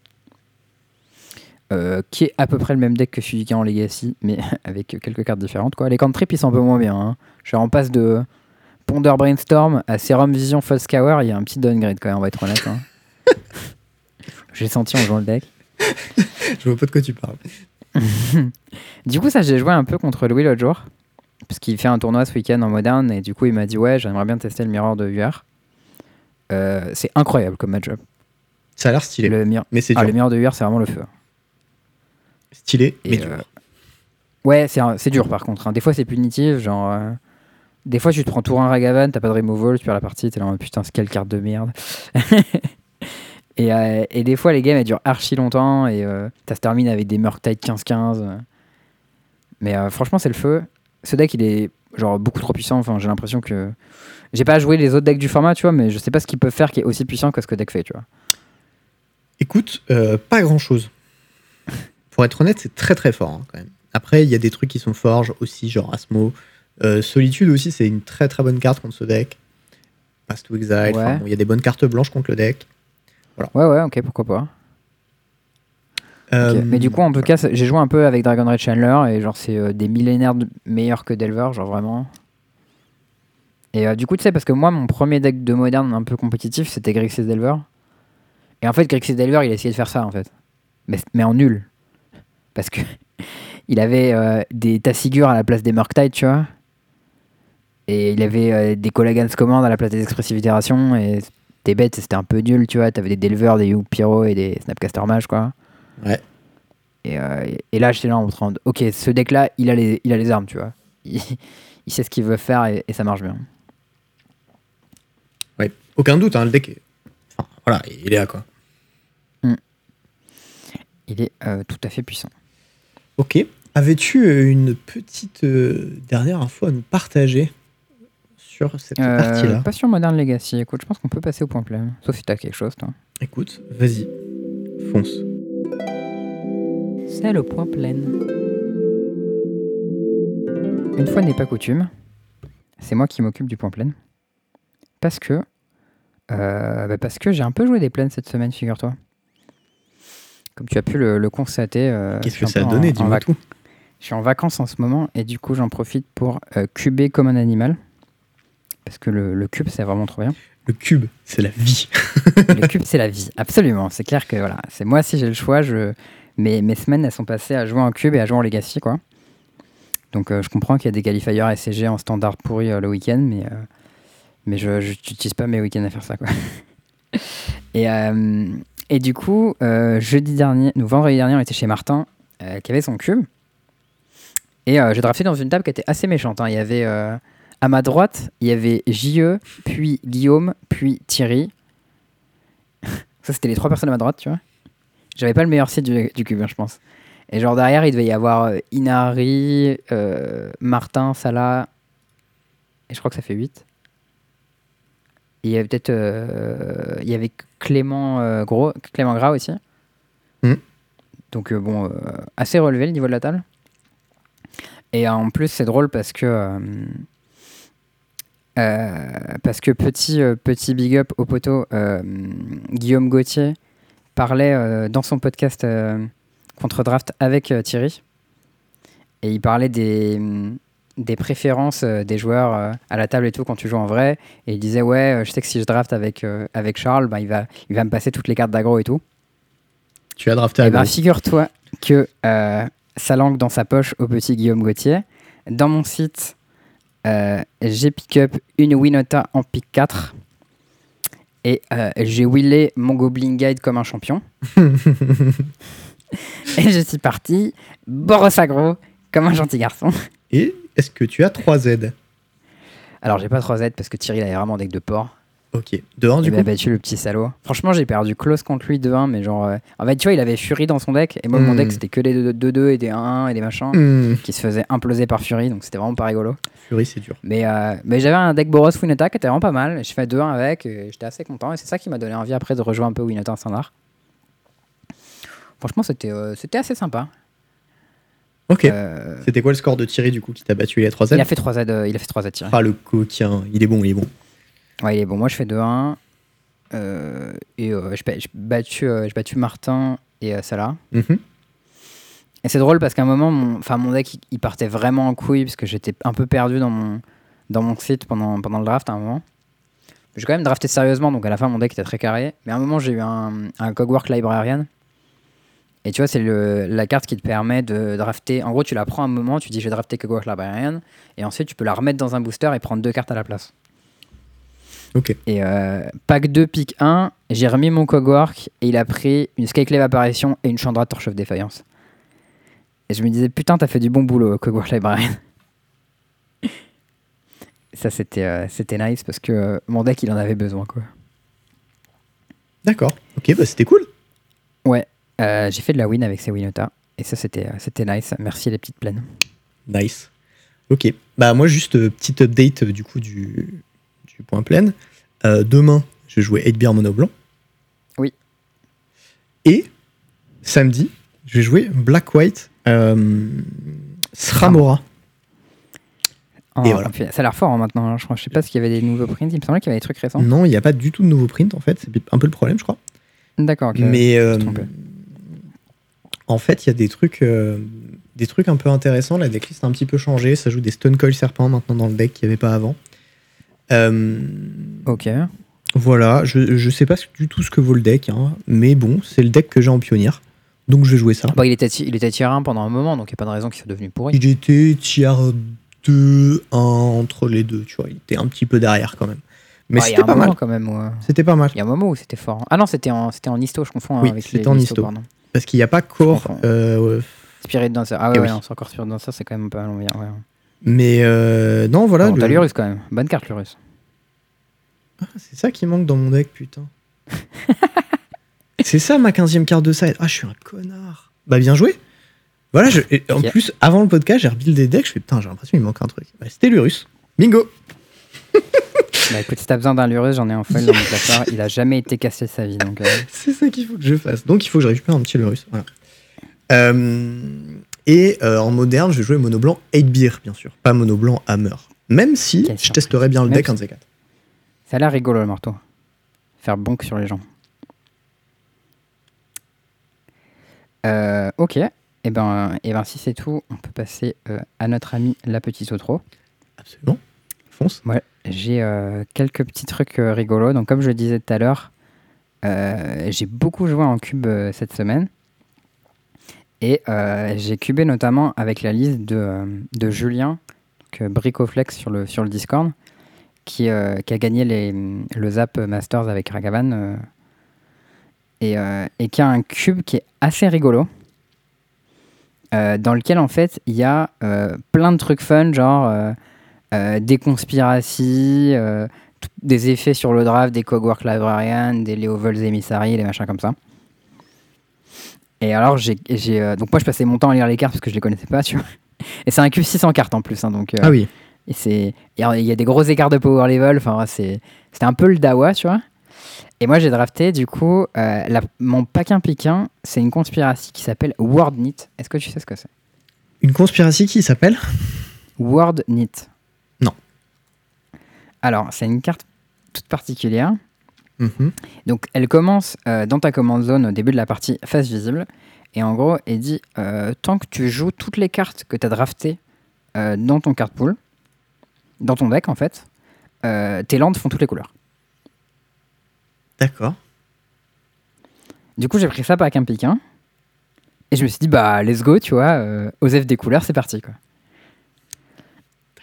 euh, qui est à peu près le même deck que celui qui est en Legacy, mais avec quelques cartes différentes. Quoi. Les cantrips, ils sont un peu moins bien. hein. Je suis en passe de Ponder Brainstorm à Serum Vision False Scour, il y a un petit downgrade quand même, on va être honnête. hein. J'ai senti en jouant le deck. Je vois pas de quoi tu parles. Du coup, ça, j'ai joué un peu contre Louis l'autre jour. Parce qu'il fait un tournoi ce week-end en moderne. Et du coup, il m'a dit Ouais, j'aimerais bien tester le mirror de UR. Euh, c'est incroyable comme match-up. Ça a l'air stylé, Le, mais c'est ah, dur. le mirror de UR, c'est vraiment le feu. Stylé, Et, mais euh, dur. Ouais, c'est un- c'est dur par contre. hein. Des fois, c'est punitif. Genre, euh, des fois, tu te prends tour 1 Ragavan, t'as pas de removal, tu perds la partie, t'es là en putain, c'est quelle carte de merde. et, euh, et des fois, les games, elles durent archi longtemps et euh, ça se termine avec des Murktide 15-15. euh. Mais euh, franchement, c'est le feu. Ce deck, il est genre beaucoup trop puissant. Enfin, j'ai l'impression que. J'ai pas joué les autres decks du format, tu vois, mais je sais pas ce qu'ils peuvent faire qui est aussi puissant que ce que deck fait, tu vois. Écoute, euh, pas grand chose. Pour être honnête, c'est très très fort hein, quand même. Après, il y a des trucs qui sont forts, genre aussi, genre Asmo. Euh, Solitude aussi, c'est une très très bonne carte contre ce deck. Pass to Exile. bon, Il y a des bonnes cartes blanches contre le deck. Ouais, ouais, ok, pourquoi pas. Euh, Mais du coup, en tout cas, j'ai joué un peu avec Dragon Red Chandler et genre, c'est euh, des millénaires de- meilleurs que Delver, genre vraiment. Et du coup, tu sais, parce que moi, mon premier deck de moderne un peu compétitif, c'était Grixis Delver. Et en fait, Grixis Delver, il a essayé de faire ça, en fait. Mais, mais en nul. Parce que il avait euh, des Tassigures à la place des Murktide, tu vois. Et il avait euh, des Collagans Command à la place des Expressive Itérations. Et des bêtes, c'était un peu nul, tu vois. T'avais des Delver, des Pyro et des Snapcaster Mage, quoi. Ouais. Et, euh, et là, j'étais là en train de. Ok, ce deck-là, il, a les- il a les armes, tu vois. Il, il sait ce qu'il veut faire et, et ça marche bien. Ouais. Aucun doute, hein, le deck est. Enfin, voilà, il est là, quoi. Il est euh, tout à fait puissant. Ok. Avais-tu euh, une petite euh, dernière info à nous partager sur cette Euh, partie-là? pas sur Modern Legacy. Écoute, je pense qu'on peut passer au point plein. Sauf si t'as quelque chose, toi? Écoute, vas-y. Fonce. C'est le point plein. Une fois n'est pas coutume, c'est moi qui m'occupe du point plein. Parce que. euh, bah parce que j'ai un peu joué des plaines cette semaine, figure-toi. Comme tu as pu le, le constater. euh, Qu'est-ce que ça a donné Dis-moi tout. Je suis en vacances en ce moment et du coup j'en profite pour euh, cuber comme un animal. Parce que le, le cube c'est vraiment trop bien. Le cube, c'est la vie. Le cube, c'est la vie, absolument. C'est clair que voilà, c'est moi si j'ai le choix, je mes, mes semaines elles sont passées à jouer en cube et à jouer en legacy quoi. Donc euh, je comprends qu'il y a des qualifiers SCG en standard pourri euh, le week-end, mais euh, mais je n'utilise pas mes week-ends à faire ça quoi. et et du coup euh, jeudi dernier, nous vendredi dernier, on était chez Martin euh, qui avait son cube et euh, j'ai drafté dans une table qui était assez méchante. hein. Il y avait euh, à ma droite, il y avait JE, puis Guillaume, puis Thierry. Ça, c'était les trois personnes à ma droite, tu vois. J'avais pas le meilleur site du, cube, hein, je pense. Et genre derrière, il devait y avoir Inari, Martin, Salah. Et je crois que ça fait 8. Il y avait peut-être. euh, il y avait Clément, euh, Gros, Clément Gras aussi. Mhm. Donc, euh, bon, assez relevé le niveau de la table. Et en plus, c'est drôle parce que. parce que petit, petit big up au poteau, Guillaume Gauthier parlait dans son podcast contre draft avec Thierry. Et il parlait des, des préférences euh, des joueurs euh, à la table et tout quand tu joues en vrai. Et il disait Ouais, euh, je sais que si je draft avec, avec Charles, bah, il, va, il va me passer toutes les cartes d'aggro et tout. Tu as drafté Eh à ben, gauche. figure-toi que sa langue dans sa poche au petit Guillaume Gauthier. Dans mon site, euh, j'ai pick up une Winota en pick 4. Et euh, j'ai willé mon Goblin Guide comme un champion. et je suis parti, Boros Agro, comme un gentil garçon. Et est-ce que tu as 3 Z Alors j'ai pas 3 Z parce que Thierry il avait vraiment deck de porc. Ok. De 1 du Il coup m'a battu le petit salaud. Franchement, j'ai perdu close contre lui 2-1, mais genre. euh, En fait, tu vois, il avait Fury dans son deck, et moi, mon Hmm. deck c'était que des 2-2 et des 1-1 et des machins. Hmm, qui se faisait imploser par Fury, donc c'était vraiment pas rigolo. Fury, c'est dur. Mais, euh, mais j'avais un deck Boros Winota qui était vraiment pas mal. Je fais 2-1 avec, et j'étais assez content. Et c'est ça qui m'a donné envie après de rejouer un peu Winota en standard. Franchement, c'était euh, c'était assez sympa. Ok. Euh, C'était quoi le score de Thierry du coup qui t'a battu Il a 3 Z il a fait 3 Z, euh, il a fait 3 Z tirés. Ah, le coquin. Il est bon, il est bon. Ouais, il est bon. Moi, je fais 2-1. euh, et euh, j'ai ba- j'ai battu, euh, battu Martin et euh, Salah. Mhm. Et c'est drôle parce qu'à un moment, mon, enfin, mon deck, il- il partait vraiment en couille parce que j'étais un peu perdu dans mon, dans mon site pendant, pendant le draft à un moment. J'ai quand même drafté sérieusement, donc à la fin, mon deck était très carré. Mais à un moment, j'ai eu un, un Cogwork Librarian. Et tu vois, c'est la carte qui te permet de drafter. En gros, tu la prends un moment, tu dis je vais drafter Cogwork Librarian. Et ensuite, tu peux la remettre dans un booster et prendre deux cartes à la place. Ok. Et euh, pack 2, pick 1, j'ai remis mon Cogwork et il a pris une Skyclave Apparition et une Chandra Torche of Defiance. Et je me disais, putain, t'as fait du bon boulot, Cogwork Librarian. Ça, c'était euh, c'était nice parce que euh, mon deck, il en avait besoin, quoi. D'accord. Ok, bah c'était cool. Ouais, euh, j'ai fait de la win avec ces Winota. Et ça, c'était euh, c'était nice. Merci les petites plaines. Nice. Ok. Bah moi juste euh, petite update euh, du coup du, du point plein. Demain, je vais jouer 8 beer mono blanc. Oui. Et samedi, je vais jouer Black White Sramora. Et voilà. puis, Ça a l'air fort hein, maintenant. hein. Je, crois, je sais pas s'il y avait des nouveaux prints. Il me semblait qu'il y avait des trucs récents. Non, il n'y a pas du tout de nouveau print en fait. C'est un peu le problème, je crois. D'accord. Mais euh. En fait, il y a des trucs, euh, des trucs un peu intéressants. La decklist a un petit peu changé. Ça joue des Stone Coil Serpent maintenant dans le deck qu'il n'y avait pas avant. Euh, Ok. voilà, je, je sais pas du tout ce que vaut le deck, hein, mais bon, c'est le deck que j'ai en pionnière. Donc je vais jouer ça. Bon, il était, il était tier 1 pendant un moment, donc il n'y a pas de raison qu'il soit devenu pourri. Il était tier 2, 1 entre les deux, tu vois. Il était un petit peu derrière quand même. Mais Ouais, c'était pas mal. quand même. où, C'était pas mal. Il y a un moment où c'était fort. Ah non, c'était en, c'était en histo, je confonds hein, Oui, c'était en les histo. Parce qu'il n'y a pas comprends. euh, Spirit Dancer. Ah Eh ouais, ouais, oui. non, c'est encore Spirit Dancer, c'est quand même pas mal. Ouais. ouais. mais euh, non, voilà. Bon, le- T'as l'Urus quand même. Bonne carte, l'Urus. Ah, c'est ça qui manque dans mon deck, putain. c'est ça ma 15 carte de side. Ah, je suis un connard. Bah, bien joué. Voilà, je- en plus, avant le podcast, j'ai rebuild des decks. Je fais putain, j'ai l'impression qu'il manque un truc. Bah, C'était l'Urus. Bingo. Bah écoute, si t'as besoin d'un Lurus, j'en ai un foil dans mon placard. Il a jamais été cassé de sa vie. Donc, euh, C'est ça qu'il faut que je fasse. Donc il faut que je récupère un petit Lurus. Voilà. Euh, et euh, en moderne, je vais jouer mono blanc 8 beer, bien sûr. Pas mono blanc Hammer. Même si Quelle je surprise. testerai bien le Même deck si- un de ces quatre. Ça a l'air rigolo le marteau. Faire bonk sur les gens. Ok. Et ben, et ben, si c'est tout, on peut passer à notre ami la petite Otro. Absolument. Fonce. Ouais, j'ai euh, quelques petits trucs euh, rigolos. Donc, comme je le disais tout à l'heure, euh, j'ai beaucoup joué en cube cette semaine. Et j'ai cubé notamment avec la liste de, de Julien, Bricoflex sur le, sur le Discord, qui, qui a gagné les, le Zap Masters avec Ragavan. et, et qui a un cube qui est assez rigolo. dans lequel en fait il y a plein de trucs fun, genre des conspiracies, euh, des effets sur le draft, des Cogwork Librarian, des Leovels Emissary, des machins comme ça. Et alors, j'ai, euh, donc moi je passais mon temps à lire les cartes parce que je les connaissais pas, tu vois. Et c'est un cube 600 cartes en plus, hein, donc euh, Ah oui. et c'est il y, a- des gros écarts de power level. Enfin, ouais, c'est c'était un peu le dawa, tu vois. Et moi j'ai drafté du coup euh, la- mon paquin piquin, c'est une conspiracy qui s'appelle WordNit. Est-ce que tu sais ce que c'est? Une conspiracy qui s'appelle? WordNit. Alors, c'est une carte toute particulière. Mhm. Donc, elle commence euh, dans ta command zone au début de la partie face visible. Et en gros, elle dit euh, tant que tu joues toutes les cartes que tu as draftées euh, dans ton card pool, dans ton deck en fait, tes landes font toutes les couleurs. D'accord. Du coup, j'ai pris ça par un piquin. Et je me suis dit, bah, let's go, tu vois, Osef des couleurs, c'est parti, quoi.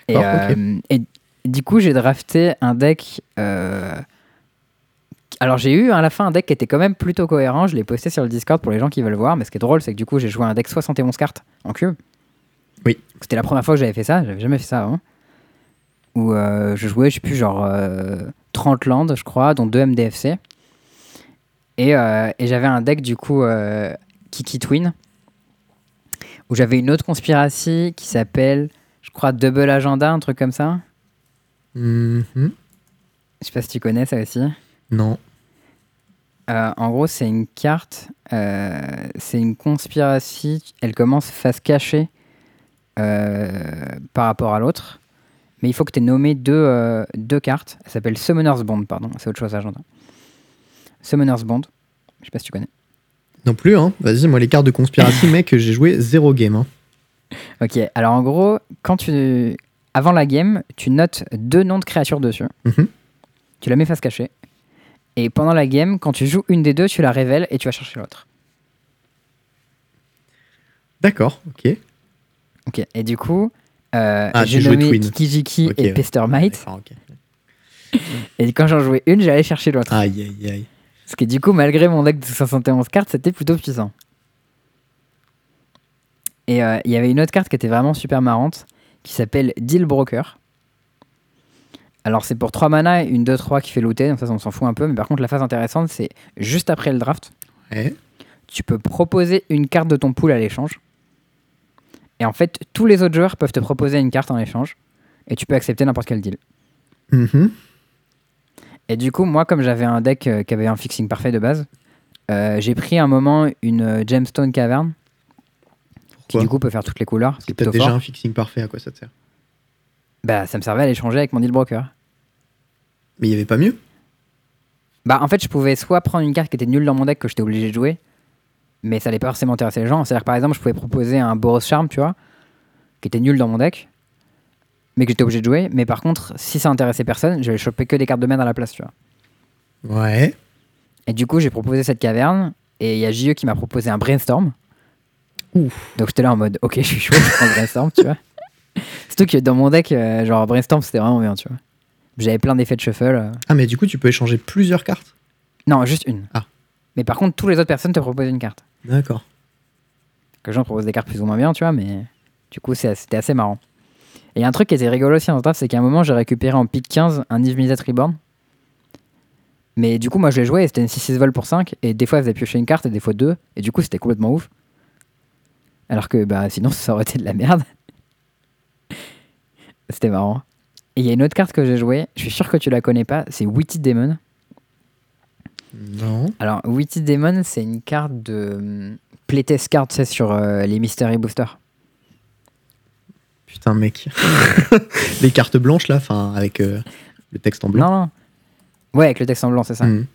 Et, D'accord, ok. et du coup, j'ai drafté un deck. euh, Alors, j'ai eu à la fin un deck qui était quand même plutôt cohérent. Je l'ai posté sur le Discord pour les gens qui veulent voir. Mais ce qui est drôle, c'est que du coup, j'ai joué un deck 71 cartes en cube. Oui. C'était la première fois que j'avais fait ça. J'avais jamais fait ça avant. Où euh, je jouais, je sais plus, genre euh, 30 landes, je crois, dont 2 MDFC. Et, euh, et j'avais un deck, du coup, euh, Kiki Twin. Où j'avais une autre conspiracy qui s'appelle, je crois, Double Agenda, un truc comme ça. Mhm. Je sais pas si tu connais ça aussi. Non. Euh, en gros, c'est une carte, euh, c'est une conspiracy. Elle commence face cachée euh, par rapport à l'autre. Mais il faut que tu aies nommé deux, deux cartes. Elle s'appelle Summoner's Bond, pardon. C'est autre chose, agenda. Summoner's Bond. Je sais pas si tu connais. Non plus, hein. Vas-y, moi, les cartes de conspiracy, mec, j'ai joué zéro game. Hein. Ok, alors en gros, quand tu. Avant la game, tu notes deux noms de créatures dessus. Mhm. Tu la mets face cachée. Et pendant la game, quand tu joues une des deux, tu la révèles et tu vas chercher l'autre. D'accord, ok. Ok, et du coup, euh, Ah, j'ai tu jouais nommé Twin. Kikijiki Ok, et ouais. Pestermite. D'accord, ok. Et quand j'en jouais une, j'allais chercher l'autre. Aïe, aïe, aïe. Parce que du coup, malgré mon deck de 71 cartes, c'était plutôt puissant. Et euh, il y avait une autre carte qui était vraiment super marrante, qui s'appelle Deal Broker. Alors c'est pour 3 mana, une 2-3 qui fait looter, donc ça on s'en fout un peu, mais par contre la phase intéressante c'est juste après le draft, Ouais. tu peux proposer une carte de ton pool à l'échange. Et en fait, tous les autres joueurs peuvent te proposer une carte en échange, et tu peux accepter n'importe quel deal. Mhm. Et du coup, moi, comme j'avais un deck euh, qui avait un fixing parfait de base, euh, j'ai pris un moment une euh, Gemstone Cavern, qui du coup peut faire toutes les couleurs. C'est plutôt déjà fort. un fixing parfait, à quoi ça te sert Bah, ça me servait à l'échanger avec mon deal broker. Mais il y avait pas mieux Bah, en fait, je pouvais soit prendre une carte qui était nulle dans mon deck que j'étais obligé de jouer, mais ça allait pas forcément intéresser les gens. C'est-à-dire, que, par exemple, je pouvais proposer un Boros Charm, tu vois, qui était nul dans mon deck. mais que j'étais obligé de jouer. Mais par contre, si ça intéressait personne, j'allais choper que des cartes de merde à la place, tu vois. Ouais. Et du coup, j'ai proposé cette caverne, et il y a JE qui m'a proposé un brainstorm. Ouf. Donc j'étais là en mode, ok, je suis chaud, je prends le brainstorm, tu vois. Surtout que dans mon deck, euh, genre brainstorm, c'était vraiment bien, tu vois. J'avais plein d'effets de shuffle. euh. Ah, mais du coup, tu peux échanger plusieurs cartes? Non, juste une. Ah. Mais par contre, tous les autres personnes te proposent une carte. D'accord. Que les gens proposent des cartes plus ou moins bien, tu vois, mais du coup, c'est- c'était assez marrant. Et il y a un truc qui était rigolo aussi dans ce draft, c'est qu'à un moment, j'ai récupéré en pick 15 un Eve Mizzet Reborn. Mais du coup, moi, je l'ai joué et c'était une 6-6 vol pour 5. Et des fois, elle faisait piocher une carte et des fois deux. Et du coup, c'était complètement ouf. Alors que bah, sinon, ça aurait été de la merde. c'était marrant. Et il y a une autre carte que j'ai jouée, je suis sûr que tu la connais pas, c'est Witty Demon. Non. Alors, Witty Demon, c'est une carte de hum, playtest card, tu sais, sur euh, les Mystery Boosters. Putain, mec. Les cartes blanches, là, enfin, avec euh, le texte en blanc. Non, non. Ouais, avec le texte en blanc, c'est ça. Mhm.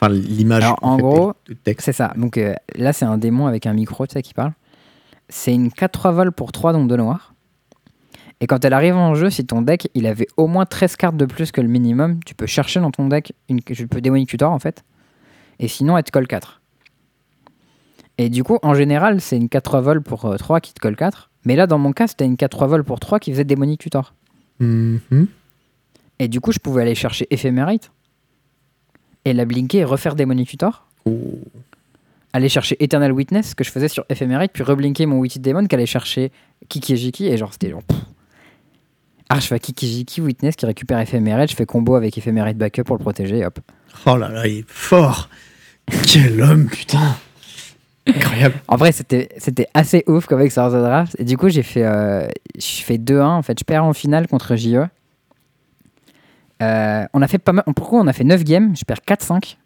Enfin, l'image Alors, en fait, gros. C'est ça. Donc euh, là, c'est un démon avec un micro, tu sais, qui parle. C'est une 4-3 vol pour 3, donc 2 noirs. Et quand elle arrive en jeu, si ton deck il avait au moins 13 cartes de plus que le minimum, tu peux chercher dans ton deck, une, tu peux démonic tutor en fait. Et sinon, elle te colle 4. Et du coup, en général, c'est une 4-3 vol pour euh, 3 qui te colle 4. Mais là, dans mon cas, c'était une 4-3 vol pour 3 qui faisait démonic tutor. Mhm. Et du coup, je pouvais aller chercher Ephemerate et la blinker et refaire démonic tutor. Oh. Aller chercher Eternal Witness que je faisais sur Ephemerate, puis reblinker mon Witty Demon qui allait chercher Kiki et Jiki, et genre c'était genre. pff. Ah, je fais Kiki Jiki Witness qui récupère Ephemerate, je fais combo avec Ephemerate Backup pour le protéger, et hop. Oh là là, il est fort. Quel homme, putain. Incroyable. En vrai, c'était assez ouf comme avec the Draft, et du coup, j'ai fait, euh, je fais 2-1, en fait, je perds en finale contre JE. Euh, on a fait pas mal. Pourquoi on a fait 9 games? Je perds 4-5.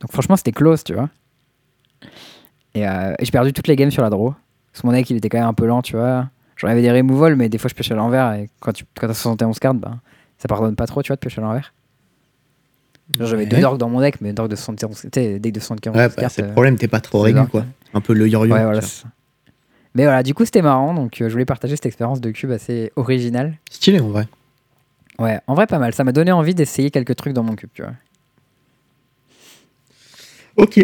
Donc franchement, c'était close, tu vois. Et, euh, j'ai perdu toutes les games sur la draw. Parce que mon deck, il était quand même un peu lent, tu vois. J'en avais des removals, mais des fois, je pioche à l'envers. Et quand tu quand as 71 cartes, ben, ça pardonne pas trop, tu vois, de piocher à l'envers. J'avais deux dorks dans mon deck, mais dork de 71, tu sais, deck de 75 Ouais, bah, cartes. c'est le euh, problème, t'es pas trop c'est régu, dark, quoi. Un peu le yo-yo. Ouais, voilà. Mais voilà, du coup, c'était marrant. Donc, euh, je voulais partager cette expérience de cube assez originale. Stylé, en vrai. Ouais, en vrai, pas mal. Ça m'a donné envie d'essayer quelques trucs dans mon cube, tu vois. Ok.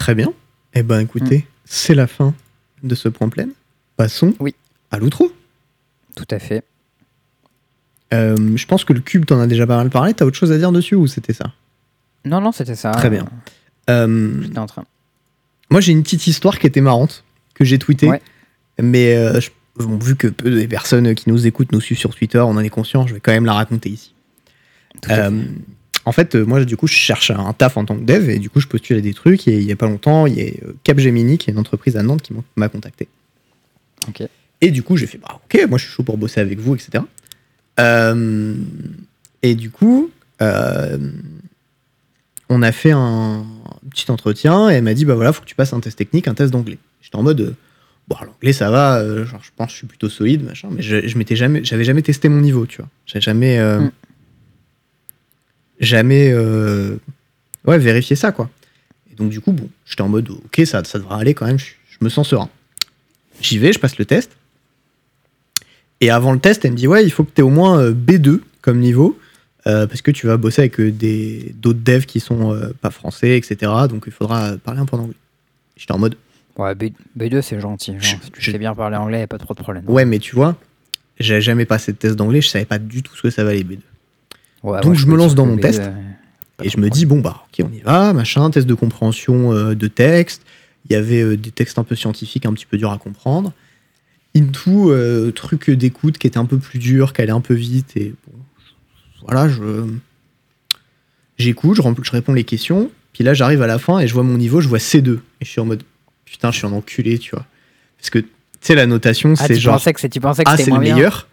Très bien. Eh ben, écoutez, c'est la fin de ce point plein. Passons Oui. à l'outro. Tout à fait. Euh, je pense que le cube, t'en as déjà pas mal parlé. T'as autre chose à dire dessus ou c'était ça? Non, non, c'était ça. Très bien. Euh, J'étais en train. Moi, j'ai une petite histoire qui était marrante, que j'ai tweetée. Ouais. Mais euh, je- bon, vu que peu des personnes qui nous écoutent nous suivent sur Twitter, on en est conscient, je vais quand même la raconter ici. En fait, euh, moi, du coup, je cherche un taf en tant que dev et du coup, je postule à des trucs. Et il y a pas longtemps, il y a euh, Capgemini, qui est une entreprise à Nantes, qui m'a- contacté. Et du coup, j'ai fait, bah, ok, moi, je suis chaud pour bosser avec vous, etc. Euh, et du coup, euh, on a fait un petit entretien et elle m'a dit, bah voilà, faut que tu passes un test technique, un test d'anglais. J'étais en mode, bon, l'anglais, ça va, genre, je pense que je suis plutôt solide, machin, mais je, je m'étais jamais, j'avais jamais testé mon niveau, tu vois. J'avais jamais, euh, Mm. Jamais, euh, ouais, vérifié ça, quoi. Et donc, du coup, bon, j'étais en mode, ok, ça, ça devrait aller quand même, je, je me sens serein. J'y vais, je passe le test. Et avant le test, elle me dit Ouais, il faut que tu aies au moins euh, B2 comme niveau, euh, parce que tu vas bosser avec euh, des- d'autres devs qui sont euh, pas français, etc. Donc il faudra parler un peu anglais. J'étais en mode Ouais, B, 2 c'est gentil. Genre, Je- si tu je- sais bien parler anglais, y a pas trop de problème. Ouais, mais tu vois, j'avais jamais passé de test d'anglais, je savais pas du tout ce que ça valait B2. Ouais, donc je me lance dans mon B2, test. euh, Et je me dis Bon, bah, ok, on y va, machin, test de compréhension euh, de texte. Il y avait euh, des textes un peu scientifiques, un petit peu durs à comprendre. Into, euh, truc d'écoute qui était un peu plus dur, qui allait un peu vite. Et bon, voilà, je. J'écoute, je, réponds les questions. Puis là, j'arrive à la fin et je vois mon niveau, je vois C2. Et je suis en mode Putain, je suis un enculé, tu vois. Parce que, tu sais, la notation, Ah, c'est tu genre pensais que c'est- tu pensais que A, c'était c'est le bien. meilleur.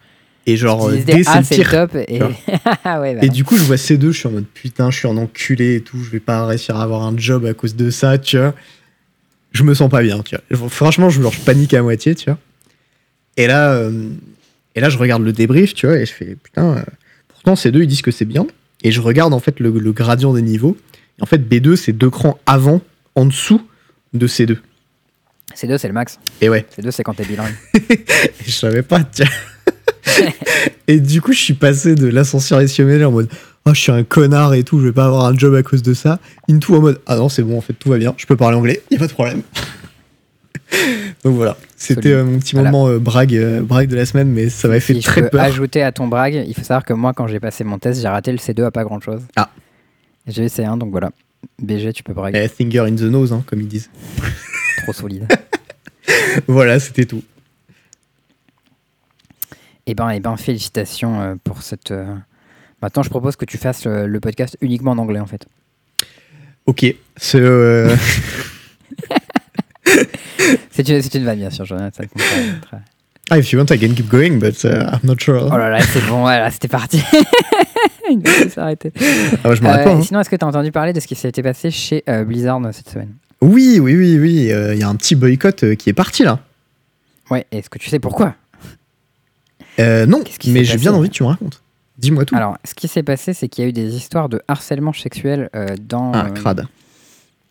Et genre, euh, ah, le c'est top. Et... Ah ouais, bah Et du coup, je vois C2, je suis en mode putain, je suis un enculé et tout, je vais pas réussir à avoir un job à cause de ça, tu vois. Je me sens pas bien, tu vois. Franchement, je, genre, je panique à moitié, tu vois. Et là, euh, et là, je regarde le débrief, tu vois, et je fais putain, euh, pourtant C2, ils disent que c'est bien. Et je regarde en fait le, le gradient des niveaux. Et en fait, B2, c'est deux crans avant, en dessous de C2. C2, c'est le max. Et ouais, C2, c'est quand t'es bilingue. je savais pas, tiens. Et du coup, je suis passé de l'ascenseur SUML en mode Oh, je suis un connard et tout, je vais pas avoir un job à cause de ça. Into en mode Ah non, c'est bon, en fait, tout va bien, je peux parler anglais, y a pas de problème. Donc voilà, c'était euh, mon petit Voilà. moment euh, brague, euh, brague de la semaine, mais ça m'avait fait Si je très peux peur. ajouter à ton brag, il faut savoir que moi, quand j'ai passé mon test, j'ai raté le C2 à pas grand chose. Ah. J'ai eu C1, donc voilà. BG, tu peux brag. Eh, finger in the nose, hein, comme ils disent. Trop solide. Voilà, c'était tout. Eh ben, eh ben, félicitations euh, pour cette. euh, Maintenant, je propose que tu fasses euh, le podcast uniquement en anglais, en fait. Ok, c'est. euh, C'est une, une vanne, bien sûr, Jonathan. Ah, if you want, I can keep going, but uh, I'm not sure. Oh là là, c'est bon, voilà, c'était parti. Il faut s'arrêter. Ah, je m'arrête Euh, pas. hein. Sinon, est-ce que tu as entendu parler de ce qui s'était passé chez euh, Blizzard cette semaine? Oui, oui, oui, oui. euh, Il y a un petit boycott qui est parti là. Ouais, est-ce que tu sais pourquoi? Euh, non, mais j'ai bien envie que tu me racontes. Dis-moi tout. Alors, ce qui s'est passé, c'est qu'il y a eu des histoires de harcèlement sexuel euh, dans, ah, euh, crade.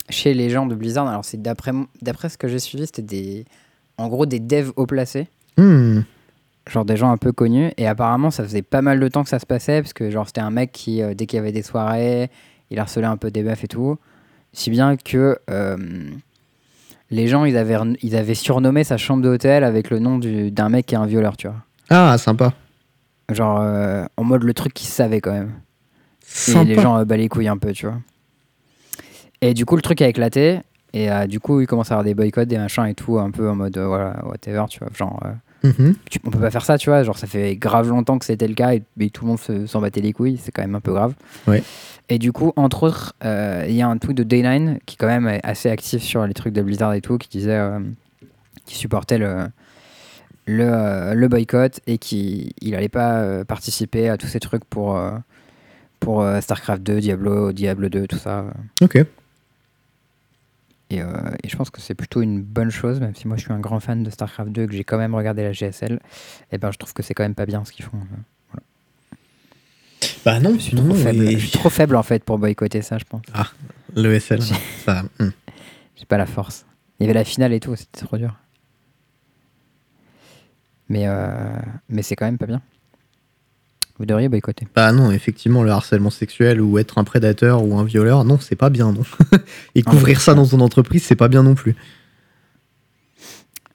chez les gens de Blizzard. Alors, c'est d'après d'après ce que j'ai suivi, c'était des, en gros des devs haut placés, Hmm. genre des gens un peu connus. Et apparemment, ça faisait pas mal de temps que ça se passait, parce que genre c'était un mec qui, dès qu'il y avait des soirées, il harcelait un peu des meufs et tout. Si bien que les gens, ils avaient, ils avaient surnommé sa chambre d'hôtel avec le nom du- d'un mec qui est un violeur, tu vois. Ah, sympa. Genre euh, en mode le truc qu'ils savaient quand même. Sympa. Et les gens euh, bat les couilles un peu, tu vois. Et du coup, le truc a éclaté. Et euh, du coup, il commence à avoir des boycotts, des machins et tout, un peu en mode, euh, voilà, whatever, tu vois. Genre, Mhm. tu- on peut pas faire ça, tu vois. Genre, ça fait grave longtemps que c'était le cas et, et tout le monde se- s'en battait les couilles. C'est quand même un peu grave. Ouais. Et du coup, entre autres, il y a un tweet de Day9 qui, quand même, est assez actif sur les trucs de Blizzard et tout, qui disait, qui supportait le. Le, euh, le boycott et qui il allait pas euh, participer à tous ces trucs pour, euh, pour StarCraft 2, Diablo, Diablo 2, tout ça. Ok. Et, euh, et je pense que c'est plutôt une bonne chose, même si moi je suis un grand fan de StarCraft 2 et que j'ai quand même regardé la GSL. Et ben je trouve que c'est quand même pas bien ce qu'ils font. Bah non, Je suis non, trop faible. et- Je suis trop faible en fait pour boycotter ça, je pense. Le SL, ça. hmm. J'ai pas la force. Il y avait la finale et tout, c'était trop dur. Mais, euh, mais c'est quand même pas bien. Vous devriez boycotter. Bah non, effectivement, le harcèlement sexuel ou être un prédateur ou un violeur, non, c'est pas bien, non. Et Ah, couvrir ça ça. dans ton entreprise, c'est pas bien non plus.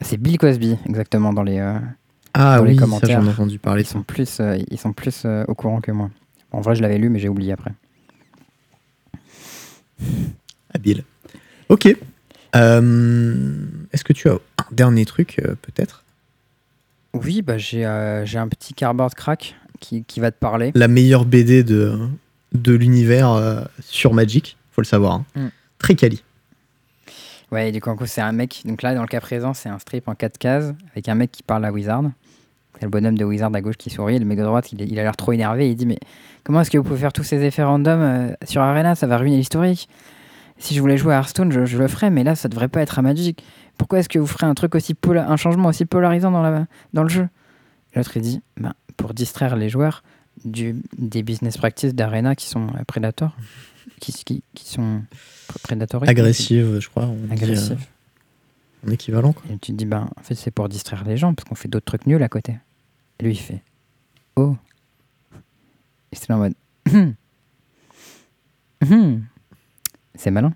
C'est Bill Cosby, exactement, dans les. euh, Ah Dans les oui, ça commentaires, j'en ai entendu parler. ils sont plus, euh, ils sont plus euh, au courant que moi. En vrai, je l'avais lu, mais j'ai oublié après. Habile. Ok. Euh, Est-ce que tu as un dernier truc, peut-être? Oui, bah, j'ai euh, j'ai un petit cardboard crack qui, qui va te parler. La meilleure BD de, de l'univers euh, sur Magic, faut le savoir. hein. Mm. Très quali. Ouais, et du coup, c'est un mec. Donc là, dans le cas présent, c'est un strip en 4 cases avec un mec qui parle à Wizard. C'est le bonhomme de Wizard à gauche qui sourit. Et le mec de droite, il, il a l'air trop énervé. Il dit Mais comment est-ce que vous pouvez faire tous ces effets random euh, sur Arena? Ça va ruiner l'historique. Si je voulais jouer à Hearthstone, je, je le ferais, mais là, ça devrait pas être à Magic. Pourquoi est-ce que vous ferez un truc aussi pola- un changement aussi polarisant dans, la, dans le jeu? L'autre, il dit ben, Pour distraire les joueurs du, des business practices d'Arena qui sont euh, prédateurs, qui, qui, qui sont prédatoriques. Agressive, je crois. Euh, Agressif. en équivalent, quoi. Et tu te dis, ben, en fait, c'est pour distraire les gens, parce qu'on fait d'autres trucs nuls à côté. Et lui, il fait, oh. Et c'est en mode. Hum. C'est malin.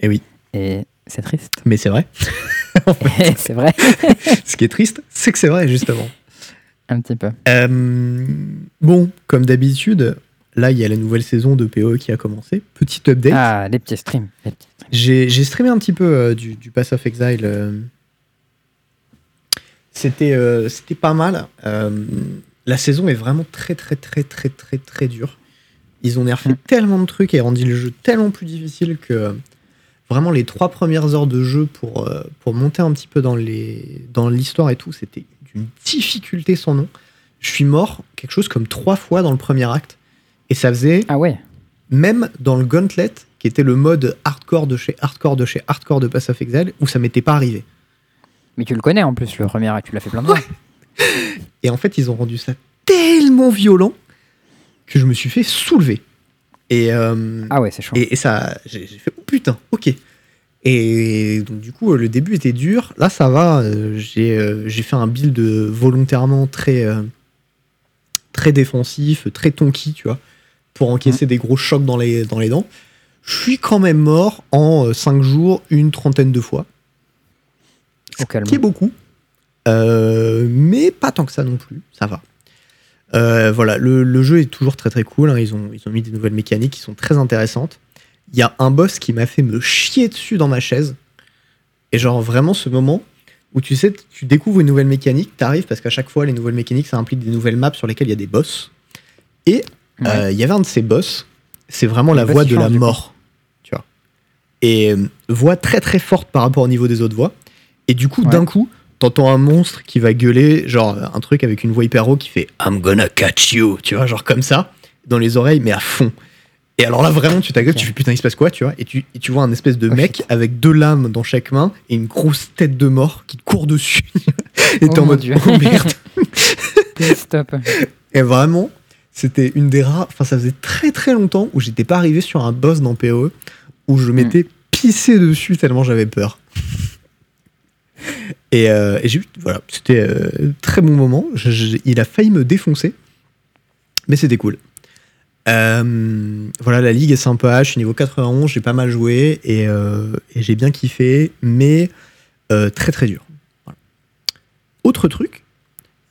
Eh oui. Et c'est triste. Mais c'est vrai. Et c'est vrai, Ce qui est triste, c'est que c'est vrai, justement. un petit peu. Euh, bon, comme d'habitude, là, il y a la nouvelle saison de PoE qui a commencé. Petit update. Ah, les petits streams. streams. J'ai streamé un petit peu euh, du, du Pass of Exile. euh. C'était euh, pas mal. La saison est vraiment très, très, très, très, très, très dure. Ils ont nerfé Mm. tellement de trucs et rendu le jeu tellement plus difficile que euh, vraiment les trois premières heures de jeu pour, euh, pour monter un petit peu dans les dans l'histoire et tout, c'était d'une difficulté sans nom. Je suis mort quelque chose comme trois fois dans le premier acte. Et ça faisait Ah ouais, même dans le Gauntlet, qui était le mode hardcore de chez hardcore de chez hardcore de Pass of Exile, où ça m'était pas arrivé. mais tu le connais en plus, le premier acte, tu l'as fait plein de fois. Et en fait, ils ont rendu ça tellement violent que je me suis fait soulever. Et, euh, Ah ouais, c'est chaud. et, et ça, j'ai fait oh putain, ok. Et donc, du coup, le début était dur. Là, ça va. euh, J'ai euh, j'ai fait un build volontairement très, euh, très défensif, très tonky, tu vois, pour encaisser des gros chocs dans les, dans les dents. Je suis quand même mort en 5 jours une trentaine de fois, Au calme. qui est beaucoup. Euh, mais pas tant que ça non plus, ça va. Euh, voilà, le, le jeu est toujours très très cool. hein. Ils, ont, ils ont mis des nouvelles mécaniques qui sont très intéressantes. Il y a un boss qui m'a fait me chier dessus dans ma chaise. Et genre vraiment ce moment où tu sais, tu découvres une nouvelle mécanique, t'arrives parce qu'à chaque fois les nouvelles mécaniques ça implique des nouvelles maps sur lesquelles il y a des boss. Et Ouais. euh, il y avait un de ces boss, c'est vraiment la voix de la mort, tu vois. Et euh, voix très très forte par rapport au niveau des autres voix. Et du coup, Ouais. d'un coup, t'entends un monstre qui va gueuler, genre un truc avec une voix hyper haut qui fait I'm gonna catch you, tu vois, genre comme ça, dans les oreilles, mais à fond. Et alors là, vraiment, tu t'agrippes, tu fais putain, il se passe quoi, tu vois, et tu, et tu vois un espèce de Oh, mec avec deux lames dans chaque main et une grosse tête de mort qui te court dessus. et Oh t'es en mode Dieu. oh merde. Stop. Et vraiment, c'était une des rares. Enfin, ça faisait très très longtemps où j'étais pas arrivé sur un boss dans PoE où je m'étais pissé dessus tellement j'avais peur. Et, euh. Voilà, c'était euh, très bon moment. Il a failli me défoncer, mais c'était cool. Euh, voilà, la ligue est sympa. Je suis niveau 91, j'ai pas mal joué et, j'ai bien kiffé, mais très très dur. Autre truc,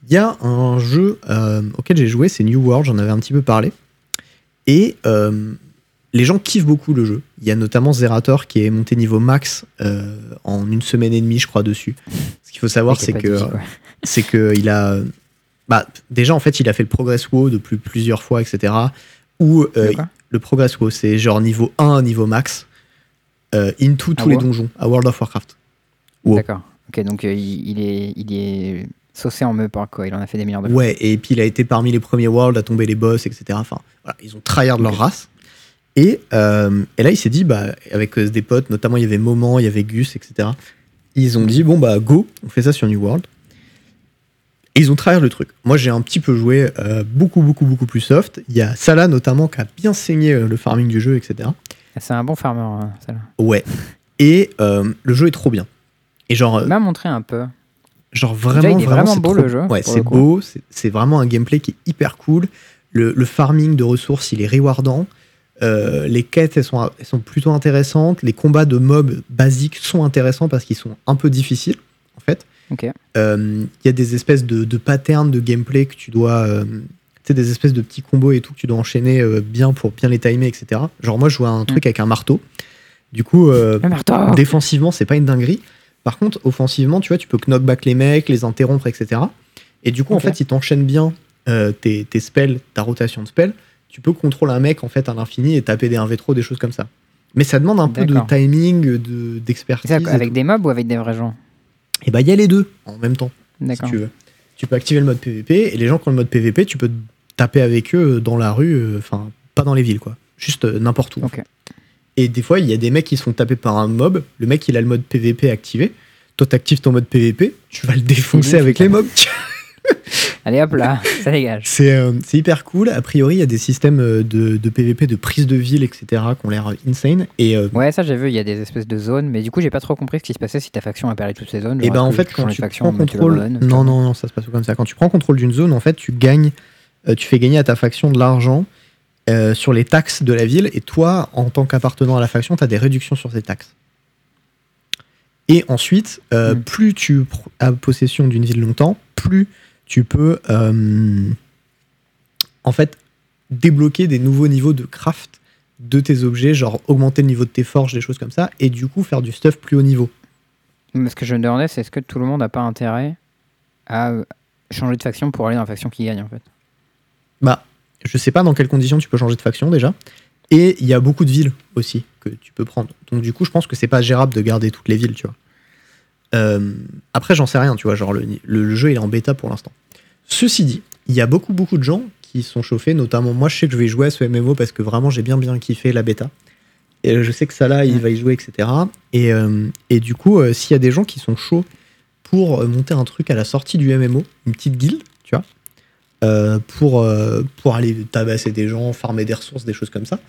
il y a un jeu auquel j'ai joué, c'est New World, j'en avais un petit peu parlé. Et les gens kiffent beaucoup le jeu. Il y a notamment Zerator qui est monté niveau max euh, en une semaine et demie, je crois, dessus. Ce qu'il faut savoir, c'est que, c'est que il a. Bah, déjà, en fait, il a fait le Progress WoW de plus, plusieurs fois, etc. Où euh, le Progress WoW, c'est genre niveau 1, niveau max, euh, into tous les donjons, à World of Warcraft. WoW. D'accord. Ok, donc euh, il, est, il est saucé en me par quoi. Il en a fait des milliards de fois. Ouais, et puis il a été parmi les premiers Worlds à tomber les boss, etc. Enfin, voilà, ils ont tryhard leur Ok. race. Et, euh, et là, il s'est dit, bah, avec euh, des potes, notamment il y avait Moment, il y avait Gus, etc. Ils ont dit, bon, bah, go, on fait ça sur New World. Et ils ont tryhard le truc. Moi, j'ai un petit peu joué euh, beaucoup, beaucoup, beaucoup plus soft. Il y a Salah, notamment, qui a bien saigné le farming du jeu, etc. Ah, C'est un bon farmer, hein, celle-là. Ouais. Et euh, le jeu est trop bien. Et genre, Il m'a montré un peu. Genre Déjà, vraiment, il est vraiment c'est beau, trop- le jeu, Ouais, c'est beau, c'est- c'est vraiment un gameplay qui est hyper cool. Le, le farming de ressources, il est rewardant. Euh, les quêtes, elles sont, elles sont plutôt intéressantes. Les combats de mobs basiques sont intéressants parce qu'ils sont un peu difficiles, en fait. Ok. Euh, Il y a des espèces de, de patterns de gameplay que tu dois. euh, tu sais, des espèces de petits combos et tout que tu dois enchaîner bien pour bien les timer, etc. Genre, moi, je jouais à un truc avec un marteau. Du coup, marteau défensivement, c'est pas une dinguerie. Par contre, offensivement, tu vois, tu peux knock back les mecs, les interrompre, etc. Et du coup, en fait, si t'enchaînes bien tes, tes spells, ta rotation de spells, tu peux contrôler un mec en fait à l'infini et taper des 1v trop, des choses comme ça. Mais ça demande un peu de timing, de- d'expertise. avec des mobs ou avec des vrais gens Et bah, il y a les deux en même temps, si tu veux. Tu peux activer le mode PVP et les gens qui ont le mode PVP, tu peux taper avec eux dans la rue, euh, enfin, pas dans les villes, quoi. Juste euh, n'importe où. Et des fois, il y a des mecs qui se font taper par un mob. Le mec, il a le mode PVP activé. Toi, t'actives ton mode PVP. Tu vas le défoncer avec les mobs. Allez hop là, ça dégage. C'est euh, c'est hyper cool. A priori, il y a des systèmes euh, de, de PVP, de prise de ville, etc. qui ont l'air insane. Et, euh, Ouais, ça j'ai vu, il y a des espèces de zones, mais du coup j'ai pas trop compris ce qui se passait si ta faction a perdu toutes ces zones. et genre, ben en fait, quand tu faction, prends tu contrôle. Non, non, non, ça se passe pas comme ça. Quand tu prends contrôle d'une zone, en fait, tu gagnes. tu fais gagner à ta faction de l'argent euh, sur les taxes de la ville. Et toi, en tant qu'appartenant à la faction, tu as des réductions sur ces taxes. Et ensuite, euh, Mm. plus tu as possession d'une ville longtemps, plus tu peux euh, en fait débloquer des nouveaux niveaux de craft de tes objets, genre augmenter le niveau de tes forges, des choses comme ça, et du coup faire du stuff plus haut niveau. Mais ce que je me demandais, c'est est-ce que tout le monde n'a pas intérêt à changer de faction pour aller dans la faction qui gagne en fait? Bah, je sais pas dans quelles conditions tu peux changer de faction déjà. Et il y a beaucoup de villes aussi que tu peux prendre. Donc du coup, je pense que c'est pas gérable de garder toutes les villes, tu vois. Euh, après, j'en sais rien, tu vois. Genre le, le- le jeu il est en bêta pour l'instant. Ceci dit, il y a beaucoup beaucoup de gens qui sont chauffés. Notamment moi, je sais que je vais jouer à ce MMO parce que vraiment j'ai bien bien kiffé la bêta. Et je sais que ça là, il va y jouer, etc. Et, euh, et du coup, euh, s'il y a des gens qui sont chauds pour euh, monter un truc à la sortie du MMO, une petite guilde, tu vois, euh, pour, euh, pour aller tabasser des gens, farmer des ressources, des choses comme ça,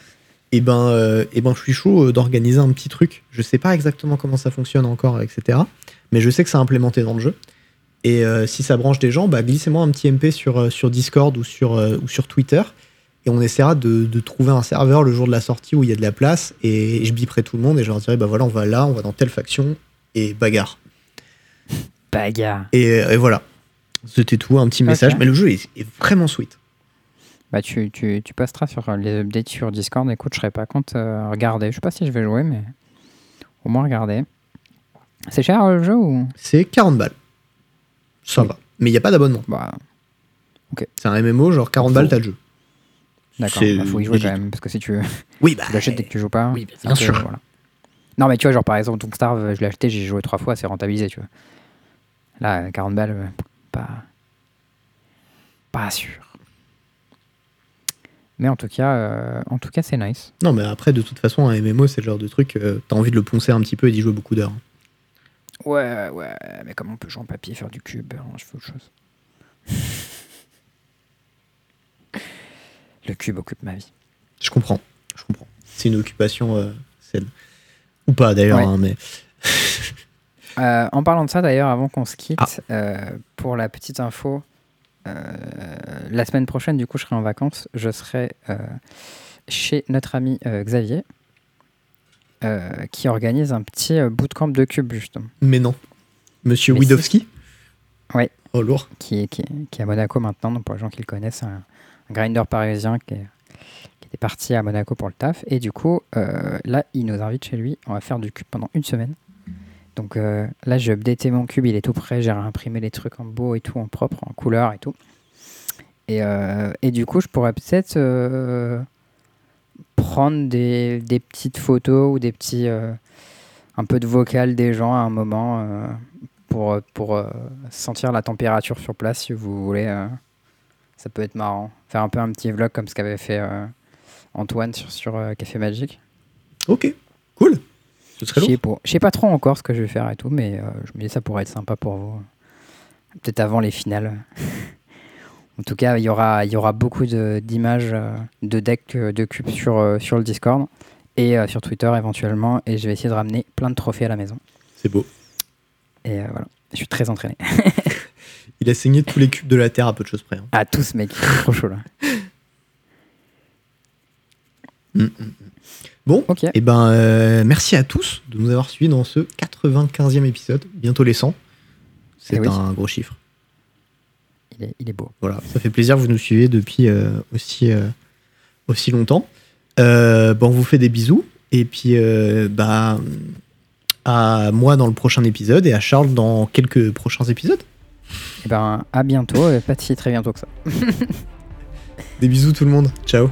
et ben, euh, et ben, je suis chaud euh, d'organiser un petit truc. Je sais pas exactement comment ça fonctionne encore, etc. Mais je sais que c'est implémenté dans le jeu. Et euh, si ça branche des gens, bah, glissez-moi un petit MP sur, sur Discord ou sur, euh, ou sur Twitter. Et on essaiera de, de trouver un serveur le jour de la sortie où il y a de la place. Et je biperai tout le monde et je leur dirai, bah voilà, on va là, on va dans telle faction. Et bagarre. Bagarre. Et, et voilà. C'était tout, un petit message. Mais le jeu est, est vraiment sweet. Bah, tu, tu, tu posteras sur les updates sur Discord. Écoute, je serais pas contre euh, regarder. Je sais pas si je vais jouer, mais au moins regarder. C'est cher euh, le jeu ou? C'est 40 balles. Ça Oui. va. Mais il n'y a pas d'abonnement. Bah, C'est un MMO, genre 40 balles, t'as le jeu. d'accord. C'est Bah, faut y jouer quand même. Parce que si tu Oui, bah. tu l'achètes dès que tu joues pas. oui, c'est bien peu- sûr. voilà. Non, mais tu vois, genre par exemple, Don't Starve, je l'ai acheté, j'ai joué trois fois, c'est rentabilisé, tu vois. Là, euh, 40 balles, euh, pas. Pas sûr. Mais en tout cas, euh, en tout cas, c'est nice. Non, mais après, de toute façon, un MMO, c'est le genre de truc, euh, t'as envie de le poncer un petit peu et d'y jouer beaucoup d'heures. Ouais, ouais, mais comme on peut jouer en papier, faire du cube, hein, je fais autre chose. Le cube occupe ma vie. Je comprends. Je comprends. C'est une occupation euh, saine. Ou pas d'ailleurs, Ouais. hein, mais. En parlant de ça, d'ailleurs, avant qu'on se quitte, Ah. pour la petite info, la semaine prochaine, du coup, je serai en vacances. Je serai euh, chez notre ami euh, Xavier, euh, qui organise un petit euh, bootcamp de cube, justement, Mais non. Monsieur Mais Widowski Ouais. Oh, lourd. qui est, qui, qui est à Monaco maintenant. Donc, pour les gens qui le connaissent, un, un grinder parisien qui, est- qui était parti à Monaco pour le taf. Et du coup, euh, là, il nous invite chez lui. On va faire du cube pendant une semaine. Donc euh, là, j'ai updaté mon cube, il est tout prêt. J'ai réimprimé les trucs en beau et tout, en propre, en couleur et tout. Et, euh, et du coup, je pourrais peut-être euh, prendre des, des petites photos ou des petits. euh, un peu de vocal des gens à un moment pour, pour sentir la température sur place si vous voulez. ça peut être marrant. Faire un peu un petit vlog comme ce qu'avait fait Antoine sur, sur Café Magique. Ok. Cool. Ce serait Je lourd. sais pas- je sais pas trop encore ce que je vais faire et tout, mais euh, je me dis ça pourrait être sympa pour vous. Peut-être avant les finales. en tout cas, il y aura, il y aura beaucoup d'images euh, de decks euh, de cubes sur, euh, sur le Discord et euh, sur Twitter éventuellement. Et je vais essayer de ramener plein de trophées à la maison. C'est beau. Et euh, voilà, je suis très entraîné. Il a saigné tous les cubes de la Terre à peu de choses près. hein. À tous, mec, trop chaud là. Mm, mm, mm. Bon, Ok, et ben euh, merci à tous de nous avoir suivis dans ce 95e épisode, bientôt les 100. C'est Eh oui. un gros chiffre. il est, il est beau. Voilà, ça fait plaisir que vous nous suivez depuis euh, aussi, euh, aussi longtemps. Bon, on vous fait des bisous. Et puis, bah, à moi dans le prochain épisode et à Charles dans quelques prochains épisodes. Et ben, à bientôt, et pas si très bientôt que ça. Des bisous tout le monde. Ciao.